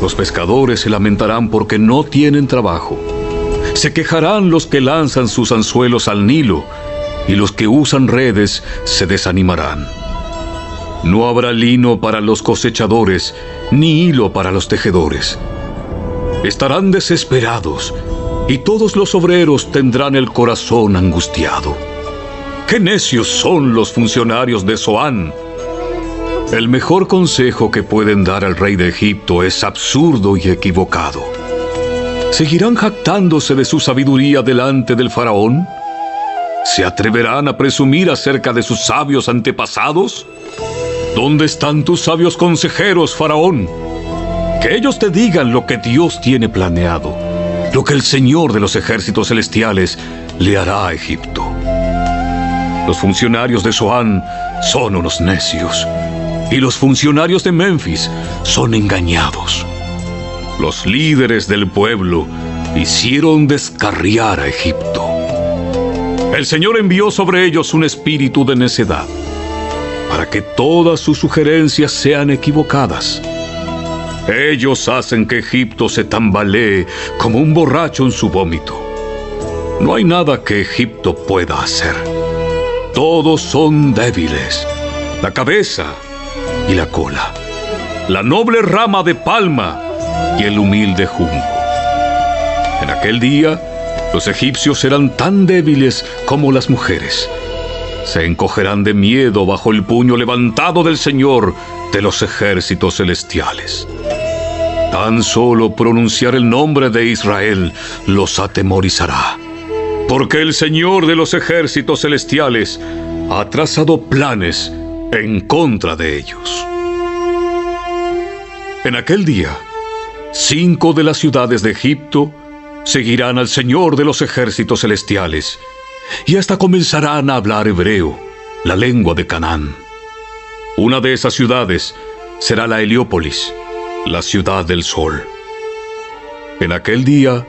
Los pescadores se lamentarán porque no tienen trabajo se quejarán los que lanzan sus anzuelos al Nilo, y los que usan redes se desanimarán. No habrá lino para los cosechadores, ni hilo para los tejedores. Estarán desesperados, y todos los obreros tendrán el corazón angustiado. ¡Qué necios son los funcionarios de Zoán! El mejor consejo que pueden dar al rey de Egipto es absurdo y equivocado. ¿Seguirán jactándose de su sabiduría delante del faraón? ¿Se atreverán a presumir acerca de sus sabios antepasados? ¿Dónde están tus sabios consejeros, faraón? Que ellos te digan lo que Dios tiene planeado, lo que el Señor de los ejércitos celestiales le hará a Egipto. Los funcionarios de Soán son unos necios y los funcionarios de Memphis son engañados. Los líderes del pueblo hicieron descarriar a Egipto. El Señor envió sobre ellos un espíritu de necedad para que todas sus sugerencias sean equivocadas. Ellos hacen que Egipto se tambalee como un borracho en su vómito. No hay nada que Egipto pueda hacer. Todos son débiles. La cabeza y la cola. La noble rama de palma y el humilde junco. En aquel día, los egipcios serán tan débiles como las mujeres. Se encogerán de miedo bajo el puño levantado del Señor de los ejércitos celestiales. Tan solo pronunciar el nombre de Israel los atemorizará, porque el Señor de los ejércitos celestiales ha trazado planes en contra de ellos. En aquel día, cinco de las ciudades de Egipto seguirán al Señor de los ejércitos celestiales y hasta comenzarán a hablar hebreo, la lengua de Canaán. Una de esas ciudades será la Heliópolis, la ciudad del sol. En aquel día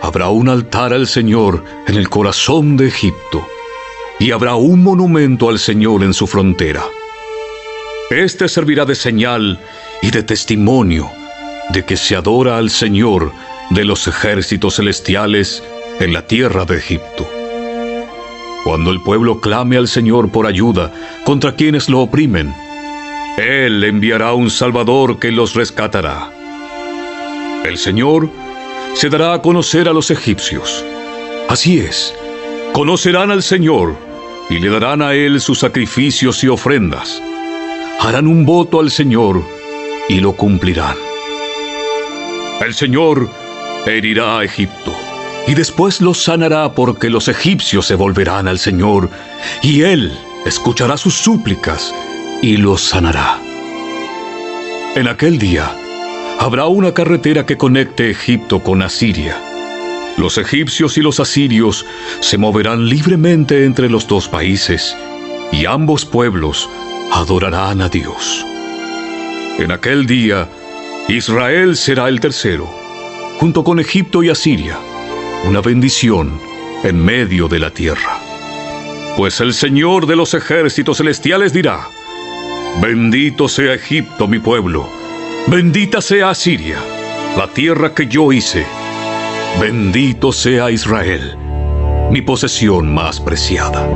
habrá un altar al Señor en el corazón de Egipto y habrá un monumento al Señor en su frontera. Este servirá de señal y de testimonio de que se adora al Señor de los ejércitos celestiales en la tierra de Egipto. Cuando el pueblo clame al Señor por ayuda contra quienes lo oprimen, Él enviará un Salvador que los rescatará. El Señor se dará a conocer a los egipcios. Así es, conocerán al Señor y le darán a Él sus sacrificios y ofrendas. Harán un voto al Señor y lo cumplirán. El Señor herirá a Egipto y después los sanará porque los egipcios se volverán al Señor y Él escuchará sus súplicas y los sanará. En aquel día habrá una carretera que conecte Egipto con Asiria. Los egipcios y los asirios se moverán libremente entre los dos países y ambos pueblos adorarán a Dios. En aquel día, Israel será el tercero, junto con Egipto y Asiria, una bendición en medio de la tierra. Pues el Señor de los ejércitos celestiales dirá, Bendito sea Egipto, mi pueblo, bendita sea Asiria, la tierra que yo hice, bendito sea Israel, mi posesión más preciada.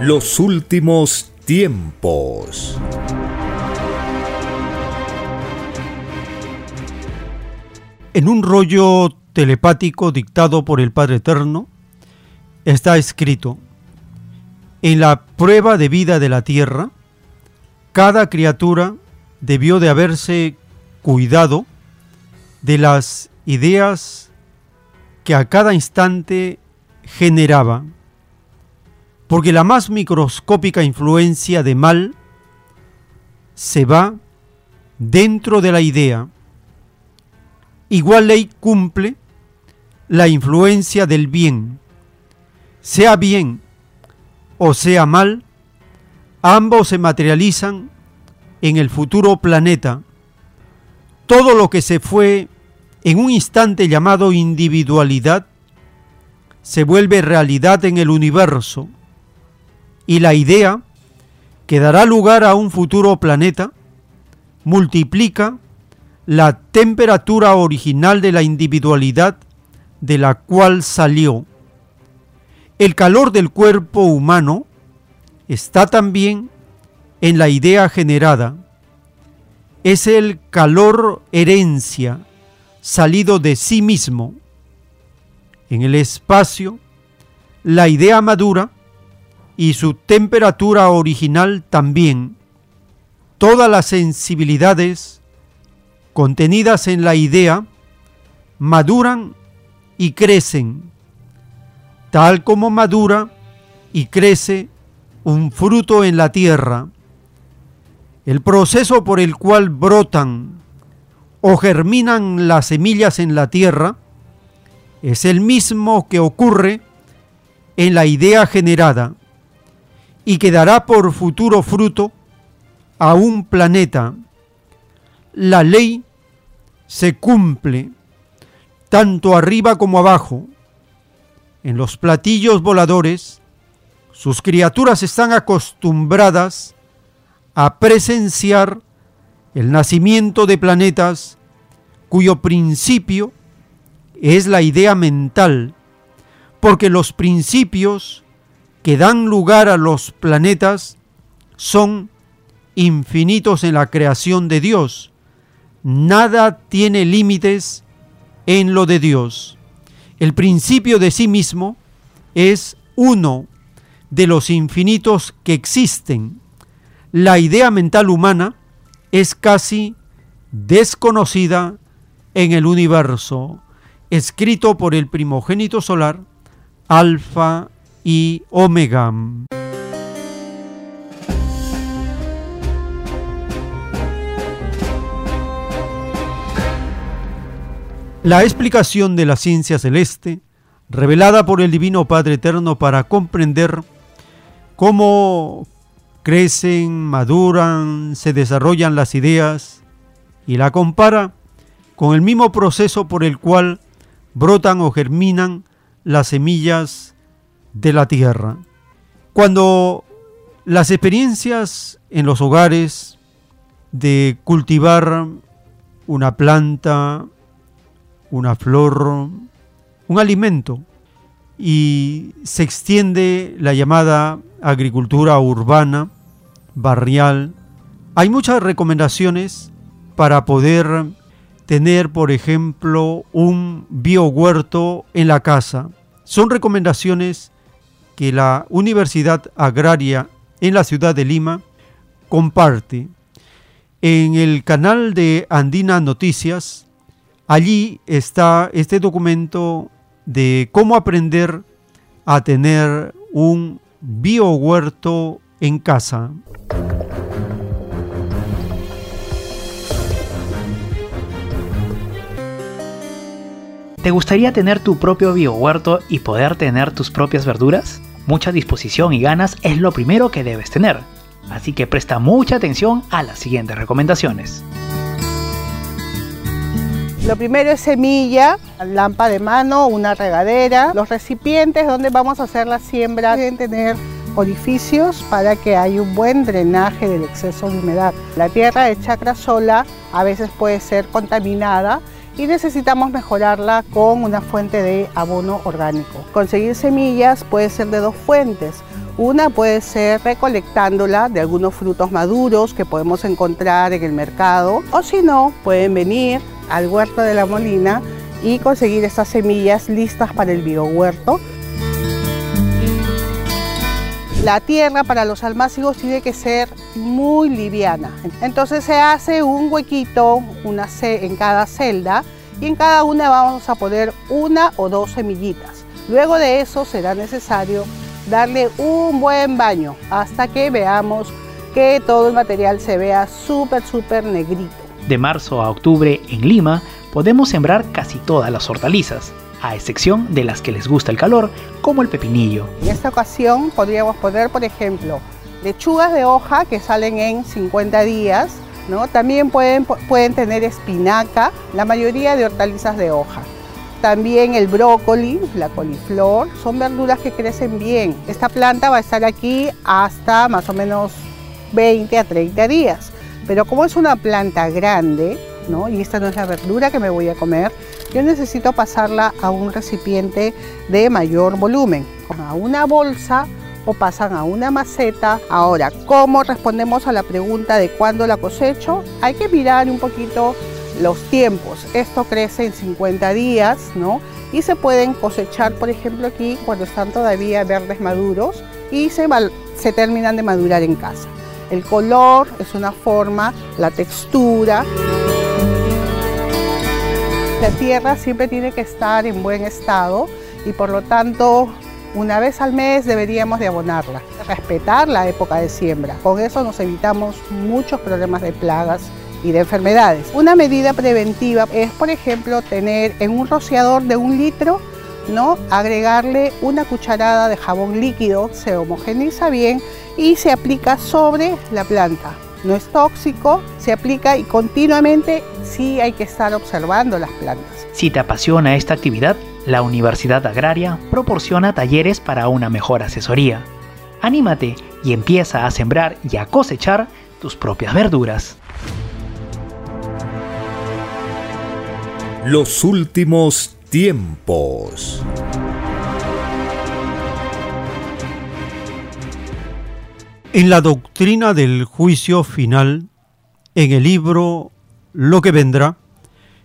Los últimos tiempos. En un rollo telepático dictado por el Padre Eterno, está escrito, en la prueba de vida de la tierra, cada criatura debió de haberse cuidado de las ideas que a cada instante generaba porque la más microscópica influencia de mal se va dentro de la idea. Igual ley cumple la influencia del bien. Sea bien o sea mal, ambos se materializan en el futuro planeta. Todo lo que se fue en un instante llamado individualidad se vuelve realidad en el universo y la idea que dará lugar a un futuro planeta multiplica la temperatura original de la individualidad de la cual salió. El calor del cuerpo humano está también en la idea generada. Es el calor herencia salido de sí mismo. En el espacio, la idea madura y su temperatura original también. Todas las sensibilidades contenidas en la idea maduran y crecen, tal como madura y crece un fruto en la tierra. El proceso por el cual brotan o germinan las semillas en la tierra es el mismo que ocurre en la idea generada y que dará por futuro fruto a un planeta. La ley se cumple tanto arriba como abajo. En los platillos voladores, sus criaturas están acostumbradas a presenciar el nacimiento de planetas cuyo principio es la idea mental, porque los principios que dan lugar a los planetas son infinitos en la creación de Dios. Nada tiene límites en lo de Dios. El principio de sí mismo es uno de los infinitos que existen. La idea mental humana es casi desconocida en el universo, escrito por el primogénito solar, Alfa y Omega. La explicación de la ciencia celeste, revelada por el Divino Padre Eterno para comprender cómo crecen, maduran, se desarrollan las ideas y la compara con el mismo proceso por el cual brotan o germinan las semillas de la tierra. Cuando las experiencias en los hogares de cultivar una planta, una flor, un alimento, y se extiende la llamada agricultura urbana, barrial. Hay muchas recomendaciones para poder tener, por ejemplo, un biohuerto en la casa. Son recomendaciones que la Universidad Agraria en la ciudad de Lima comparte. En el canal de Andina Noticias, allí está este documento de cómo aprender a tener un biohuerto en casa. ¿Te gustaría tener tu propio biohuerto y poder tener tus propias verduras? Mucha disposición y ganas es lo primero que debes tener, así que presta mucha atención a las siguientes recomendaciones. Lo primero es semilla, lámpara de mano, una regadera. Los recipientes donde vamos a hacer la siembra deben tener orificios para que haya un buen drenaje del exceso de humedad. La tierra de chacra sola a veces puede ser contaminada y necesitamos mejorarla con una fuente de abono orgánico. Conseguir semillas puede ser de dos fuentes. Una puede ser recolectándola de algunos frutos maduros que podemos encontrar en el mercado o si no, pueden venir al huerto de la Molina y conseguir estas semillas listas para el biohuerto. La tierra para los almácigos tiene que ser muy liviana. Entonces se hace un huequito una en cada celda y en cada una vamos a poner una o dos semillitas. Luego de eso será necesario darle un buen baño hasta que veamos que todo el material se vea súper, súper negrito. De marzo a octubre en Lima podemos sembrar casi todas las hortalizas, a excepción de las que les gusta el calor, como el pepinillo. En esta ocasión podríamos poner, por ejemplo, lechugas de hoja que salen en 50 días, ¿no? También pueden, pueden tener espinaca, la mayoría de hortalizas de hoja. También el brócoli, la coliflor, son verduras que crecen bien. Esta planta va a estar aquí hasta más o menos 20 a 30 días. Pero como es una planta grande, ¿no? y esta no es la verdura que me voy a comer, yo necesito pasarla a un recipiente de mayor volumen, a una bolsa o pasan a una maceta. Ahora, ¿cómo respondemos a la pregunta de cuándo la cosecho? Hay que mirar un poquito los tiempos. Esto crece en 50 días, ¿no? Y se pueden cosechar, por ejemplo, aquí cuando están todavía verdes maduros, y se terminan de madurar en casa. El color es una forma, la textura. La tierra siempre tiene que estar en buen estado y por lo tanto una vez al mes deberíamos de abonarla, respetar la época de siembra. Con eso nos evitamos muchos problemas de plagas y de enfermedades. Una medida preventiva es, por ejemplo, tener en un rociador de un litro, ¿no? agregarle una cucharada de jabón líquido, se homogeniza bien y se aplica sobre la planta. No es tóxico, se aplica y continuamente sí hay que estar observando las plantas. Si te apasiona esta actividad, la Universidad Agraria proporciona talleres para una mejor asesoría. Anímate y empieza a sembrar y a cosechar tus propias verduras. Los últimos tiempos. En la doctrina del juicio final, en el libro Lo que vendrá,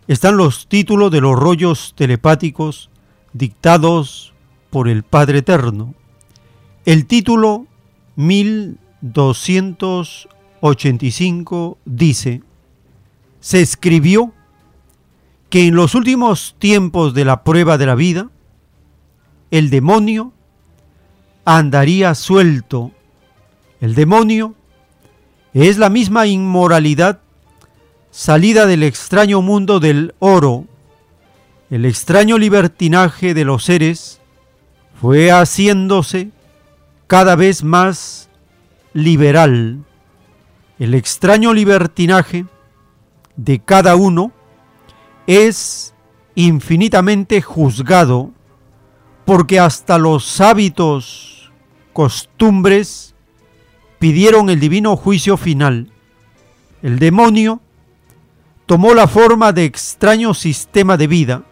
están los títulos de los rollos telepáticos dictados por el Padre Eterno. El título 1285 dice, se escribió que en los últimos tiempos de la prueba de la vida, el demonio andaría suelto. El demonio es la misma inmoralidad salida del extraño mundo del oro, el extraño libertinaje de los seres fue haciéndose cada vez más liberal. El extraño libertinaje de cada uno es infinitamente juzgado porque hasta los hábitos, costumbres, pidieron el divino juicio final. El demonio tomó la forma de extraño sistema de vida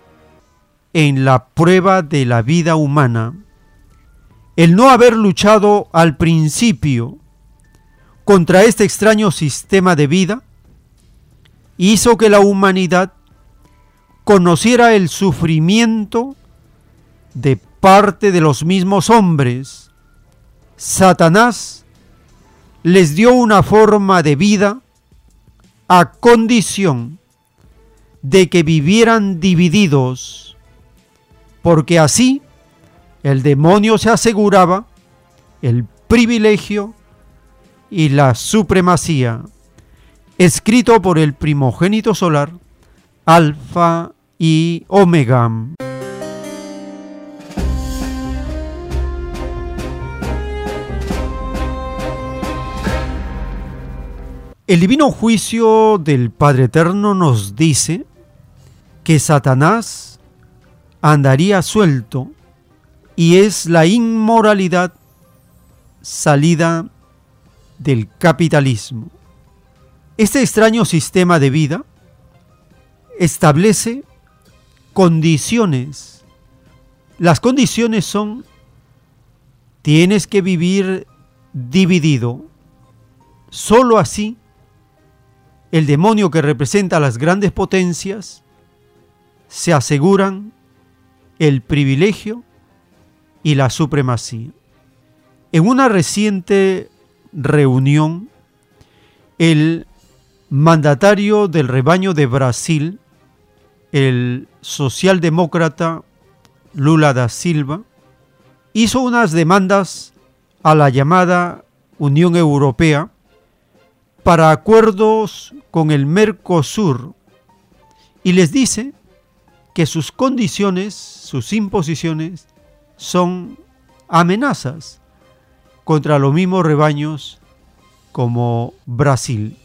en la prueba de la vida humana. El no haber luchado al principio contra este extraño sistema de vida hizo que la humanidad conociera el sufrimiento de parte de los mismos hombres. Satanás les dio una forma de vida a condición de que vivieran divididos, porque así el demonio se aseguraba el privilegio y la supremacía, escrito por el primogénito solar, Alfa y Omega. El divino juicio del Padre Eterno nos dice que Satanás andaría suelto y es la inmoralidad salida del capitalismo. Este extraño sistema de vida establece condiciones. Las condiciones son, tienes que vivir dividido. Solo así el demonio que representa a las grandes potencias, se aseguran el privilegio y la supremacía. En una reciente reunión, el mandatario del rebaño de Brasil, el socialdemócrata Lula da Silva, hizo unas demandas a la llamada Unión Europea para acuerdos con el Mercosur y les dice que sus condiciones, sus imposiciones, son amenazas contra los mismos rebaños como Brasil.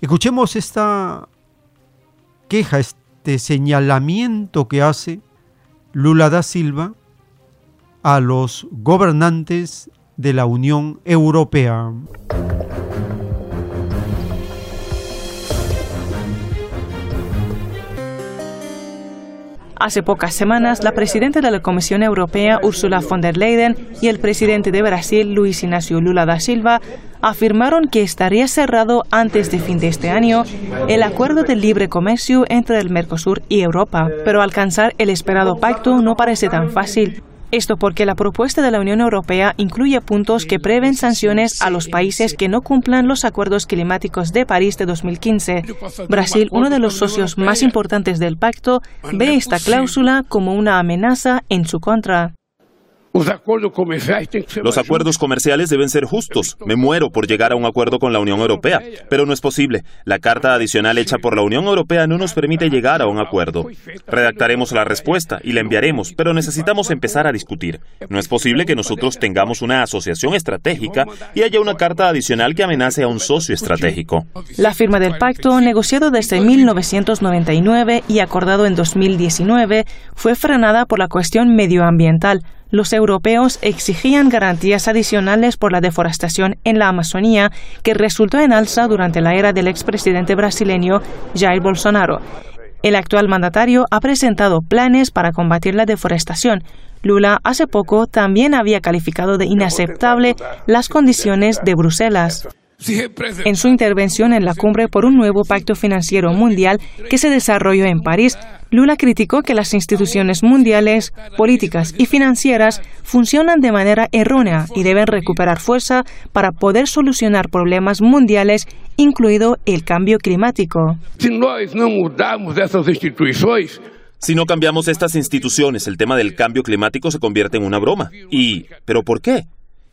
Escuchemos esta queja, este señalamiento que hace Lula da Silva a los gobernantes de la Unión Europea. Hace pocas semanas, la presidenta de la Comisión Europea, Ursula von der Leyen, y el presidente de Brasil, Luis Ignacio Lula da Silva, afirmaron que estaría cerrado antes de fin de este año el acuerdo de libre comercio entre el Mercosur y Europa, pero alcanzar el esperado pacto no parece tan fácil. Esto porque la propuesta de la Unión Europea incluye puntos que prevén sanciones a los países que no cumplan los acuerdos climáticos de París de 2015. Brasil, uno de los socios más importantes del pacto, ve esta cláusula como una amenaza en su contra. Los acuerdos comerciales deben ser justos. Me muero por llegar a un acuerdo con la Unión Europea, pero no es posible. La carta adicional hecha por la Unión Europea no nos permite llegar a un acuerdo. Redactaremos la respuesta y la enviaremos, pero necesitamos empezar a discutir. No es posible que nosotros tengamos una asociación estratégica y haya una carta adicional que amenace a un socio estratégico. La firma del pacto, negociado desde 1999 y acordado en 2019, fue frenada por la cuestión medioambiental los europeos exigían garantías adicionales por la deforestación en la Amazonía, que resultó en alza durante la era del expresidente brasileño Jair Bolsonaro. El actual mandatario ha presentado planes para combatir la deforestación. Lula hace poco también había calificado de inaceptable las condiciones de Bruselas. En su intervención en la cumbre por un nuevo pacto financiero mundial que se desarrolló en París, Lula criticó que las instituciones mundiales, políticas y financieras funcionan de manera errónea y deben recuperar fuerza para poder solucionar problemas mundiales, incluido el cambio climático. Si no cambiamos estas instituciones, el tema del cambio climático se convierte en una broma. ¿Y pero por qué?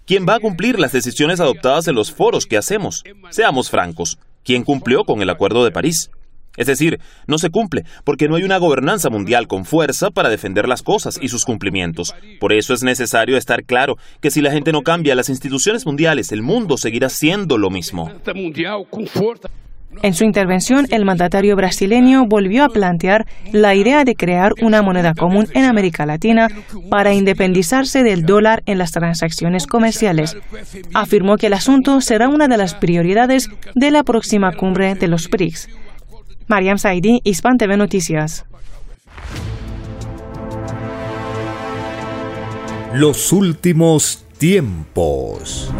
¿Quién va a cumplir las decisiones adoptadas en los foros que hacemos? Seamos francos, ¿quién cumplió con el Acuerdo de París? Es decir, no se cumple porque no hay una gobernanza mundial con fuerza para defender las cosas y sus cumplimientos. Por eso es necesario estar claro que si la gente no cambia las instituciones mundiales, el mundo seguirá siendo lo mismo. En su intervención, el mandatario brasileño volvió a plantear la idea de crear una moneda común en América Latina para independizarse del dólar en las transacciones comerciales. Afirmó que el asunto será una de las prioridades de la próxima cumbre de los BRICS. Mariam Saidi, Hispan TV Noticias. Los últimos tiempos.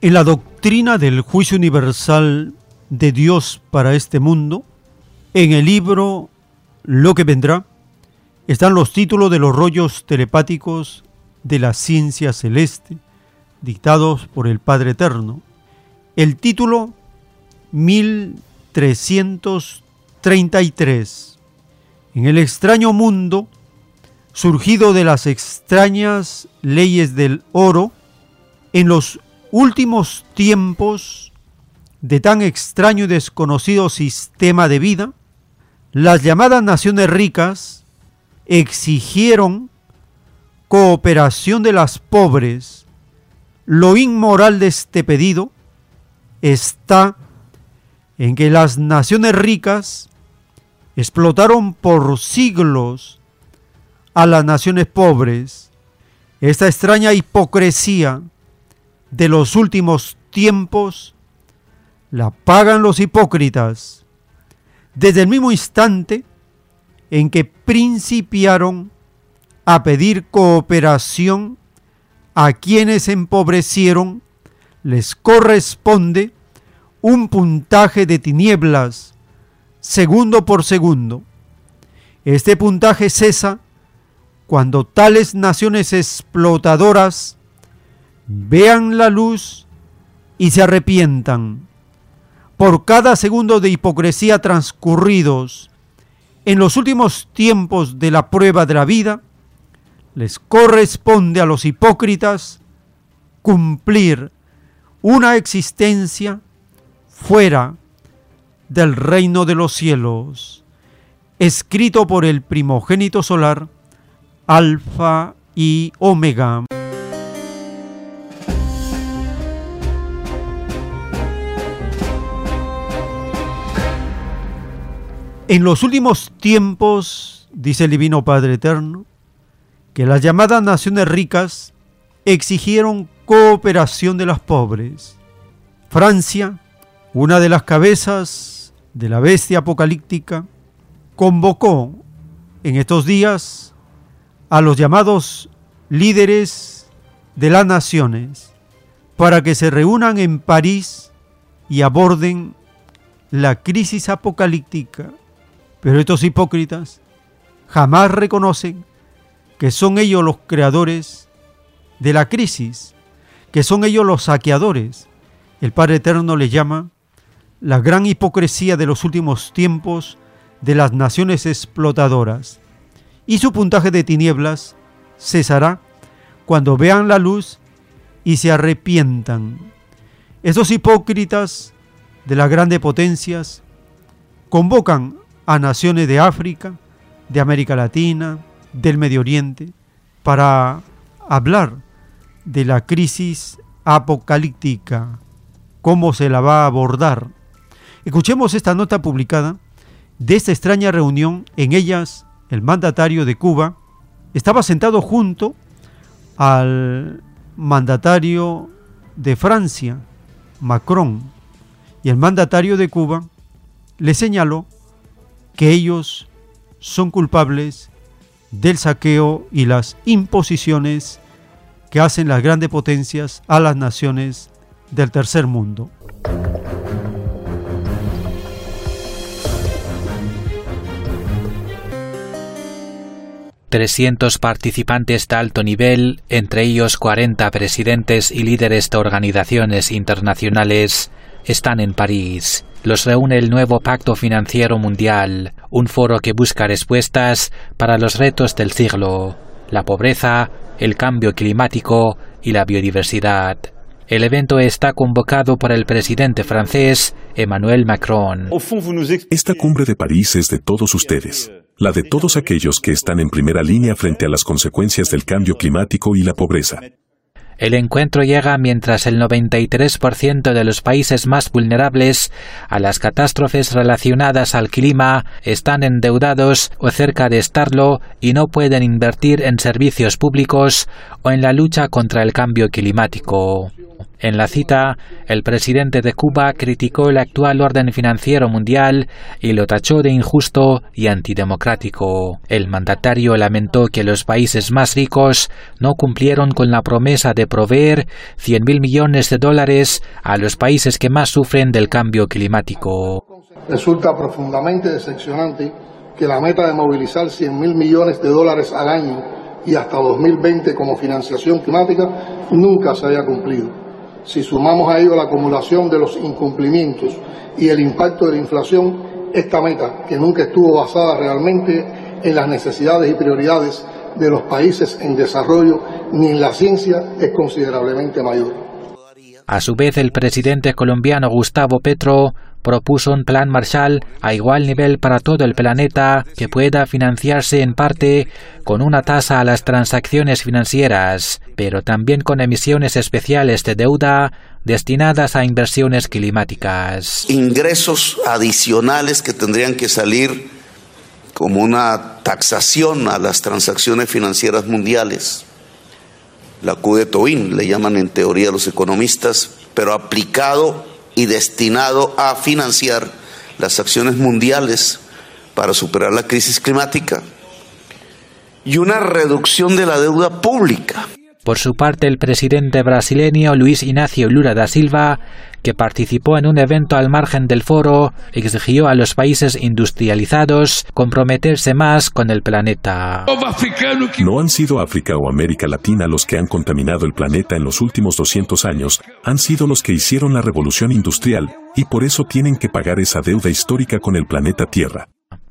En la doctrina del juicio universal de Dios para este mundo, en el libro Lo que vendrá, están los títulos de los rollos telepáticos de la ciencia celeste, dictados por el Padre Eterno. El título 1333. En el extraño mundo, surgido de las extrañas leyes del oro, en los últimos tiempos de tan extraño y desconocido sistema de vida, las llamadas naciones ricas exigieron cooperación de las pobres lo inmoral de este pedido está en que las naciones ricas explotaron por siglos a las naciones pobres. Esta extraña hipocresía de los últimos tiempos la pagan los hipócritas desde el mismo instante en que principiaron a pedir cooperación a quienes empobrecieron les corresponde un puntaje de tinieblas segundo por segundo. Este puntaje cesa cuando tales naciones explotadoras vean la luz y se arrepientan. Por cada segundo de hipocresía transcurridos en los últimos tiempos de la prueba de la vida, les corresponde a los hipócritas cumplir una existencia fuera del reino de los cielos, escrito por el primogénito solar, Alfa y Omega. En los últimos tiempos, dice el Divino Padre Eterno, que las llamadas naciones ricas exigieron cooperación de las pobres. Francia, una de las cabezas de la bestia apocalíptica, convocó en estos días a los llamados líderes de las naciones para que se reúnan en París y aborden la crisis apocalíptica Pero estos hipócritas jamás reconocen que son ellos los creadores de la crisis, que son ellos los saqueadores. El Padre Eterno les llama la gran hipocresía de los últimos tiempos de las naciones explotadoras. Y su puntaje de tinieblas cesará cuando vean la luz y se arrepientan. Esos hipócritas de las grandes potencias convocan a naciones de África, de América Latina, del Medio Oriente, para hablar de la crisis apocalíptica, cómo se la va a abordar. Escuchemos esta nota publicada de esta extraña reunión. En ellas, el mandatario de Cuba estaba sentado junto al mandatario de Francia, Macron, y el mandatario de Cuba le señaló que ellos son culpables del saqueo y las imposiciones que hacen las grandes potencias a las naciones del tercer mundo. 300 participantes de alto nivel, entre ellos 40 presidentes y líderes de organizaciones internacionales, están en París. Los reúne el nuevo Pacto Financiero Mundial, un foro que busca respuestas para los retos del siglo, la pobreza, el cambio climático y la biodiversidad. El evento está convocado por el presidente francés Emmanuel Macron. Esta cumbre de París es de todos ustedes la de todos aquellos que están en primera línea frente a las consecuencias del cambio climático y la pobreza. El encuentro llega mientras el 93% de los países más vulnerables a las catástrofes relacionadas al clima están endeudados o cerca de estarlo y no pueden invertir en servicios públicos o en la lucha contra el cambio climático. En la cita, el presidente de Cuba criticó el actual orden financiero mundial y lo tachó de injusto y antidemocrático. El mandatario lamentó que los países más ricos no cumplieron con la promesa de proveer 100.000 millones de dólares a los países que más sufren del cambio climático. Resulta profundamente decepcionante que la meta de movilizar 100.000 millones de dólares al año y hasta 2020 como financiación climática nunca se haya cumplido. Si sumamos a ello la acumulación de los incumplimientos y el impacto de la inflación, esta meta, que nunca estuvo basada realmente en las necesidades y prioridades de los países en desarrollo ni en la ciencia, es considerablemente mayor. A su vez, el presidente colombiano Gustavo Petro propuso un plan Marshall a igual nivel para todo el planeta que pueda financiarse en parte con una tasa a las transacciones financieras, pero también con emisiones especiales de deuda destinadas a inversiones climáticas. Ingresos adicionales que tendrían que salir como una taxación a las transacciones financieras mundiales la Q de Tobin, le llaman en teoría los economistas, pero aplicado y destinado a financiar las acciones mundiales para superar la crisis climática y una reducción de la deuda pública. Por su parte, el presidente brasileño Luis Ignacio Lula da Silva, que participó en un evento al margen del foro, exigió a los países industrializados comprometerse más con el planeta. No han sido África o América Latina los que han contaminado el planeta en los últimos 200 años, han sido los que hicieron la revolución industrial, y por eso tienen que pagar esa deuda histórica con el planeta Tierra.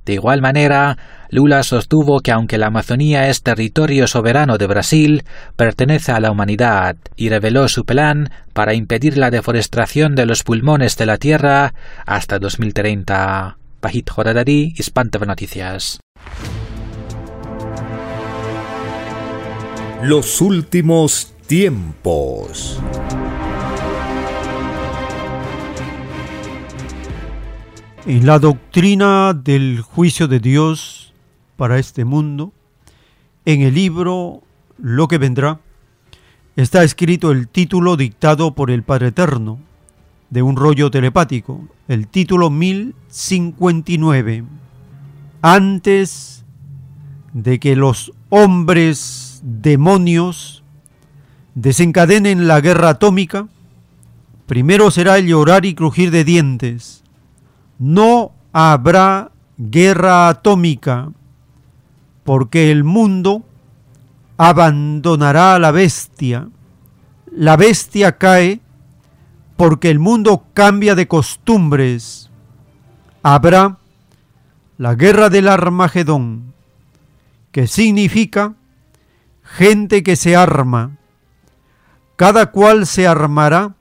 De igual manera, Lula sostuvo que aunque la Amazonía es territorio soberano de Brasil, pertenece a la humanidad y reveló su plan para impedir la deforestación de los pulmones de la tierra hasta 2030. Pajit Hispante Noticias. Los últimos tiempos. En la doctrina del juicio de Dios para este mundo, en el libro Lo que vendrá, está escrito el título dictado por el Padre Eterno, de un rollo telepático, el título 1059. Antes de que los hombres demonios desencadenen la guerra atómica, primero será el llorar y crujir de dientes no habrá guerra atómica, porque el mundo abandonará a la bestia. La bestia cae porque el mundo cambia de costumbres. Habrá la guerra del Armagedón, que significa gente que se arma. Cada cual se armará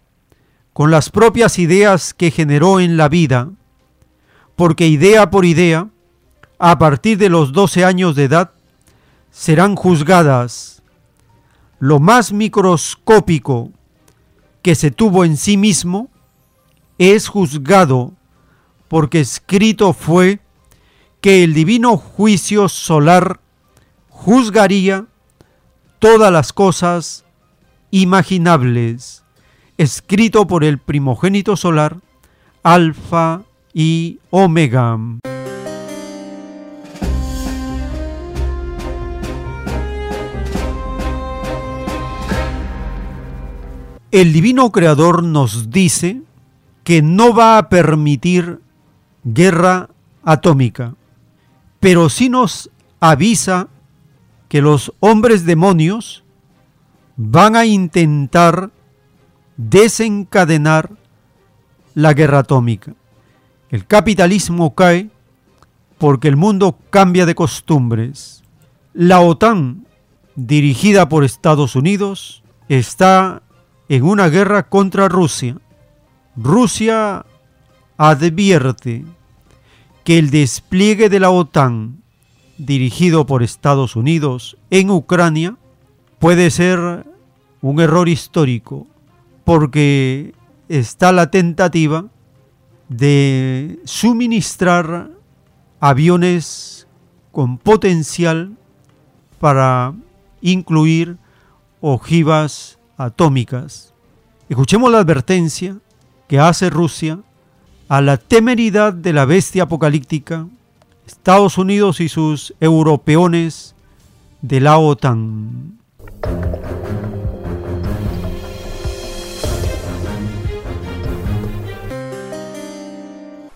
con las propias ideas que generó en la vida, porque idea por idea, a partir de los 12 años de edad, serán juzgadas. Lo más microscópico que se tuvo en sí mismo es juzgado, porque escrito fue que el divino juicio solar juzgaría todas las cosas imaginables, escrito por el primogénito solar, Alfa y Omega. El divino creador nos dice que no va a permitir guerra atómica, pero sí nos avisa que los hombres demonios van a intentar desencadenar la guerra atómica. El capitalismo cae porque el mundo cambia de costumbres. La OTAN, dirigida por Estados Unidos, está en una guerra contra Rusia. Rusia advierte que el despliegue de la OTAN dirigido por Estados Unidos en Ucrania puede ser un error histórico porque está la tentativa de suministrar aviones con potencial para incluir ojivas atómicas. Escuchemos la advertencia que hace Rusia a la temeridad de la bestia apocalíptica, Estados Unidos y sus europeones de la OTAN.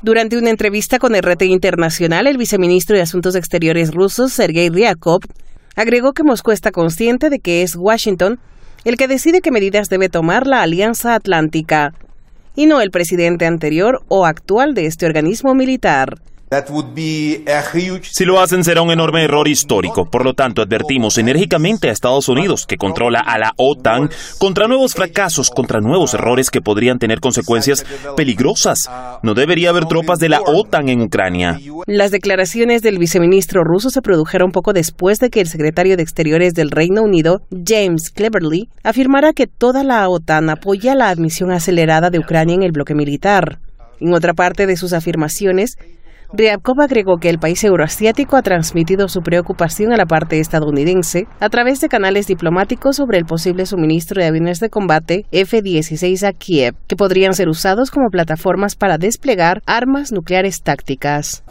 Durante una entrevista con RT Internacional, el viceministro de Asuntos Exteriores ruso, Sergei Ryakov, agregó que Moscú está consciente de que es Washington el que decide qué medidas debe tomar la Alianza Atlántica, y no el presidente anterior o actual de este organismo militar. Si lo hacen será un enorme error histórico. Por lo tanto, advertimos enérgicamente a Estados Unidos, que controla a la OTAN, contra nuevos fracasos, contra nuevos errores que podrían tener consecuencias peligrosas. No debería haber tropas de la OTAN en Ucrania. Las declaraciones del viceministro ruso se produjeron poco después de que el secretario de Exteriores del Reino Unido, James Cleverly, afirmara que toda la OTAN apoya la admisión acelerada de Ucrania en el bloque militar. En otra parte de sus afirmaciones, Ryabkov agregó que el país euroasiático ha transmitido su preocupación a la parte estadounidense a través de canales diplomáticos sobre el posible suministro de aviones de combate F-16 a Kiev, que podrían ser usados como plataformas para desplegar armas nucleares tácticas.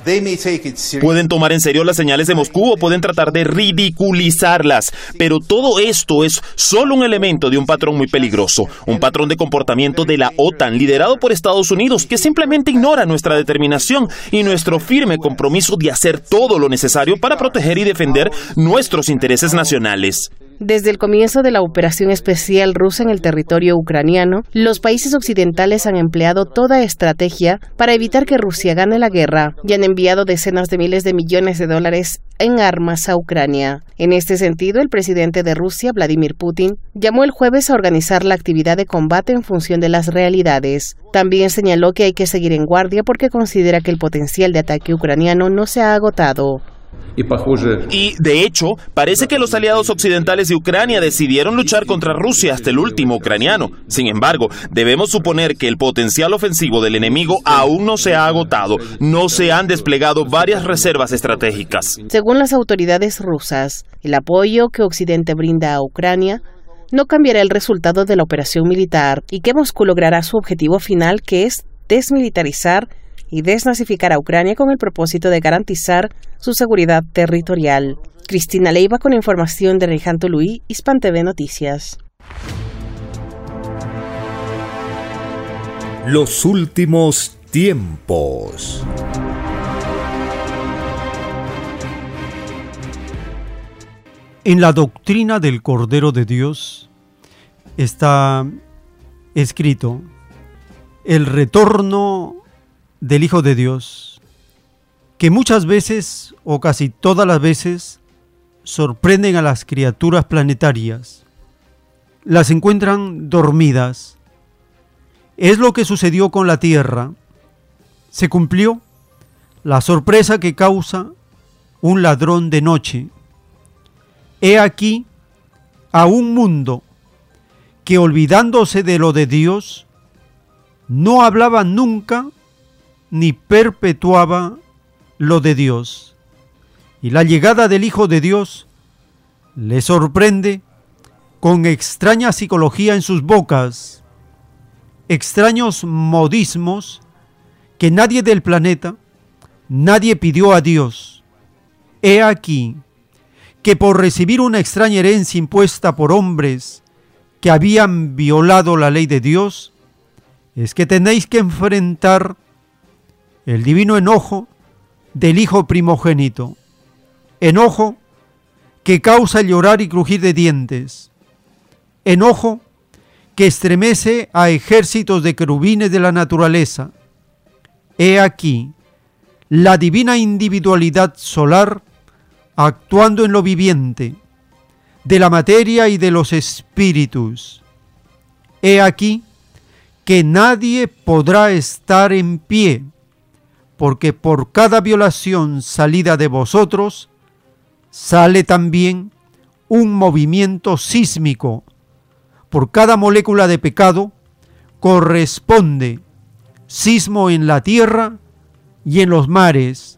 Pueden tomar en serio las señales de Moscú o pueden tratar de ridiculizarlas, pero todo esto es solo un elemento de un patrón muy peligroso, un patrón de comportamiento de la OTAN liderado por Estados Unidos que simplemente ignora nuestra determinación y nuestro firme compromiso de hacer todo lo necesario para proteger y defender nuestros intereses nacionales. Desde el comienzo de la operación especial rusa en el territorio ucraniano, los países occidentales han empleado toda estrategia para evitar que Rusia gane la guerra y han enviado decenas de miles de millones de dólares en armas a Ucrania. En este sentido, el presidente de Rusia, Vladimir Putin, llamó el jueves a organizar la actividad de combate en función de las realidades. También señaló que hay que seguir en guardia porque considera que el potencial de ataque ucraniano no se ha agotado. Y de hecho, parece que los aliados occidentales de Ucrania decidieron luchar contra Rusia hasta el último ucraniano. Sin embargo, debemos suponer que el potencial ofensivo del enemigo aún no se ha agotado. No se han desplegado varias reservas estratégicas. Según las autoridades rusas, el apoyo que Occidente brinda a Ucrania no cambiará el resultado de la operación militar y que Moscú logrará su objetivo final que es desmilitarizar y desnazificar a Ucrania con el propósito de garantizar su seguridad territorial. Cristina Leiva con información de Alejandro Luis, Hispan TV Noticias. Los últimos tiempos. En la doctrina del Cordero de Dios está escrito el retorno del Hijo de Dios, que muchas veces o casi todas las veces sorprenden a las criaturas planetarias, las encuentran dormidas. Es lo que sucedió con la Tierra. Se cumplió la sorpresa que causa un ladrón de noche. He aquí a un mundo que olvidándose de lo de Dios, no hablaba nunca ni perpetuaba lo de Dios. Y la llegada del Hijo de Dios le sorprende con extraña psicología en sus bocas, extraños modismos que nadie del planeta, nadie pidió a Dios. He aquí que por recibir una extraña herencia impuesta por hombres que habían violado la ley de Dios, es que tenéis que enfrentar el divino enojo del Hijo primogénito, enojo que causa llorar y crujir de dientes, enojo que estremece a ejércitos de querubines de la naturaleza. He aquí la divina individualidad solar actuando en lo viviente, de la materia y de los espíritus. He aquí que nadie podrá estar en pie, porque por cada violación salida de vosotros, sale también un movimiento sísmico. Por cada molécula de pecado corresponde sismo en la tierra y en los mares,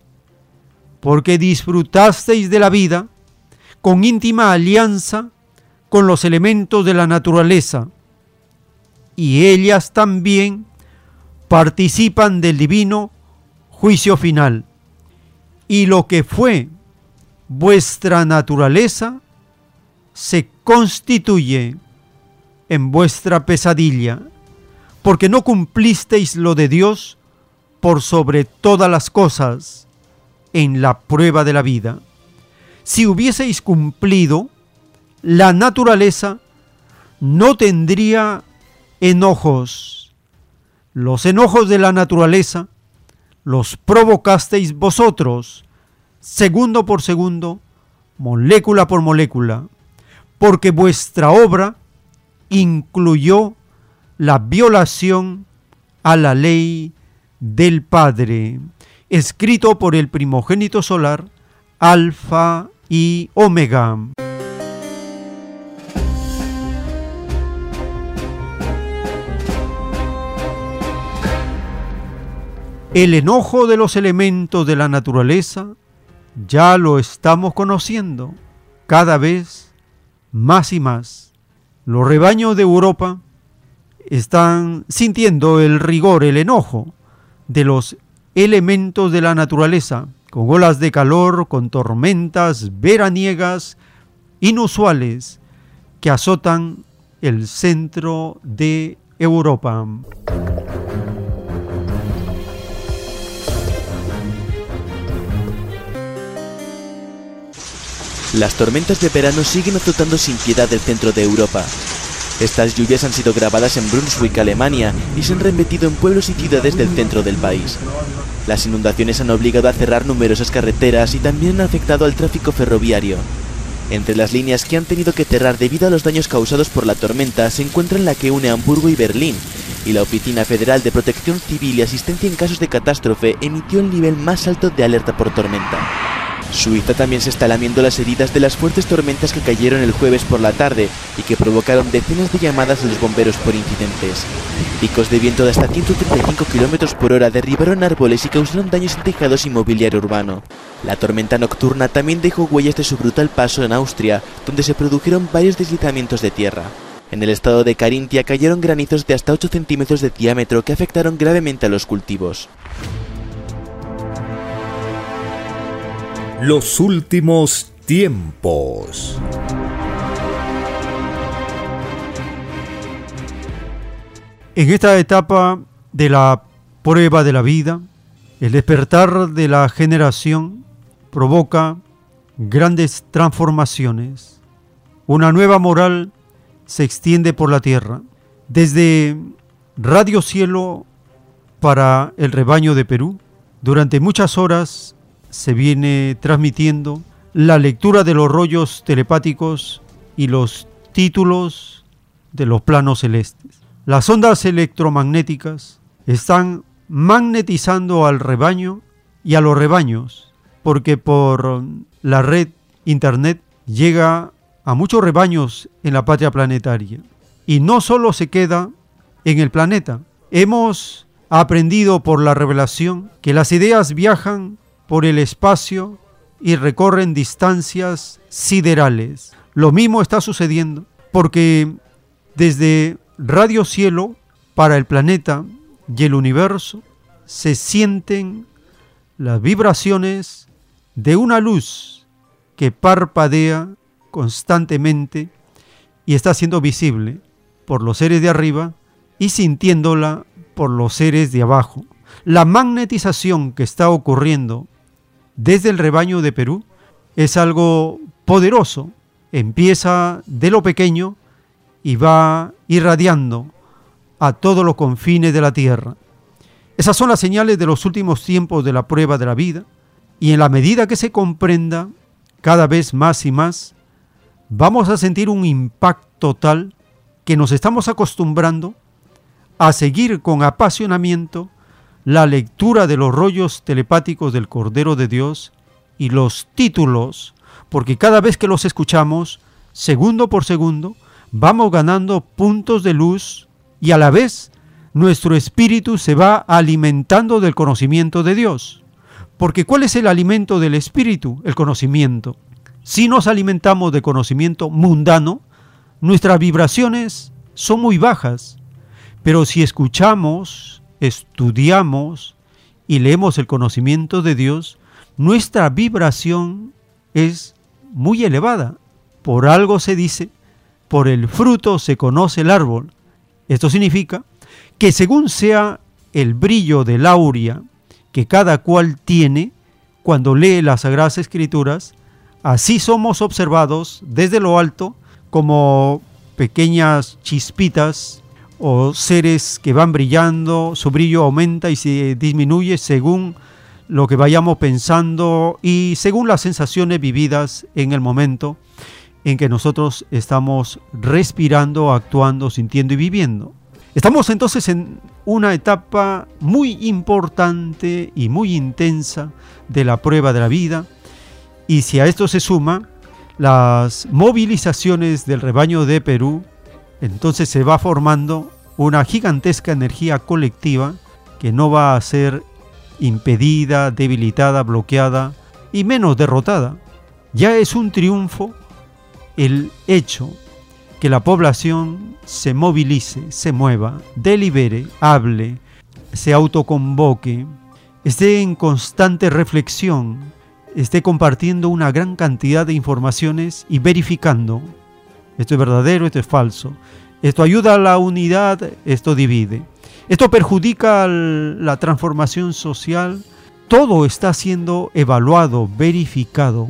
porque disfrutasteis de la vida con íntima alianza con los elementos de la naturaleza, y ellas también participan del divino juicio final. Y lo que fue vuestra naturaleza se constituye en vuestra pesadilla, porque no cumplisteis lo de Dios por sobre todas las cosas en la prueba de la vida. Si hubieseis cumplido, la naturaleza no tendría enojos. Los enojos de la naturaleza los provocasteis vosotros, segundo por segundo, molécula por molécula, porque vuestra obra incluyó la violación a la ley del Padre, escrito por el primogénito solar, Alfa y Omega. El enojo de los elementos de la naturaleza ya lo estamos conociendo cada vez más y más. Los rebaños de Europa están sintiendo el rigor, el enojo de los elementos de la naturaleza, con olas de calor, con tormentas veraniegas inusuales que azotan el centro de Europa. Las tormentas de verano siguen azotando sin piedad el centro de Europa. Estas lluvias han sido grabadas en Brunswick, Alemania, y se han remetido en pueblos y ciudades del centro del país. Las inundaciones han obligado a cerrar numerosas carreteras y también han afectado al tráfico ferroviario. Entre las líneas que han tenido que cerrar debido a los daños causados por la tormenta se encuentran la que une Hamburgo y Berlín, y la Oficina Federal de Protección Civil y Asistencia en Casos de Catástrofe emitió el nivel más alto de alerta por tormenta. Suiza también se está lamiendo las heridas de las fuertes tormentas que cayeron el jueves por la tarde y que provocaron decenas de llamadas a los bomberos por incidentes. Picos de viento de hasta 135 km por hora derribaron árboles y causaron daños en tejados y mobiliario urbano. La tormenta nocturna también dejó huellas de su brutal paso en Austria, donde se produjeron varios deslizamientos de tierra. En el estado de Carintia cayeron granizos de hasta 8 centímetros de diámetro que afectaron gravemente a los cultivos. Los últimos tiempos. En esta etapa de la prueba de la vida, el despertar de la generación provoca grandes transformaciones. Una nueva moral se extiende por la tierra. Desde Radio Cielo para el rebaño de Perú, durante muchas horas se viene transmitiendo la lectura de los rollos telepáticos y los títulos de los planos celestes. Las ondas electromagnéticas están magnetizando al rebaño y a los rebaños, porque por la red Internet llega a muchos rebaños en la patria planetaria. Y no solo se queda en el planeta. Hemos aprendido por la revelación que las ideas viajan por el espacio y recorren distancias siderales. Lo mismo está sucediendo porque desde Radio Cielo para el planeta y el universo se sienten las vibraciones de una luz que parpadea constantemente y está siendo visible por los seres de arriba y sintiéndola por los seres de abajo. La magnetización que está ocurriendo desde el rebaño de Perú es algo poderoso. Empieza de lo pequeño y va irradiando a todos los confines de la tierra. Esas son las señales de los últimos tiempos de la prueba de la vida y en la medida que se comprenda cada vez más y más, vamos a sentir un impacto tal que nos estamos acostumbrando a seguir con apasionamiento la lectura de los rollos telepáticos del Cordero de Dios y los títulos, porque cada vez que los escuchamos, segundo por segundo, vamos ganando puntos de luz y a la vez nuestro espíritu se va alimentando del conocimiento de Dios. Porque ¿cuál es el alimento del espíritu? El conocimiento. Si nos alimentamos de conocimiento mundano, nuestras vibraciones son muy bajas. Pero si escuchamos, estudiamos y leemos el conocimiento de Dios, nuestra vibración es muy elevada. Por algo se dice, por el fruto se conoce el árbol. Esto significa que según sea el brillo del aurea que cada cual tiene cuando lee las Sagradas Escrituras, Así somos observados desde lo alto como pequeñas chispitas o seres que van brillando, su brillo aumenta y se disminuye según lo que vayamos pensando y según las sensaciones vividas en el momento en que nosotros estamos respirando, actuando, sintiendo y viviendo. Estamos entonces en una etapa muy importante y muy intensa de la prueba de la vida y si a esto se suma las movilizaciones del rebaño de Perú, entonces se va formando una gigantesca energía colectiva que no va a ser impedida, debilitada, bloqueada y menos derrotada. Ya es un triunfo el hecho que la población se movilice, se mueva, delibere, hable, se autoconvoque, esté en constante reflexión esté compartiendo una gran cantidad de informaciones y verificando. Esto es verdadero, esto es falso. Esto ayuda a la unidad, esto divide. Esto perjudica la transformación social. Todo está siendo evaluado, verificado.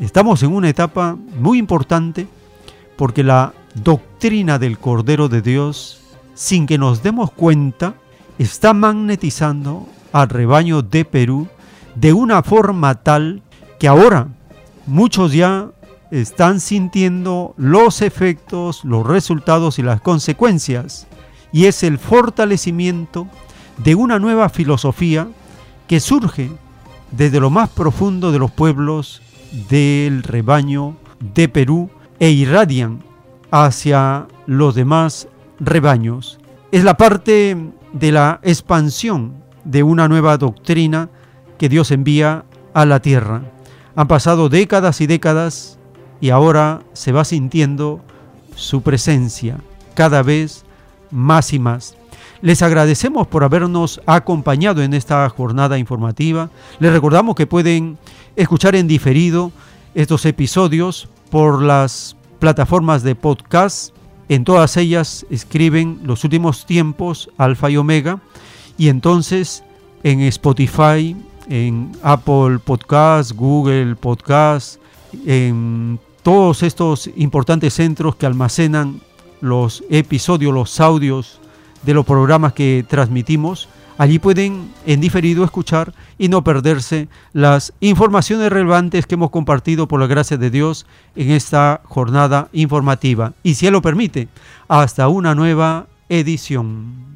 Estamos en una etapa muy importante porque la doctrina del Cordero de Dios, sin que nos demos cuenta, está magnetizando al rebaño de Perú de una forma tal que ahora muchos ya están sintiendo los efectos, los resultados y las consecuencias. Y es el fortalecimiento de una nueva filosofía que surge desde lo más profundo de los pueblos del rebaño de Perú e irradian hacia los demás rebaños. Es la parte de la expansión de una nueva doctrina que Dios envía a la tierra. Han pasado décadas y décadas y ahora se va sintiendo su presencia cada vez más y más. Les agradecemos por habernos acompañado en esta jornada informativa. Les recordamos que pueden escuchar en diferido estos episodios por las plataformas de podcast. En todas ellas escriben los últimos tiempos Alfa y Omega. Y entonces en Spotify, en Apple Podcast, Google Podcast, en todos estos importantes centros que almacenan los episodios, los audios de los programas que transmitimos. Allí pueden en diferido escuchar y no perderse las informaciones relevantes que hemos compartido por la gracia de Dios en esta jornada informativa. Y si Él lo permite, hasta una nueva edición.